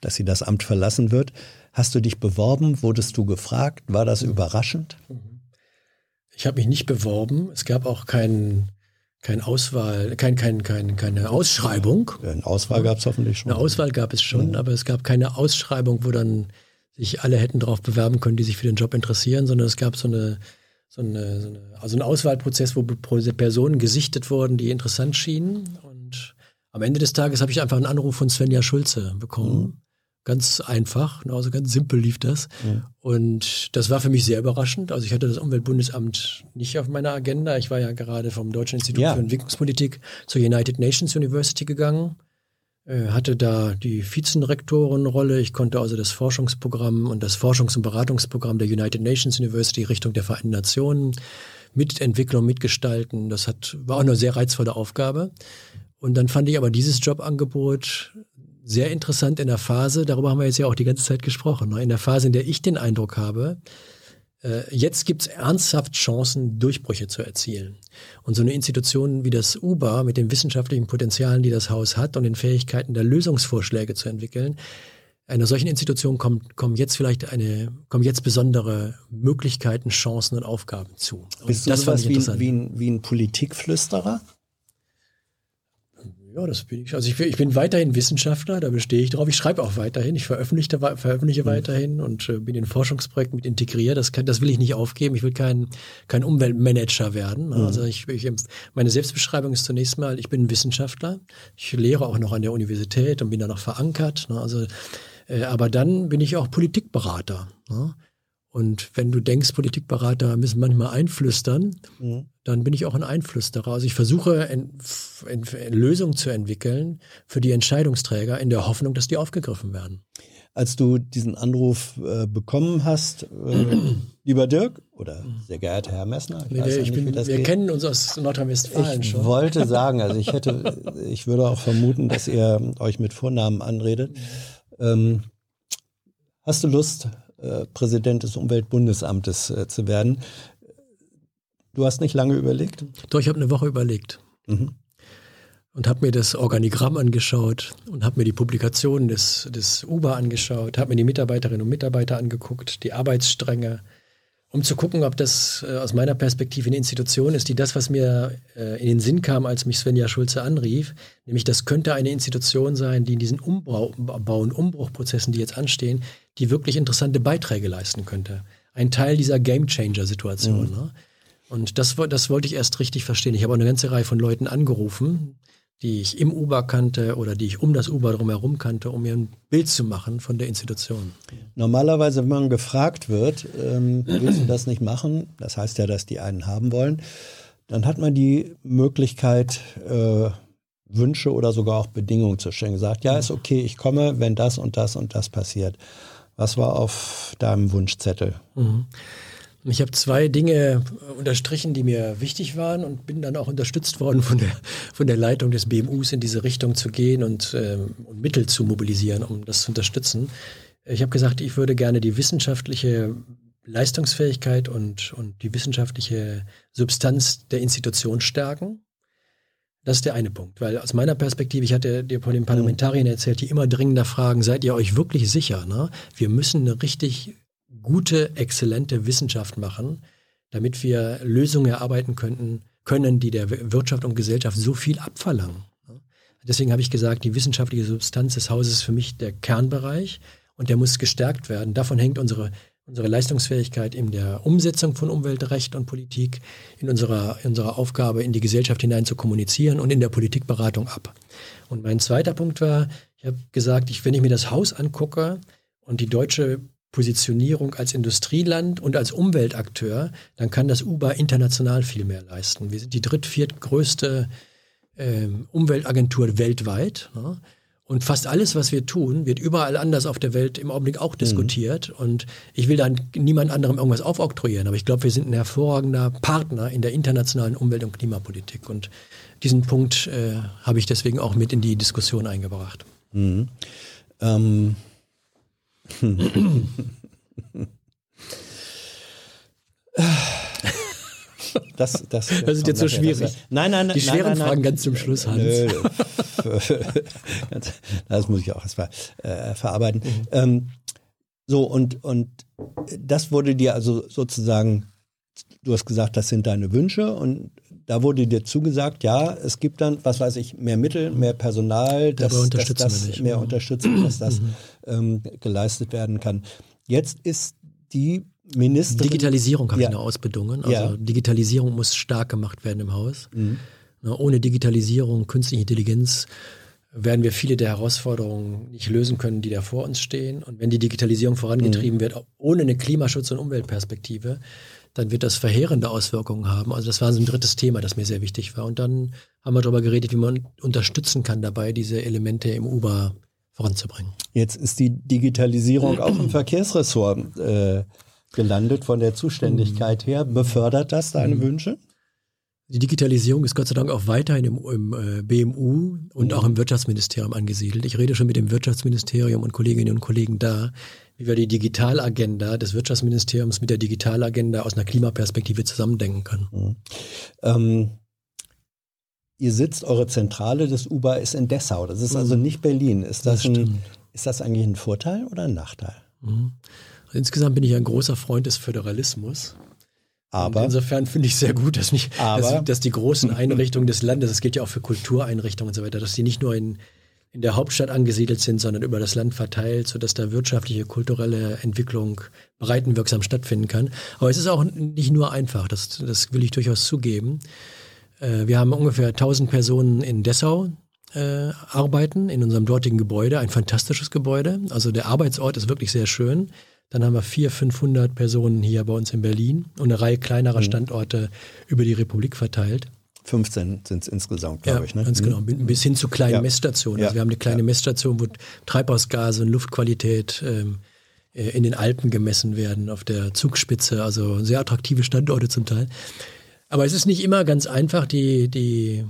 dass sie das Amt verlassen wird. Hast du dich beworben? Wurdest du gefragt? War das überraschend? Ich habe mich nicht beworben. Es gab auch keinen kein Auswahl, kein, kein, kein, keine Ausschreibung. Eine Auswahl gab es hoffentlich schon. Eine Auswahl gab es schon, mhm. aber es gab keine Ausschreibung, wo dann sich alle hätten darauf bewerben können, die sich für den Job interessieren, sondern es gab so eine so eine, so eine, also ein Auswahlprozess, wo Personen gesichtet wurden, die interessant schienen. Und am Ende des Tages habe ich einfach einen Anruf von Svenja Schulze bekommen. Mhm. Ganz einfach, also ganz simpel lief das. Mhm. Und das war für mich sehr überraschend. Also ich hatte das Umweltbundesamt nicht auf meiner Agenda. Ich war ja gerade vom Deutschen Institut ja. für Entwicklungspolitik zur United Nations University gegangen hatte da die Vizenrektorenrolle. Ich konnte also das Forschungsprogramm und das Forschungs- und Beratungsprogramm der United Nations University Richtung der Vereinten Nationen mitentwickeln und mitgestalten. Das hat, war auch eine sehr reizvolle Aufgabe. Und dann fand ich aber dieses Jobangebot sehr interessant in der Phase, darüber haben wir jetzt ja auch die ganze Zeit gesprochen, ne? in der Phase, in der ich den Eindruck habe, äh, jetzt gibt es ernsthaft Chancen, Durchbrüche zu erzielen. Und so eine Institution wie das UBA mit den wissenschaftlichen Potenzialen, die das Haus hat und den Fähigkeiten der Lösungsvorschläge zu entwickeln, einer solchen Institution kommt, kommen jetzt vielleicht eine, kommen jetzt besondere Möglichkeiten, Chancen und Aufgaben zu. Und Bist du das sowas wie, wie, ein, wie ein Politikflüsterer? Ja, das bin ich. Also ich, ich, bin weiterhin Wissenschaftler, da bestehe ich drauf. Ich schreibe auch weiterhin, ich veröffentliche, veröffentliche mhm. weiterhin und äh, bin in Forschungsprojekten mit integriert. Das, kann, das will ich nicht aufgeben. Ich will kein, kein Umweltmanager werden. Mhm. Also ich, ich, meine Selbstbeschreibung ist zunächst mal, ich bin Wissenschaftler. Ich lehre auch noch an der Universität und bin da noch verankert. Ne? Also, äh, aber dann bin ich auch Politikberater. Ne? Und wenn du denkst, Politikberater müssen manchmal einflüstern, mhm. dann bin ich auch ein Einflüsterer. Also ich versuche Lösungen zu entwickeln für die Entscheidungsträger in der Hoffnung, dass die aufgegriffen werden. Als du diesen Anruf äh, bekommen hast, äh, lieber Dirk oder sehr geehrter Herr Messner, ich, nee, nee, ich nicht, bin, wir geht. kennen uns aus Nordrhein-Westfalen schon. Ich wollte sagen, also ich hätte, ich würde auch vermuten, dass ihr euch mit Vornamen anredet. Ähm, hast du Lust, äh, Präsident des Umweltbundesamtes äh, zu werden. Du hast nicht lange überlegt? Doch, ich habe eine Woche überlegt. Mhm. Und habe mir das Organigramm angeschaut und habe mir die Publikationen des, des UBA angeschaut, habe mir die Mitarbeiterinnen und Mitarbeiter angeguckt, die Arbeitsstränge, um zu gucken, ob das äh, aus meiner Perspektive eine Institution ist, die das, was mir äh, in den Sinn kam, als mich Svenja Schulze anrief, nämlich das könnte eine Institution sein, die in diesen Umbau, und Umbruchprozessen, die jetzt anstehen, die wirklich interessante Beiträge leisten könnte. Ein Teil dieser Game-Changer-Situation. Mhm. Ne? Und das, das wollte ich erst richtig verstehen. Ich habe auch eine ganze Reihe von Leuten angerufen, die ich im Uber kannte oder die ich um das Uber drumherum kannte, um mir ein Bild zu machen von der Institution. Normalerweise, wenn man gefragt wird, ähm, willst du das nicht machen, das heißt ja, dass die einen haben wollen, dann hat man die Möglichkeit, äh, Wünsche oder sogar auch Bedingungen zu stellen. Gesagt, ja, ist okay, ich komme, wenn das und das und das passiert. Was war auf deinem Wunschzettel? Mhm. Ich habe zwei Dinge unterstrichen, die mir wichtig waren und bin dann auch unterstützt worden von der, von der Leitung des BMUs in diese Richtung zu gehen und, ähm, und Mittel zu mobilisieren, um das zu unterstützen. Ich habe gesagt, ich würde gerne die wissenschaftliche Leistungsfähigkeit und, und die wissenschaftliche Substanz der Institution stärken. Das ist der eine Punkt, weil aus meiner Perspektive, ich hatte dir von den Parlamentariern erzählt, die immer dringender fragen, seid ihr euch wirklich sicher? Ne? Wir müssen eine richtig gute, exzellente Wissenschaft machen, damit wir Lösungen erarbeiten könnten, können, die der Wirtschaft und Gesellschaft so viel abverlangen. Ne? Deswegen habe ich gesagt, die wissenschaftliche Substanz des Hauses ist für mich der Kernbereich und der muss gestärkt werden. Davon hängt unsere unsere Leistungsfähigkeit in der Umsetzung von Umweltrecht und Politik, in unserer, unserer Aufgabe, in die Gesellschaft hinein zu kommunizieren und in der Politikberatung ab. Und mein zweiter Punkt war, ich habe gesagt, ich, wenn ich mir das Haus angucke und die deutsche Positionierung als Industrieland und als Umweltakteur, dann kann das UBA international viel mehr leisten. Wir sind die dritt-, viertgrößte äh, Umweltagentur weltweit. Ne? Und fast alles, was wir tun, wird überall anders auf der Welt im Augenblick auch diskutiert. Mhm. Und ich will dann niemand anderem irgendwas aufoktroyieren, aber ich glaube, wir sind ein hervorragender Partner in der internationalen Umwelt- und Klimapolitik. Und diesen Punkt äh, habe ich deswegen auch mit in die Diskussion eingebracht. Mhm. Ähm. Das, das, das ist jetzt so schwierig. Das, nein, nein, nein. Die schweren nein, nein, Fragen ganz zum Schluss, Hans. das muss ich auch erstmal äh, verarbeiten. Mhm. Ähm, so, und, und das wurde dir also sozusagen, du hast gesagt, das sind deine Wünsche und da wurde dir zugesagt, ja, es gibt dann, was weiß ich, mehr Mittel, mehr Personal, dass, dass das mehr mhm. Unterstützung, dass das mhm. ähm, geleistet werden kann. Jetzt ist die Ministerin. Digitalisierung habe ja. ich noch ausbedungen. Also ja. Digitalisierung muss stark gemacht werden im Haus. Mhm. Ohne Digitalisierung, künstliche Intelligenz werden wir viele der Herausforderungen nicht lösen können, die da vor uns stehen. Und wenn die Digitalisierung vorangetrieben mhm. wird, ohne eine Klimaschutz- und Umweltperspektive, dann wird das verheerende Auswirkungen haben. Also das war so ein drittes Thema, das mir sehr wichtig war. Und dann haben wir darüber geredet, wie man unterstützen kann dabei, diese Elemente im UBA voranzubringen. Jetzt ist die Digitalisierung auch im Verkehrsressort äh, gelandet von der Zuständigkeit her. Befördert das deine mhm. Wünsche? Die Digitalisierung ist Gott sei Dank auch weiterhin im, im äh, BMU und mhm. auch im Wirtschaftsministerium angesiedelt. Ich rede schon mit dem Wirtschaftsministerium und Kolleginnen und Kollegen da, wie wir die Digitalagenda des Wirtschaftsministeriums mit der Digitalagenda aus einer Klimaperspektive zusammendenken können. Mhm. Ähm, ihr sitzt, eure Zentrale des UBA ist in Dessau. Das ist also mhm. nicht Berlin. Ist das, das ein, ist das eigentlich ein Vorteil oder ein Nachteil? Insgesamt bin ich ein großer Freund des Föderalismus. Aber und insofern finde ich sehr gut, dass, nicht, dass, dass, die großen Einrichtungen des Landes, das gilt ja auch für Kultureinrichtungen und so weiter, dass die nicht nur in, in der Hauptstadt angesiedelt sind, sondern über das Land verteilt, sodass da wirtschaftliche, kulturelle Entwicklung breitenwirksam stattfinden kann. Aber es ist auch nicht nur einfach, das, das will ich durchaus zugeben. Äh, wir haben ungefähr 1000 Personen in Dessau, äh, arbeiten in unserem dortigen Gebäude, ein fantastisches Gebäude. Also der Arbeitsort ist wirklich sehr schön. Dann haben wir 400, 500 Personen hier bei uns in Berlin und eine Reihe kleinerer mhm. Standorte über die Republik verteilt. 15 sind es insgesamt, glaube ja, ich. Ne? Ganz mhm. genau, bis hin zu kleinen ja. Messstationen. Also wir haben eine kleine. Messstation, wo Treibhausgase und Luftqualität ähm, äh, in den Alpen gemessen werden, auf der Zugspitze. Also sehr attraktive Standorte zum Teil. Aber es ist nicht immer ganz einfach, die, die,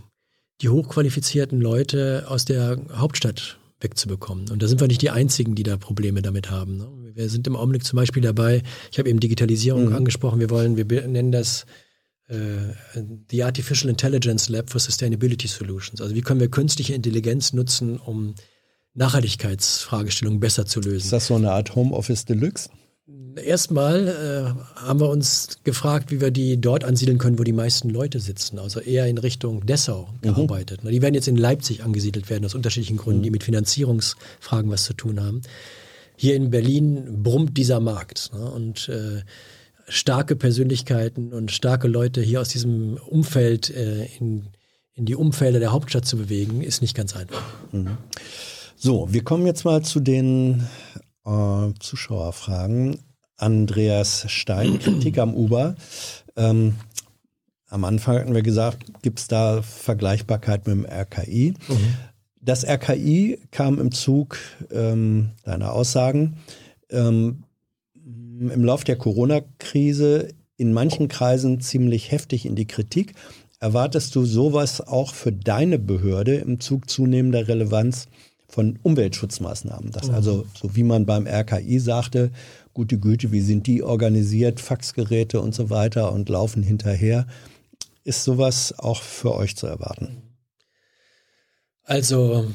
die hochqualifizierten Leute aus der Hauptstadt wegzubekommen. Und da sind wir nicht die Einzigen, die da Probleme damit haben. Ne? Wir sind im Augenblick zum Beispiel dabei, ich habe eben Digitalisierung mhm. angesprochen, wir wollen, wir nennen das äh, The Artificial Intelligence Lab for Sustainability Solutions. Also wie können wir künstliche Intelligenz nutzen, um Nachhaltigkeitsfragestellungen besser zu lösen. Ist das so eine Art Homeoffice Deluxe? Erstmal äh, haben wir uns gefragt, wie wir die dort ansiedeln können, wo die meisten Leute sitzen. Also eher in Richtung Dessau mhm. gearbeitet. Die werden jetzt in Leipzig angesiedelt werden, aus unterschiedlichen Gründen, mhm. die mit Finanzierungsfragen was zu tun haben hier in Berlin brummt dieser Markt. Ne? Und äh, starke Persönlichkeiten und starke Leute hier aus diesem Umfeld äh, in, in die Umfelder der Hauptstadt zu bewegen, ist nicht ganz einfach. Mhm. So, wir kommen jetzt mal zu den äh, Zuschauerfragen. Andreas Stein, Kritik am Uber. Ähm, am Anfang hatten wir gesagt, gibt es da Vergleichbarkeit mit dem RKI? Mhm. Das RKI kam im Zug ähm, deiner Aussagen ähm, im Lauf der Corona-Krise in manchen Kreisen ziemlich heftig in die Kritik. Erwartest du sowas auch für deine Behörde im Zug zunehmender Relevanz von Umweltschutzmaßnahmen. Das mhm. also, so wie man beim RKI sagte, gute Güte, wie sind die organisiert, Faxgeräte und so weiter und laufen hinterher. Ist sowas auch für euch zu erwarten? Also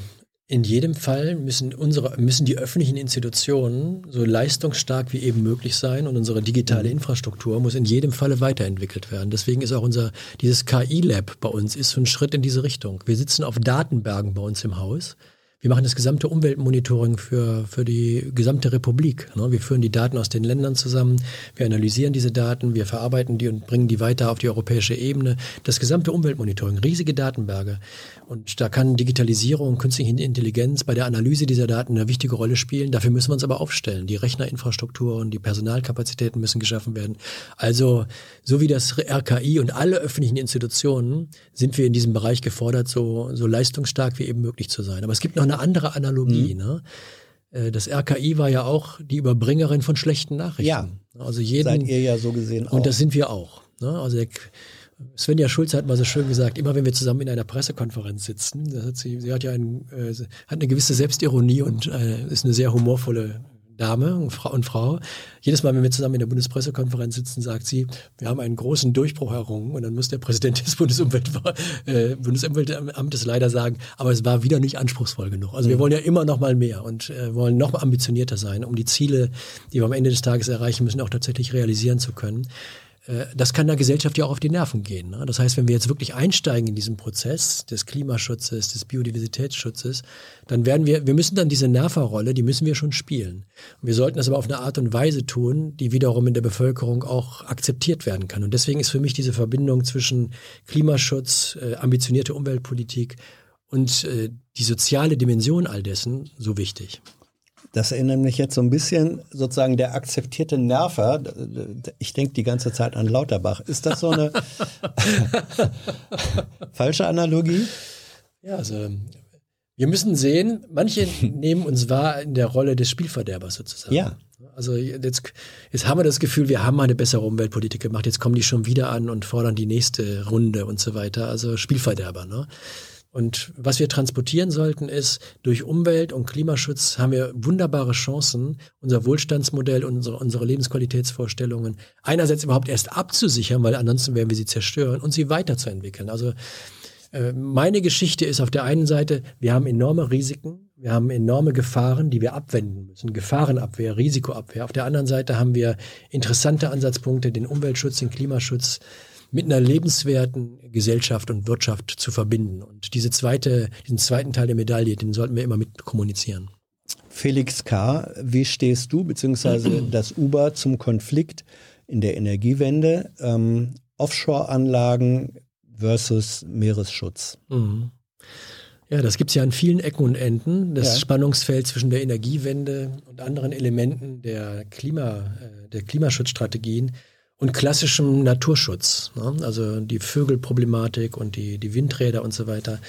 in jedem Fall müssen, unsere, müssen die öffentlichen Institutionen so leistungsstark wie eben möglich sein und unsere digitale mhm. Infrastruktur muss in jedem Falle weiterentwickelt werden. Deswegen ist auch unser, dieses KI-Lab bei uns ist so ein Schritt in diese Richtung. Wir sitzen auf Datenbergen bei uns im Haus wir machen das gesamte Umweltmonitoring für, für die gesamte Republik. Ne? Wir führen die Daten aus den Ländern zusammen, wir analysieren diese Daten, wir verarbeiten die und bringen die weiter auf die europäische Ebene. Das gesamte Umweltmonitoring, riesige Datenberge. Und da kann Digitalisierung, künstliche Intelligenz bei der Analyse dieser Daten eine wichtige Rolle spielen. Dafür müssen wir uns aber aufstellen. Die Rechnerinfrastruktur und die Personalkapazitäten müssen geschaffen werden. Also, so wie das RKI und alle öffentlichen Institutionen sind wir in diesem Bereich gefordert, so, so leistungsstark wie eben möglich zu sein. Aber es gibt noch eine andere Analogie. Mhm. Ne? Äh, das RKI war ja auch die Überbringerin von schlechten Nachrichten. Ja, also jeden, seid ihr ja so gesehen auch. Und das sind wir auch. Ne? Also der, Svenja Schulz hat mal so schön gesagt, immer wenn wir zusammen in einer Pressekonferenz sitzen, hat sie, sie hat ja ein, äh, hat eine gewisse Selbstironie und äh, ist eine sehr humorvolle Dame und Frau, und Frau. Jedes Mal, wenn wir zusammen in der Bundespressekonferenz sitzen, sagt sie, wir haben einen großen Durchbruch errungen. Und dann muss der Präsident des Bundesumwelt, äh, Bundesumweltamtes leider sagen, aber es war wieder nicht anspruchsvoll genug. Also wir wollen ja immer noch mal mehr und äh, wollen noch ambitionierter sein, um die Ziele, die wir am Ende des Tages erreichen müssen, auch tatsächlich realisieren zu können. Äh, das kann der Gesellschaft ja auch auf die Nerven gehen. Ne? Das heißt, wenn wir jetzt wirklich einsteigen in diesen Prozess des Klimaschutzes, des Biodiversitätsschutzes, dann werden wir, wir müssen dann diese Nerverrolle, die müssen wir schon spielen. Und wir sollten das aber auf eine Art und Weise tun, die wiederum in der Bevölkerung auch akzeptiert werden kann. Und deswegen ist für mich diese Verbindung zwischen Klimaschutz, äh, ambitionierte Umweltpolitik und äh, die soziale Dimension all dessen so wichtig. Das erinnert mich jetzt so ein bisschen sozusagen der akzeptierte Nerver. Ich denke die ganze Zeit an Lauterbach. Ist das so eine falsche Analogie? Ja, also wir müssen sehen, manche nehmen uns wahr in der Rolle des Spielverderbers sozusagen. Ja. Also jetzt, jetzt haben wir das Gefühl, wir haben mal eine bessere Umweltpolitik gemacht, jetzt kommen die schon wieder an und fordern die nächste Runde und so weiter. Also Spielverderber. Ne? Und was wir transportieren sollten, ist, durch Umwelt- und Klimaschutz haben wir wunderbare Chancen, unser Wohlstandsmodell und unsere, unsere Lebensqualitätsvorstellungen einerseits überhaupt erst abzusichern, weil ansonsten werden wir sie zerstören und sie weiterzuentwickeln. Also äh, meine Geschichte ist auf der einen Seite, wir haben enorme Risiken, wir haben enorme Gefahren, die wir abwenden müssen. Gefahrenabwehr, Risikoabwehr. Auf der anderen Seite haben wir interessante Ansatzpunkte, den Umweltschutz, den Klimaschutz, mit einer lebenswerten Gesellschaft und Wirtschaft zu verbinden. Und diese zweite, diesen zweiten Teil der Medaille, den sollten wir immer mit kommunizieren. Felix K., wie stehst du bzw. das Uber zum Konflikt in der Energiewende? Ähm, Offshore-Anlagen versus Meeresschutz. Mhm. Ja, das gibt es ja an vielen Ecken und Enden. Das ja. Spannungsfeld zwischen der Energiewende und anderen Elementen der, Klima, äh, der Klimaschutzstrategien und klassischem Naturschutz, ne? also die Vögelproblematik und die, die Windräder und so weiter.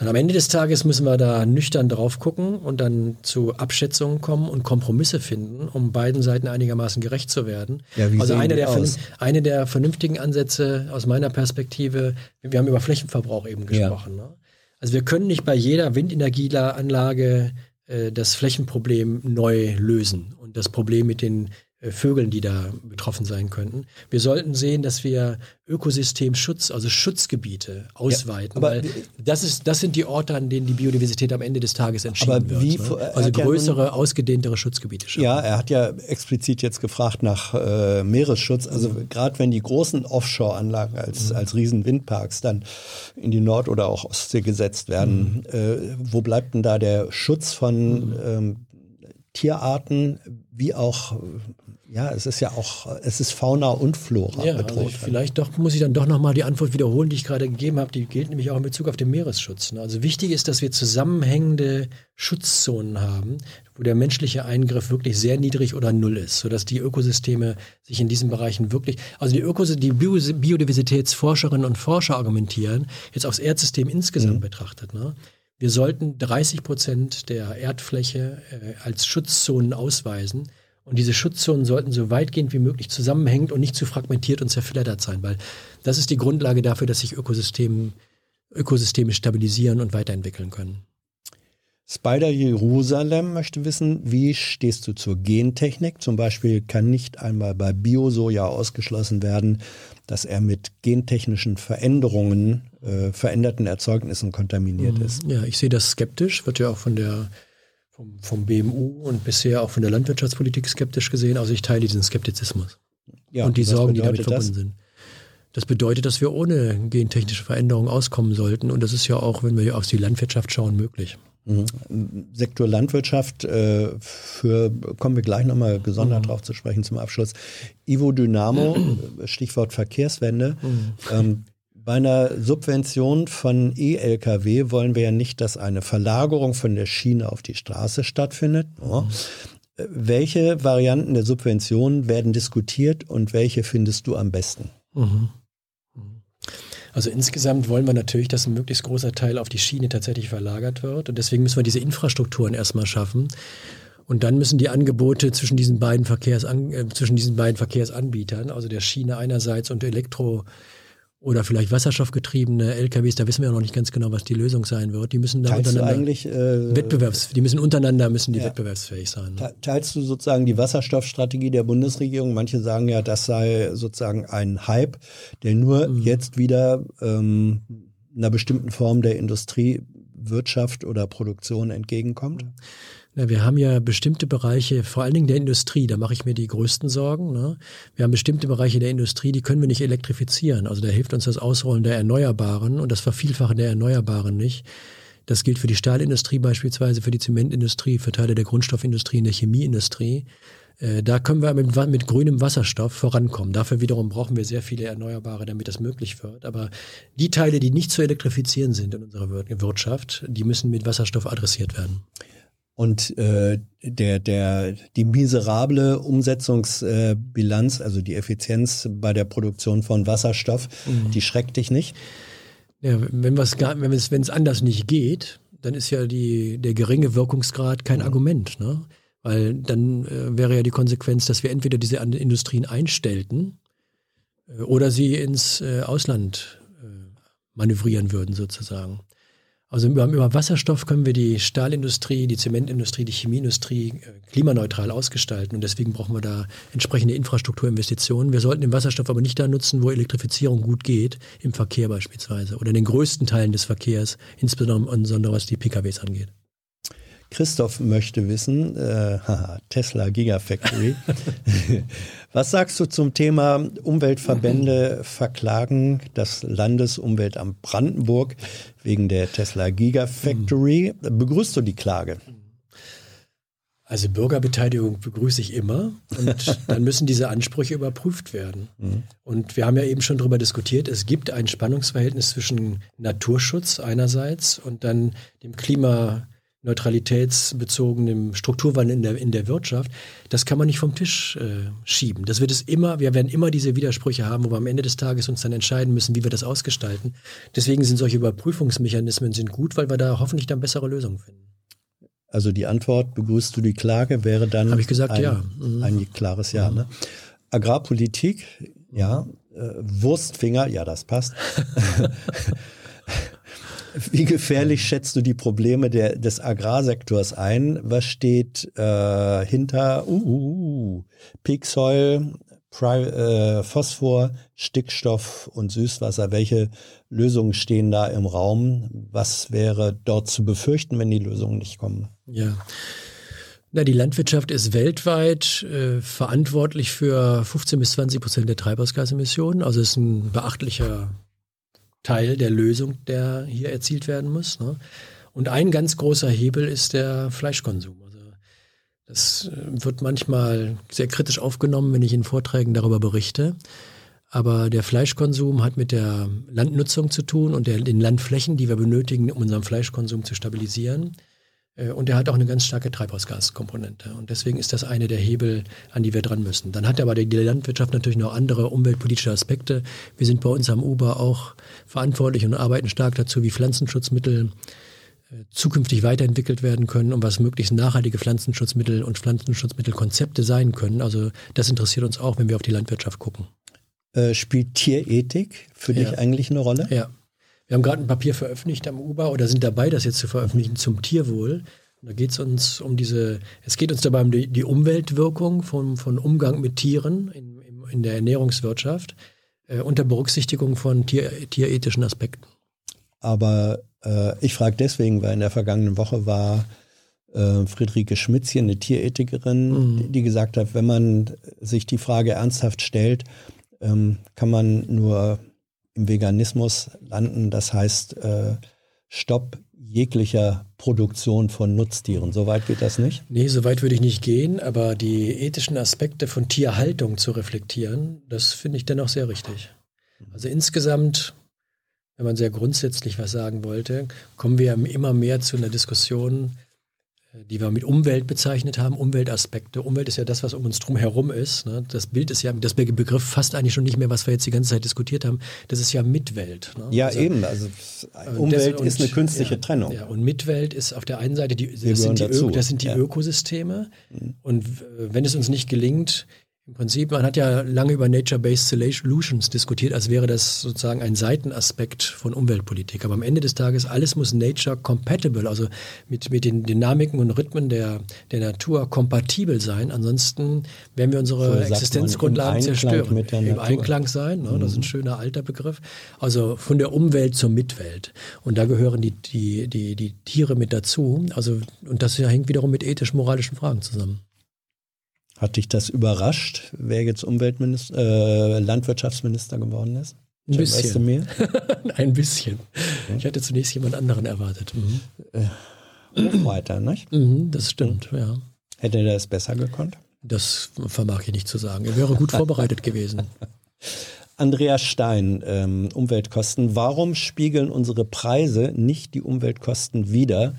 Und am Ende des Tages müssen wir da nüchtern drauf gucken und dann zu Abschätzungen kommen und Kompromisse finden, um beiden Seiten einigermaßen gerecht zu werden. Ja, wie also eine der, aus? eine der vernünftigen Ansätze aus meiner Perspektive, wir haben über Flächenverbrauch eben gesprochen. Ja. Ne? Also wir können nicht bei jeder Windenergieanlage äh, das Flächenproblem neu lösen und das Problem mit den Vögeln, die da betroffen sein könnten. Wir sollten sehen, dass wir Ökosystemschutz, also Schutzgebiete ausweiten, ja, weil das, ist, das sind die Orte, an denen die Biodiversität am Ende des Tages entschieden aber wird. Wie, ne? Also größere, ja nun, ausgedehntere Schutzgebiete. Schaffen. Ja, er hat ja explizit jetzt gefragt nach äh, Meeresschutz. Also mhm. gerade wenn die großen Offshore-Anlagen als, mhm. als Riesenwindparks dann in die Nord- oder auch Ostsee gesetzt werden, mhm. äh, wo bleibt denn da der Schutz von mhm. ähm, Tierarten wie auch ja, es ist ja auch, es ist Fauna und Flora ja, bedroht. Also vielleicht doch, muss ich dann doch nochmal die Antwort wiederholen, die ich gerade gegeben habe. Die gilt nämlich auch in Bezug auf den Meeresschutz. Ne? Also wichtig ist, dass wir zusammenhängende Schutzzonen haben, wo der menschliche Eingriff wirklich sehr niedrig oder null ist, sodass die Ökosysteme sich in diesen Bereichen wirklich, also die, Ökos die Biodiversitätsforscherinnen und Forscher argumentieren, jetzt aufs Erdsystem insgesamt mhm. betrachtet, ne? Wir sollten 30 Prozent der Erdfläche äh, als Schutzzonen ausweisen. Und diese Schutzzonen sollten so weitgehend wie möglich zusammenhängend und nicht zu fragmentiert und zerfleddert sein, weil das ist die Grundlage dafür, dass sich Ökosysteme, Ökosysteme stabilisieren und weiterentwickeln können. Spider Jerusalem möchte wissen, wie stehst du zur Gentechnik? Zum Beispiel kann nicht einmal bei Biosoja ausgeschlossen werden, dass er mit gentechnischen Veränderungen, äh, veränderten Erzeugnissen kontaminiert mhm. ist. Ja, ich sehe das skeptisch, wird ja auch von der vom, vom BMU und bisher auch von der Landwirtschaftspolitik skeptisch gesehen. Also ich teile diesen Skeptizismus ja, und die Sorgen, die damit verbunden das? sind. Das bedeutet, dass wir ohne gentechnische Veränderungen auskommen sollten. Und das ist ja auch, wenn wir auf die Landwirtschaft schauen, möglich. Mhm. Sektor Landwirtschaft, äh, für, kommen wir gleich nochmal gesondert mhm. drauf zu sprechen zum Abschluss. Ivo Dynamo, Stichwort Verkehrswende. Mhm. Ähm, bei einer Subvention von E-Lkw wollen wir ja nicht, dass eine Verlagerung von der Schiene auf die Straße stattfindet. Ja. Welche Varianten der Subvention werden diskutiert und welche findest du am besten? Mhm. Also insgesamt wollen wir natürlich, dass ein möglichst großer Teil auf die Schiene tatsächlich verlagert wird. Und deswegen müssen wir diese Infrastrukturen erstmal schaffen. Und dann müssen die Angebote zwischen diesen beiden, Verkehrsan äh, zwischen diesen beiden Verkehrsanbietern, also der Schiene einerseits und Elektro oder vielleicht wasserstoffgetriebene LKWs, da wissen wir ja noch nicht ganz genau, was die Lösung sein wird. Die müssen da teilst untereinander eigentlich, äh, Wettbewerbs, die müssen untereinander müssen die ja. wettbewerbsfähig sein. Ne? Teilst du sozusagen die Wasserstoffstrategie der Bundesregierung? Manche sagen ja, das sei sozusagen ein Hype, der nur mhm. jetzt wieder ähm, einer bestimmten Form der Industriewirtschaft oder Produktion entgegenkommt. Mhm. Na, wir haben ja bestimmte Bereiche, vor allen Dingen der Industrie, da mache ich mir die größten Sorgen. Ne? Wir haben bestimmte Bereiche der Industrie, die können wir nicht elektrifizieren. Also da hilft uns das Ausrollen der Erneuerbaren und das Vervielfachen der Erneuerbaren nicht. Das gilt für die Stahlindustrie beispielsweise, für die Zementindustrie, für Teile der Grundstoffindustrie und der Chemieindustrie. Äh, da können wir mit, mit, grünem Wasserstoff vorankommen. Dafür wiederum brauchen wir sehr viele Erneuerbare, damit das möglich wird. Aber die Teile, die nicht zu elektrifizieren sind in unserer Wirtschaft, die müssen mit Wasserstoff adressiert werden. Und äh, der, der, die miserable Umsetzungsbilanz, äh, also die Effizienz bei der Produktion von Wasserstoff, mhm. die schreckt dich nicht? Ja, wenn es wenn es anders nicht geht, dann ist ja die, der geringe Wirkungsgrad kein mhm. Argument, ne? Weil dann äh, wäre ja die Konsequenz, dass wir entweder diese Industrien einstellten äh, oder sie ins äh, Ausland äh, manövrieren würden sozusagen. Also über, über, Wasserstoff können wir die Stahlindustrie, die Zementindustrie, die Chemieindustrie äh, klimaneutral ausgestalten. Und deswegen brauchen wir da entsprechende Infrastrukturinvestitionen. Wir sollten den Wasserstoff aber nicht da nutzen, wo Elektrifizierung gut geht, im Verkehr beispielsweise oder in den größten Teilen des Verkehrs, insbesondere was die PKWs angeht. Christoph möchte wissen, äh, Tesla Gigafactory. Was sagst du zum Thema Umweltverbände verklagen das Landesumweltamt Brandenburg wegen der Tesla Gigafactory? Begrüßt du die Klage? Also Bürgerbeteiligung begrüße ich immer und dann müssen diese Ansprüche überprüft werden. Mhm. Und wir haben ja eben schon darüber diskutiert, es gibt ein Spannungsverhältnis zwischen Naturschutz einerseits und dann dem Klima neutralitätsbezogenem Strukturwandel in der, in der Wirtschaft, das kann man nicht vom Tisch äh, schieben. Das wird es immer, wir werden immer diese Widersprüche haben, wo wir am Ende des Tages uns dann entscheiden müssen, wie wir das ausgestalten. Deswegen sind solche Überprüfungsmechanismen sind gut, weil wir da hoffentlich dann bessere Lösungen finden. Also die Antwort, begrüßt du die Klage, wäre dann Habe ich gesagt, ein, ja. Mhm. ein klares Ja. Mhm. Ne? Agrarpolitik, ja. Äh, Wurstfinger, ja, das passt. Wie gefährlich schätzt du die Probleme der, des Agrarsektors ein? Was steht äh, hinter uh, uh, uh, Soil, Pri äh, Phosphor, Stickstoff und Süßwasser? Welche Lösungen stehen da im Raum? Was wäre dort zu befürchten, wenn die Lösungen nicht kommen? Ja. Na, die Landwirtschaft ist weltweit äh, verantwortlich für 15 bis 20 Prozent der Treibhausgasemissionen. Also ist ein beachtlicher Teil der Lösung, der hier erzielt werden muss. Ne? Und ein ganz großer Hebel ist der Fleischkonsum. Also das äh, wird manchmal sehr kritisch aufgenommen, wenn ich in Vorträgen darüber berichte. Aber der Fleischkonsum hat mit der Landnutzung zu tun und der, den Landflächen, die wir benötigen, um unseren Fleischkonsum zu stabilisieren. Äh, und er hat auch eine ganz starke Treibhausgaskomponente. Und deswegen ist das eine der Hebel, an die wir dran müssen. Dann hat aber die Landwirtschaft natürlich noch andere umweltpolitische Aspekte. Wir sind bei uns am Uber auch verantwortlich und arbeiten stark dazu, wie Pflanzenschutzmittel äh, zukünftig weiterentwickelt werden können und was möglichst nachhaltige Pflanzenschutzmittel und Pflanzenschutzmittelkonzepte sein können. Also das interessiert uns auch, wenn wir auf die Landwirtschaft gucken. Äh, spielt Tierethik für ja. dich eigentlich eine Rolle? Ja. Wir haben gerade ein Papier veröffentlicht am UBA oder sind dabei, das jetzt zu veröffentlichen zum Tierwohl. Und da geht es uns um diese, es geht uns dabei um die, die Umweltwirkung von, von Umgang mit Tieren in, in der Ernährungswirtschaft äh, unter Berücksichtigung von tier, tierethischen Aspekten. Aber äh, ich frage deswegen, weil in der vergangenen Woche war äh, Friederike Schmitzchen, eine Tierethikerin, mhm. die, die, gesagt hat, wenn man sich die Frage ernsthaft stellt, ähm, kann man nur im Veganismus landen. Das heißt, äh, Stopp jeglicher Produktion von Nutztieren. So weit geht das nicht? Nee, so weit würde ich nicht gehen, aber die ethischen Aspekte von Tierhaltung zu reflektieren, das finde ich dennoch sehr richtig. Also insgesamt, wenn man sehr grundsätzlich was sagen wollte, kommen wir immer mehr zu einer Diskussion, die wir mit Umwelt bezeichnet haben, Umweltaspekte. Umwelt ist ja das, was um uns drum herum ist. Ne? Das Bild ist ja, das Begriff fasst eigentlich schon nicht mehr, was wir jetzt die ganze Zeit diskutiert haben. Das ist ja Mitwelt. Ne? Ja, also, eben. Also Umwelt und, ist eine künstliche ja, Trennung. Ja, und Mitwelt ist auf der einen Seite, die, das, sind die, das, sind die. Ökosysteme. Mhm. Und wenn es uns nicht gelingt, im Prinzip, man hat ja lange über Nature-Based Solutions diskutiert, als wäre das sozusagen ein Seitenaspekt von Umweltpolitik. Aber am Ende des Tages, alles muss Nature-compatible, also mit, mit den Dynamiken und Rhythmen der, der Natur kompatibel sein. Ansonsten werden wir unsere so Existenzgrundlagen zerstören. Im. Einklang sein, ne? das ist ein mhm. schöner alter Begriff. Also von der Umwelt zur Mitwelt. Und da gehören die, die, die, die Tiere mit dazu. Also, und das hängt wiederum mit ethisch-moralischen Fragen zusammen. Hat dich das überrascht, wer jetzt Umweltminister, äh, Landwirtschaftsminister geworden ist? Ein bisschen. Ein bisschen. Ich hatte zunächst jemand anderen erwartet. Mhm. Äh, weiter, nicht? Mhm, das stimmt, ja. Hätte er das besser gekonnt? Das vermag ich nicht zu sagen. Er wäre gut vorbereitet gewesen. Andreas Stein, ähm, Umweltkosten. Warum spiegeln unsere Preise nicht die Umweltkosten wider?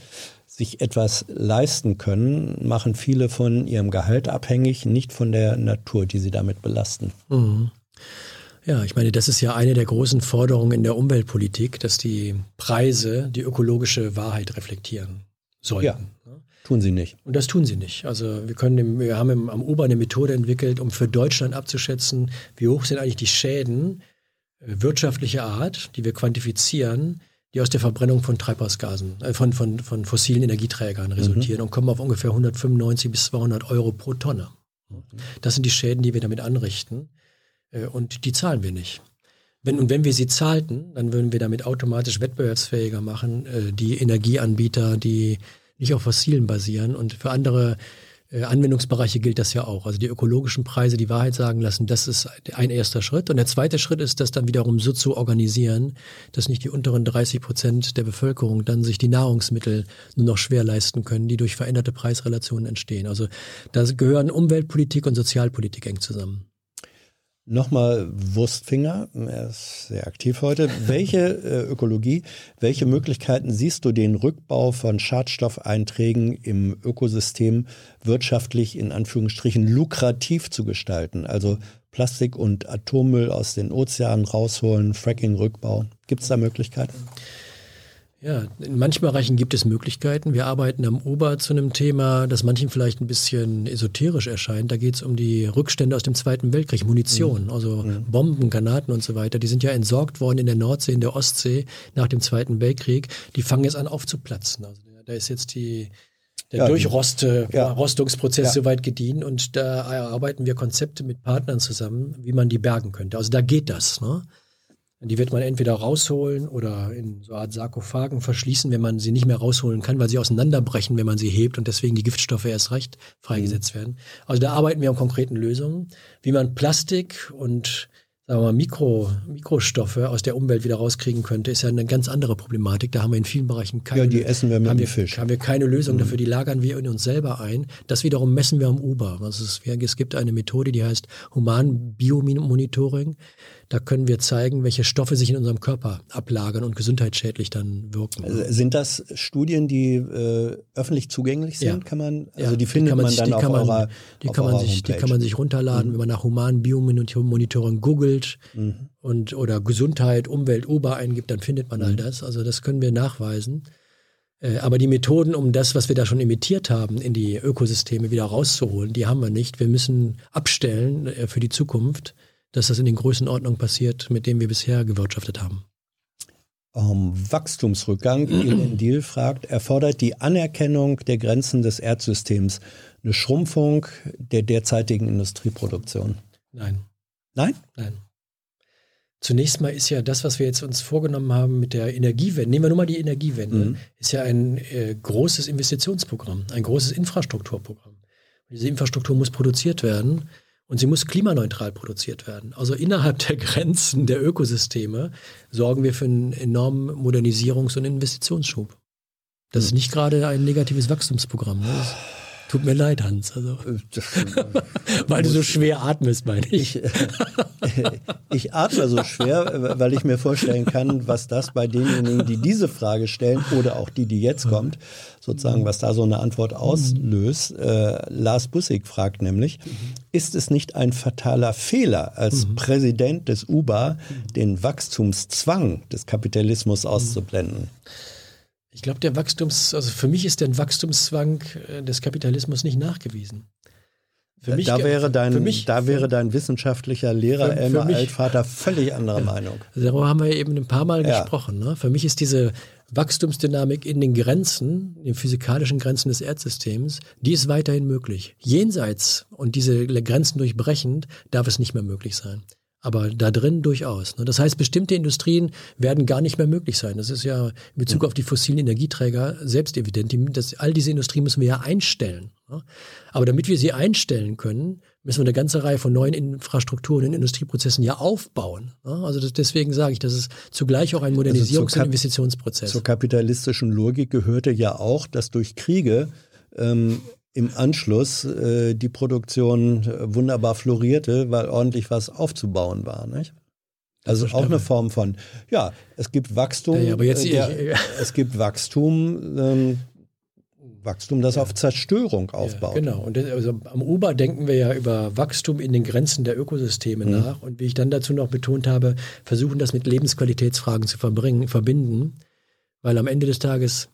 Sich etwas leisten können, machen viele von ihrem Gehalt abhängig, nicht von der Natur, die sie damit belasten. Mhm. Ja, ich meine, das ist ja eine der großen Forderungen in der Umweltpolitik, dass die Preise die ökologische Wahrheit reflektieren sollten. Ja, ne? tun sie nicht. Und das tun sie nicht. Also wir können, wir haben im, am Ober eine Methode entwickelt, um für Deutschland abzuschätzen, wie hoch sind eigentlich die Schäden äh, wirtschaftlicher Art, die wir quantifizieren, die aus der Verbrennung von Treibhausgasen, äh, von, von, von fossilen Energieträgern resultieren mhm. und kommen auf ungefähr 195 bis 200 Euro pro Tonne. Das sind die Schäden, die wir damit anrichten äh, und die zahlen wir nicht. Wenn, und wenn wir sie zahlten, dann würden wir damit automatisch wettbewerbsfähiger machen, äh, die Energieanbieter, die nicht auf fossilen basieren und für andere Anwendungsbereiche gilt das ja auch. Also die ökologischen Preise die Wahrheit sagen lassen, das ist ein erster Schritt. Und der zweite Schritt ist, das dann wiederum so zu organisieren, dass nicht die unteren 30 Prozent der Bevölkerung dann sich die Nahrungsmittel nur noch schwer leisten können, die durch veränderte Preisrelationen entstehen. Also da gehören Umweltpolitik und Sozialpolitik eng zusammen. Nochmal Wurstfinger, er ist sehr aktiv heute. Welche äh, Ökologie, welche Möglichkeiten siehst du, den Rückbau von Schadstoffeinträgen im Ökosystem wirtschaftlich in Anführungsstrichen lukrativ zu gestalten? Also Plastik und Atommüll aus den Ozeanen rausholen, Fracking-Rückbau. Gibt es da Möglichkeiten? Ja, in manchen Bereichen gibt es Möglichkeiten. Wir arbeiten am Ober zu einem Thema, das manchen vielleicht ein bisschen esoterisch erscheint. Da geht es um die Rückstände aus dem Zweiten Weltkrieg, Munition, mhm. also mhm. Bomben, Granaten und so weiter. Die sind ja entsorgt worden in der Nordsee, in der Ostsee nach dem Zweiten Weltkrieg. Die fangen jetzt an aufzuplatzen. Also da ist jetzt die, der ja, Durchroste, ja. Rostungsprozess ja. soweit gedient und da erarbeiten wir Konzepte mit Partnern zusammen, wie man die bergen könnte. Also da geht das. Ne? Die wird man entweder rausholen oder in so eine Art Sarkophagen verschließen, wenn man sie nicht mehr rausholen kann, weil sie auseinanderbrechen, wenn man sie hebt und deswegen die Giftstoffe erst recht freigesetzt mhm. werden. Also da arbeiten wir an konkreten Lösungen, wie man Plastik und sagen wir mal, Mikro, Mikrostoffe aus der Umwelt wieder rauskriegen könnte, ist ja eine ganz andere Problematik. Da haben wir in vielen Bereichen keine, ja, die essen wir mit haben wir, Fisch. haben wir keine Lösung mhm. dafür. Die lagern wir in uns selber ein. Das wiederum messen wir am Uber. Also es, es gibt eine Methode, die heißt Human Biomonitoring. Da können wir zeigen, welche Stoffe sich in unserem Körper ablagern und gesundheitsschädlich dann wirken. Also sind das Studien, die äh, öffentlich zugänglich sind? Ja. Kann man, also ja. die findet die man, man, dann auf man, eurer die kann man sich, Die kann man sich runterladen, mhm. wenn man nach humanen Biomonitoring googelt mhm. und oder Gesundheit, Umwelt, Uber eingibt, dann findet man mhm. all das. Also das können wir nachweisen. Äh, aber die Methoden, um das, was wir da schon imitiert haben, in die Ökosysteme wieder rauszuholen, die haben wir nicht. Wir müssen abstellen äh, für die Zukunft dass das in den Größenordnungen passiert, mit denen wir bisher gewirtschaftet haben. um Wachstumsrückgang. Elin Deal fragt, erfordert die Anerkennung der Grenzen des Erdsystems eine Schrumpfung der derzeitigen Industrieproduktion? Nein. Nein? Nein. Zunächst mal ist ja das, was wir jetzt uns vorgenommen haben mit der Energiewende, nehmen wir nur mal die Energiewende, mhm. ist ja ein äh, großes Investitionsprogramm, ein großes Infrastrukturprogramm. Und diese Infrastruktur muss produziert werden und sie muss klimaneutral produziert werden. Also innerhalb der Grenzen der Ökosysteme sorgen wir für einen enormen Modernisierungs- und Investitionsschub. Das ist nicht gerade ein negatives Wachstumsprogramm. Ne? Tut mir leid, Hans. Also, weil du so schwer atmest, meine ich. Ich, ich atme so schwer, weil ich mir vorstellen kann, was das bei denjenigen, die diese Frage stellen oder auch die, die jetzt kommt, sozusagen, was da so eine Antwort auslöst. Äh, Lars Bussig fragt nämlich, ist es nicht ein fataler Fehler, als mhm. Präsident des UBA den Wachstumszwang des Kapitalismus auszublenden? Ich glaube, der Wachstums, also für mich ist der Wachstumszwang äh, des Kapitalismus nicht nachgewiesen. Für mich, da, wäre dein, mich, da wäre dein wissenschaftlicher Lehrer Elmar Altvater völlig anderer ja. Meinung. Darüber haben wir eben ein paar Mal ja. gesprochen. Ne? Für mich ist diese Wachstumsdynamik in den Grenzen, in den physikalischen Grenzen des Erdsystems, die ist weiterhin möglich. Jenseits und diese Grenzen durchbrechend darf es nicht mehr möglich sein. Aber da drin durchaus. Ne? Das heißt, bestimmte Industrien werden gar nicht mehr möglich sein. Das ist ja in Bezug auf die fossilen Energieträger selbst evident. Das, all diese Industrien müssen wir ja einstellen. Ne? Aber damit wir sie einstellen können, müssen wir eine ganze Reihe von neuen Infrastrukturen und Industrieprozessen ja aufbauen. Ne? Also das, deswegen sage ich, das ist zugleich auch ein also Modernisierungs- also und Investitionsprozess. Zur kapitalistischen Logik gehörte ja auch, dass durch Kriege ähm, im Anschluss äh, die Produktion äh, wunderbar florierte, weil ordentlich was aufzubauen war. Nicht? Also auch eine Form von, ja, es gibt Wachstum, ja, aber jetzt, äh, der, es gibt Wachstum, ähm, Wachstum, das ja. auf Zerstörung aufbaut. Ja, genau. Und das, also am Uber denken wir ja über Wachstum in den Grenzen der Ökosysteme mhm. nach. Und wie ich dann dazu noch betont habe, versuchen das mit Lebensqualitätsfragen zu verbringen, verbinden. Weil am Ende des Tages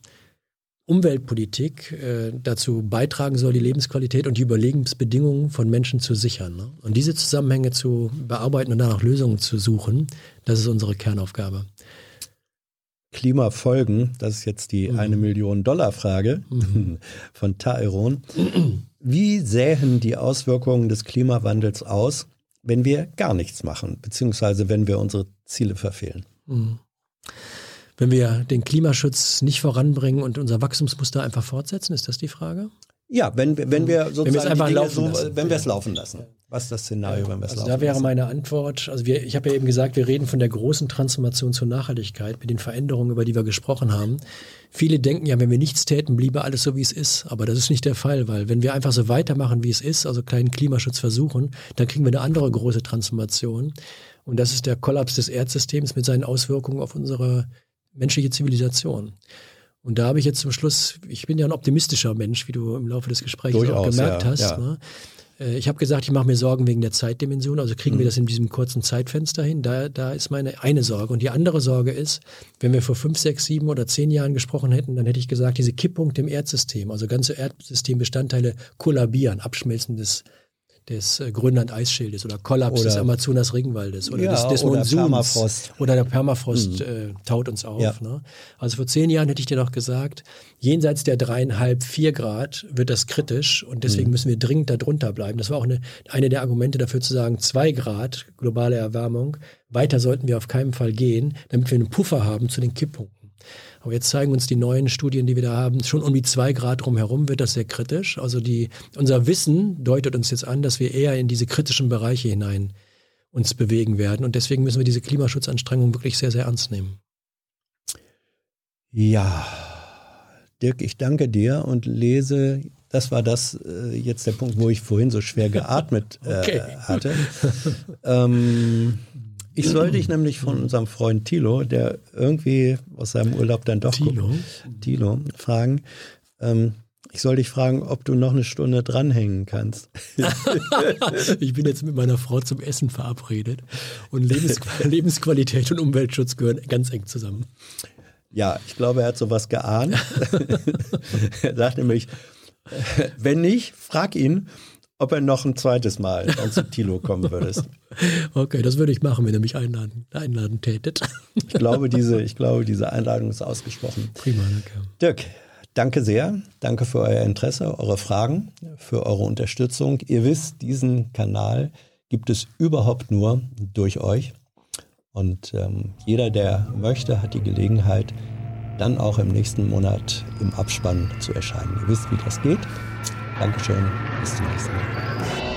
Umweltpolitik äh, dazu beitragen soll, die Lebensqualität und die Überlebensbedingungen von Menschen zu sichern. Ne? Und diese Zusammenhänge zu bearbeiten und danach Lösungen zu suchen, das ist unsere Kernaufgabe. Klimafolgen, das ist jetzt die mhm. eine Million Dollar Frage mhm. von Taeron. Wie sähen die Auswirkungen des Klimawandels aus, wenn wir gar nichts machen, beziehungsweise wenn wir unsere Ziele verfehlen? Mhm wenn wir den Klimaschutz nicht voranbringen und unser Wachstumsmuster einfach fortsetzen? Ist das die Frage? Ja, wenn, wenn wir sozusagen wenn laufen so, wenn wir es laufen lassen. Was ist das Szenario, wenn wir es also laufen lassen? Da wäre lassen? meine Antwort, also wir, ich habe ja eben gesagt, wir reden von der großen Transformation zur Nachhaltigkeit mit den Veränderungen, über die wir gesprochen haben. Viele denken ja, wenn wir nichts täten, bliebe alles so, wie es ist. Aber das ist nicht der Fall, weil wenn wir einfach so weitermachen, wie es ist, also kleinen Klimaschutz versuchen, dann kriegen wir eine andere große Transformation. Und das ist der Kollaps des Erdsystems mit seinen Auswirkungen auf unsere menschliche Zivilisation. Und da habe ich jetzt zum Schluss, ich bin ja ein optimistischer Mensch, wie du im Laufe des Gesprächs Durchaus, auch gemerkt ja, hast. Ja. Ne? Äh, ich habe gesagt, ich mache mir Sorgen wegen der Zeitdimension. Also kriegen mhm. wir das in diesem kurzen Zeitfenster hin? Da, da ist meine eine Sorge. Und die andere Sorge ist, wenn wir vor fünf, sechs, sieben oder zehn Jahren gesprochen hätten, dann hätte ich gesagt, diese Kipppunkt im Erdsystem, also ganze Erdsystembestandteile kollabieren, Abschmelzen des des äh, Grönland-Eisschildes oder Kollaps oder, des Amazonas-Regenwaldes oder ja, des, des oder Monsuns. Permafrost. Oder der Permafrost mhm. äh, taut uns auf. Ja. Ne? Also vor zehn Jahren hätte ich dir noch gesagt, jenseits der dreieinhalb, vier Grad wird das kritisch und deswegen mhm. müssen wir dringend darunter bleiben. Das war auch eine, eine der Argumente dafür zu sagen, zwei Grad globale Erwärmung, weiter sollten wir auf keinen Fall gehen, damit wir einen Puffer haben zu den Kipppunkten. Aber jetzt zeigen uns die neuen Studien, die wir da haben, schon um die zwei Grad drumherum wird das sehr kritisch. Also die, unser Wissen deutet uns jetzt an, dass wir eher in diese kritischen Bereiche hinein uns bewegen werden. Und deswegen müssen wir diese Klimaschutzanstrengungen wirklich sehr, sehr ernst nehmen. Ja, Dirk, ich danke dir und lese, das war das äh, jetzt der Punkt, wo ich vorhin so schwer geatmet äh, okay. hatte. ähm, ich soll dich nämlich von unserem Freund Tilo, der irgendwie aus seinem Urlaub dann doch Tilo, guckt, Tilo fragen. Ähm, ich soll dich fragen, ob du noch eine Stunde dranhängen kannst. ich bin jetzt mit meiner Frau zum Essen verabredet und Lebens Lebensqualität und Umweltschutz gehören ganz eng zusammen. Ja, ich glaube, er hat sowas geahnt. er sagt nämlich, wenn nicht, frag ihn, ob er noch ein zweites Mal zu Tilo kommen würdest. Okay, das würde ich machen, wenn ihr mich einladen, einladen tätet. Ich glaube, diese, ich glaube, diese Einladung ist ausgesprochen. Prima, danke. Dirk, danke sehr. Danke für euer Interesse, eure Fragen, für eure Unterstützung. Ihr wisst, diesen Kanal gibt es überhaupt nur durch euch. Und ähm, jeder, der möchte, hat die Gelegenheit, dann auch im nächsten Monat im Abspann zu erscheinen. Ihr wisst, wie das geht. Dankeschön. Bis zum nächsten Mal.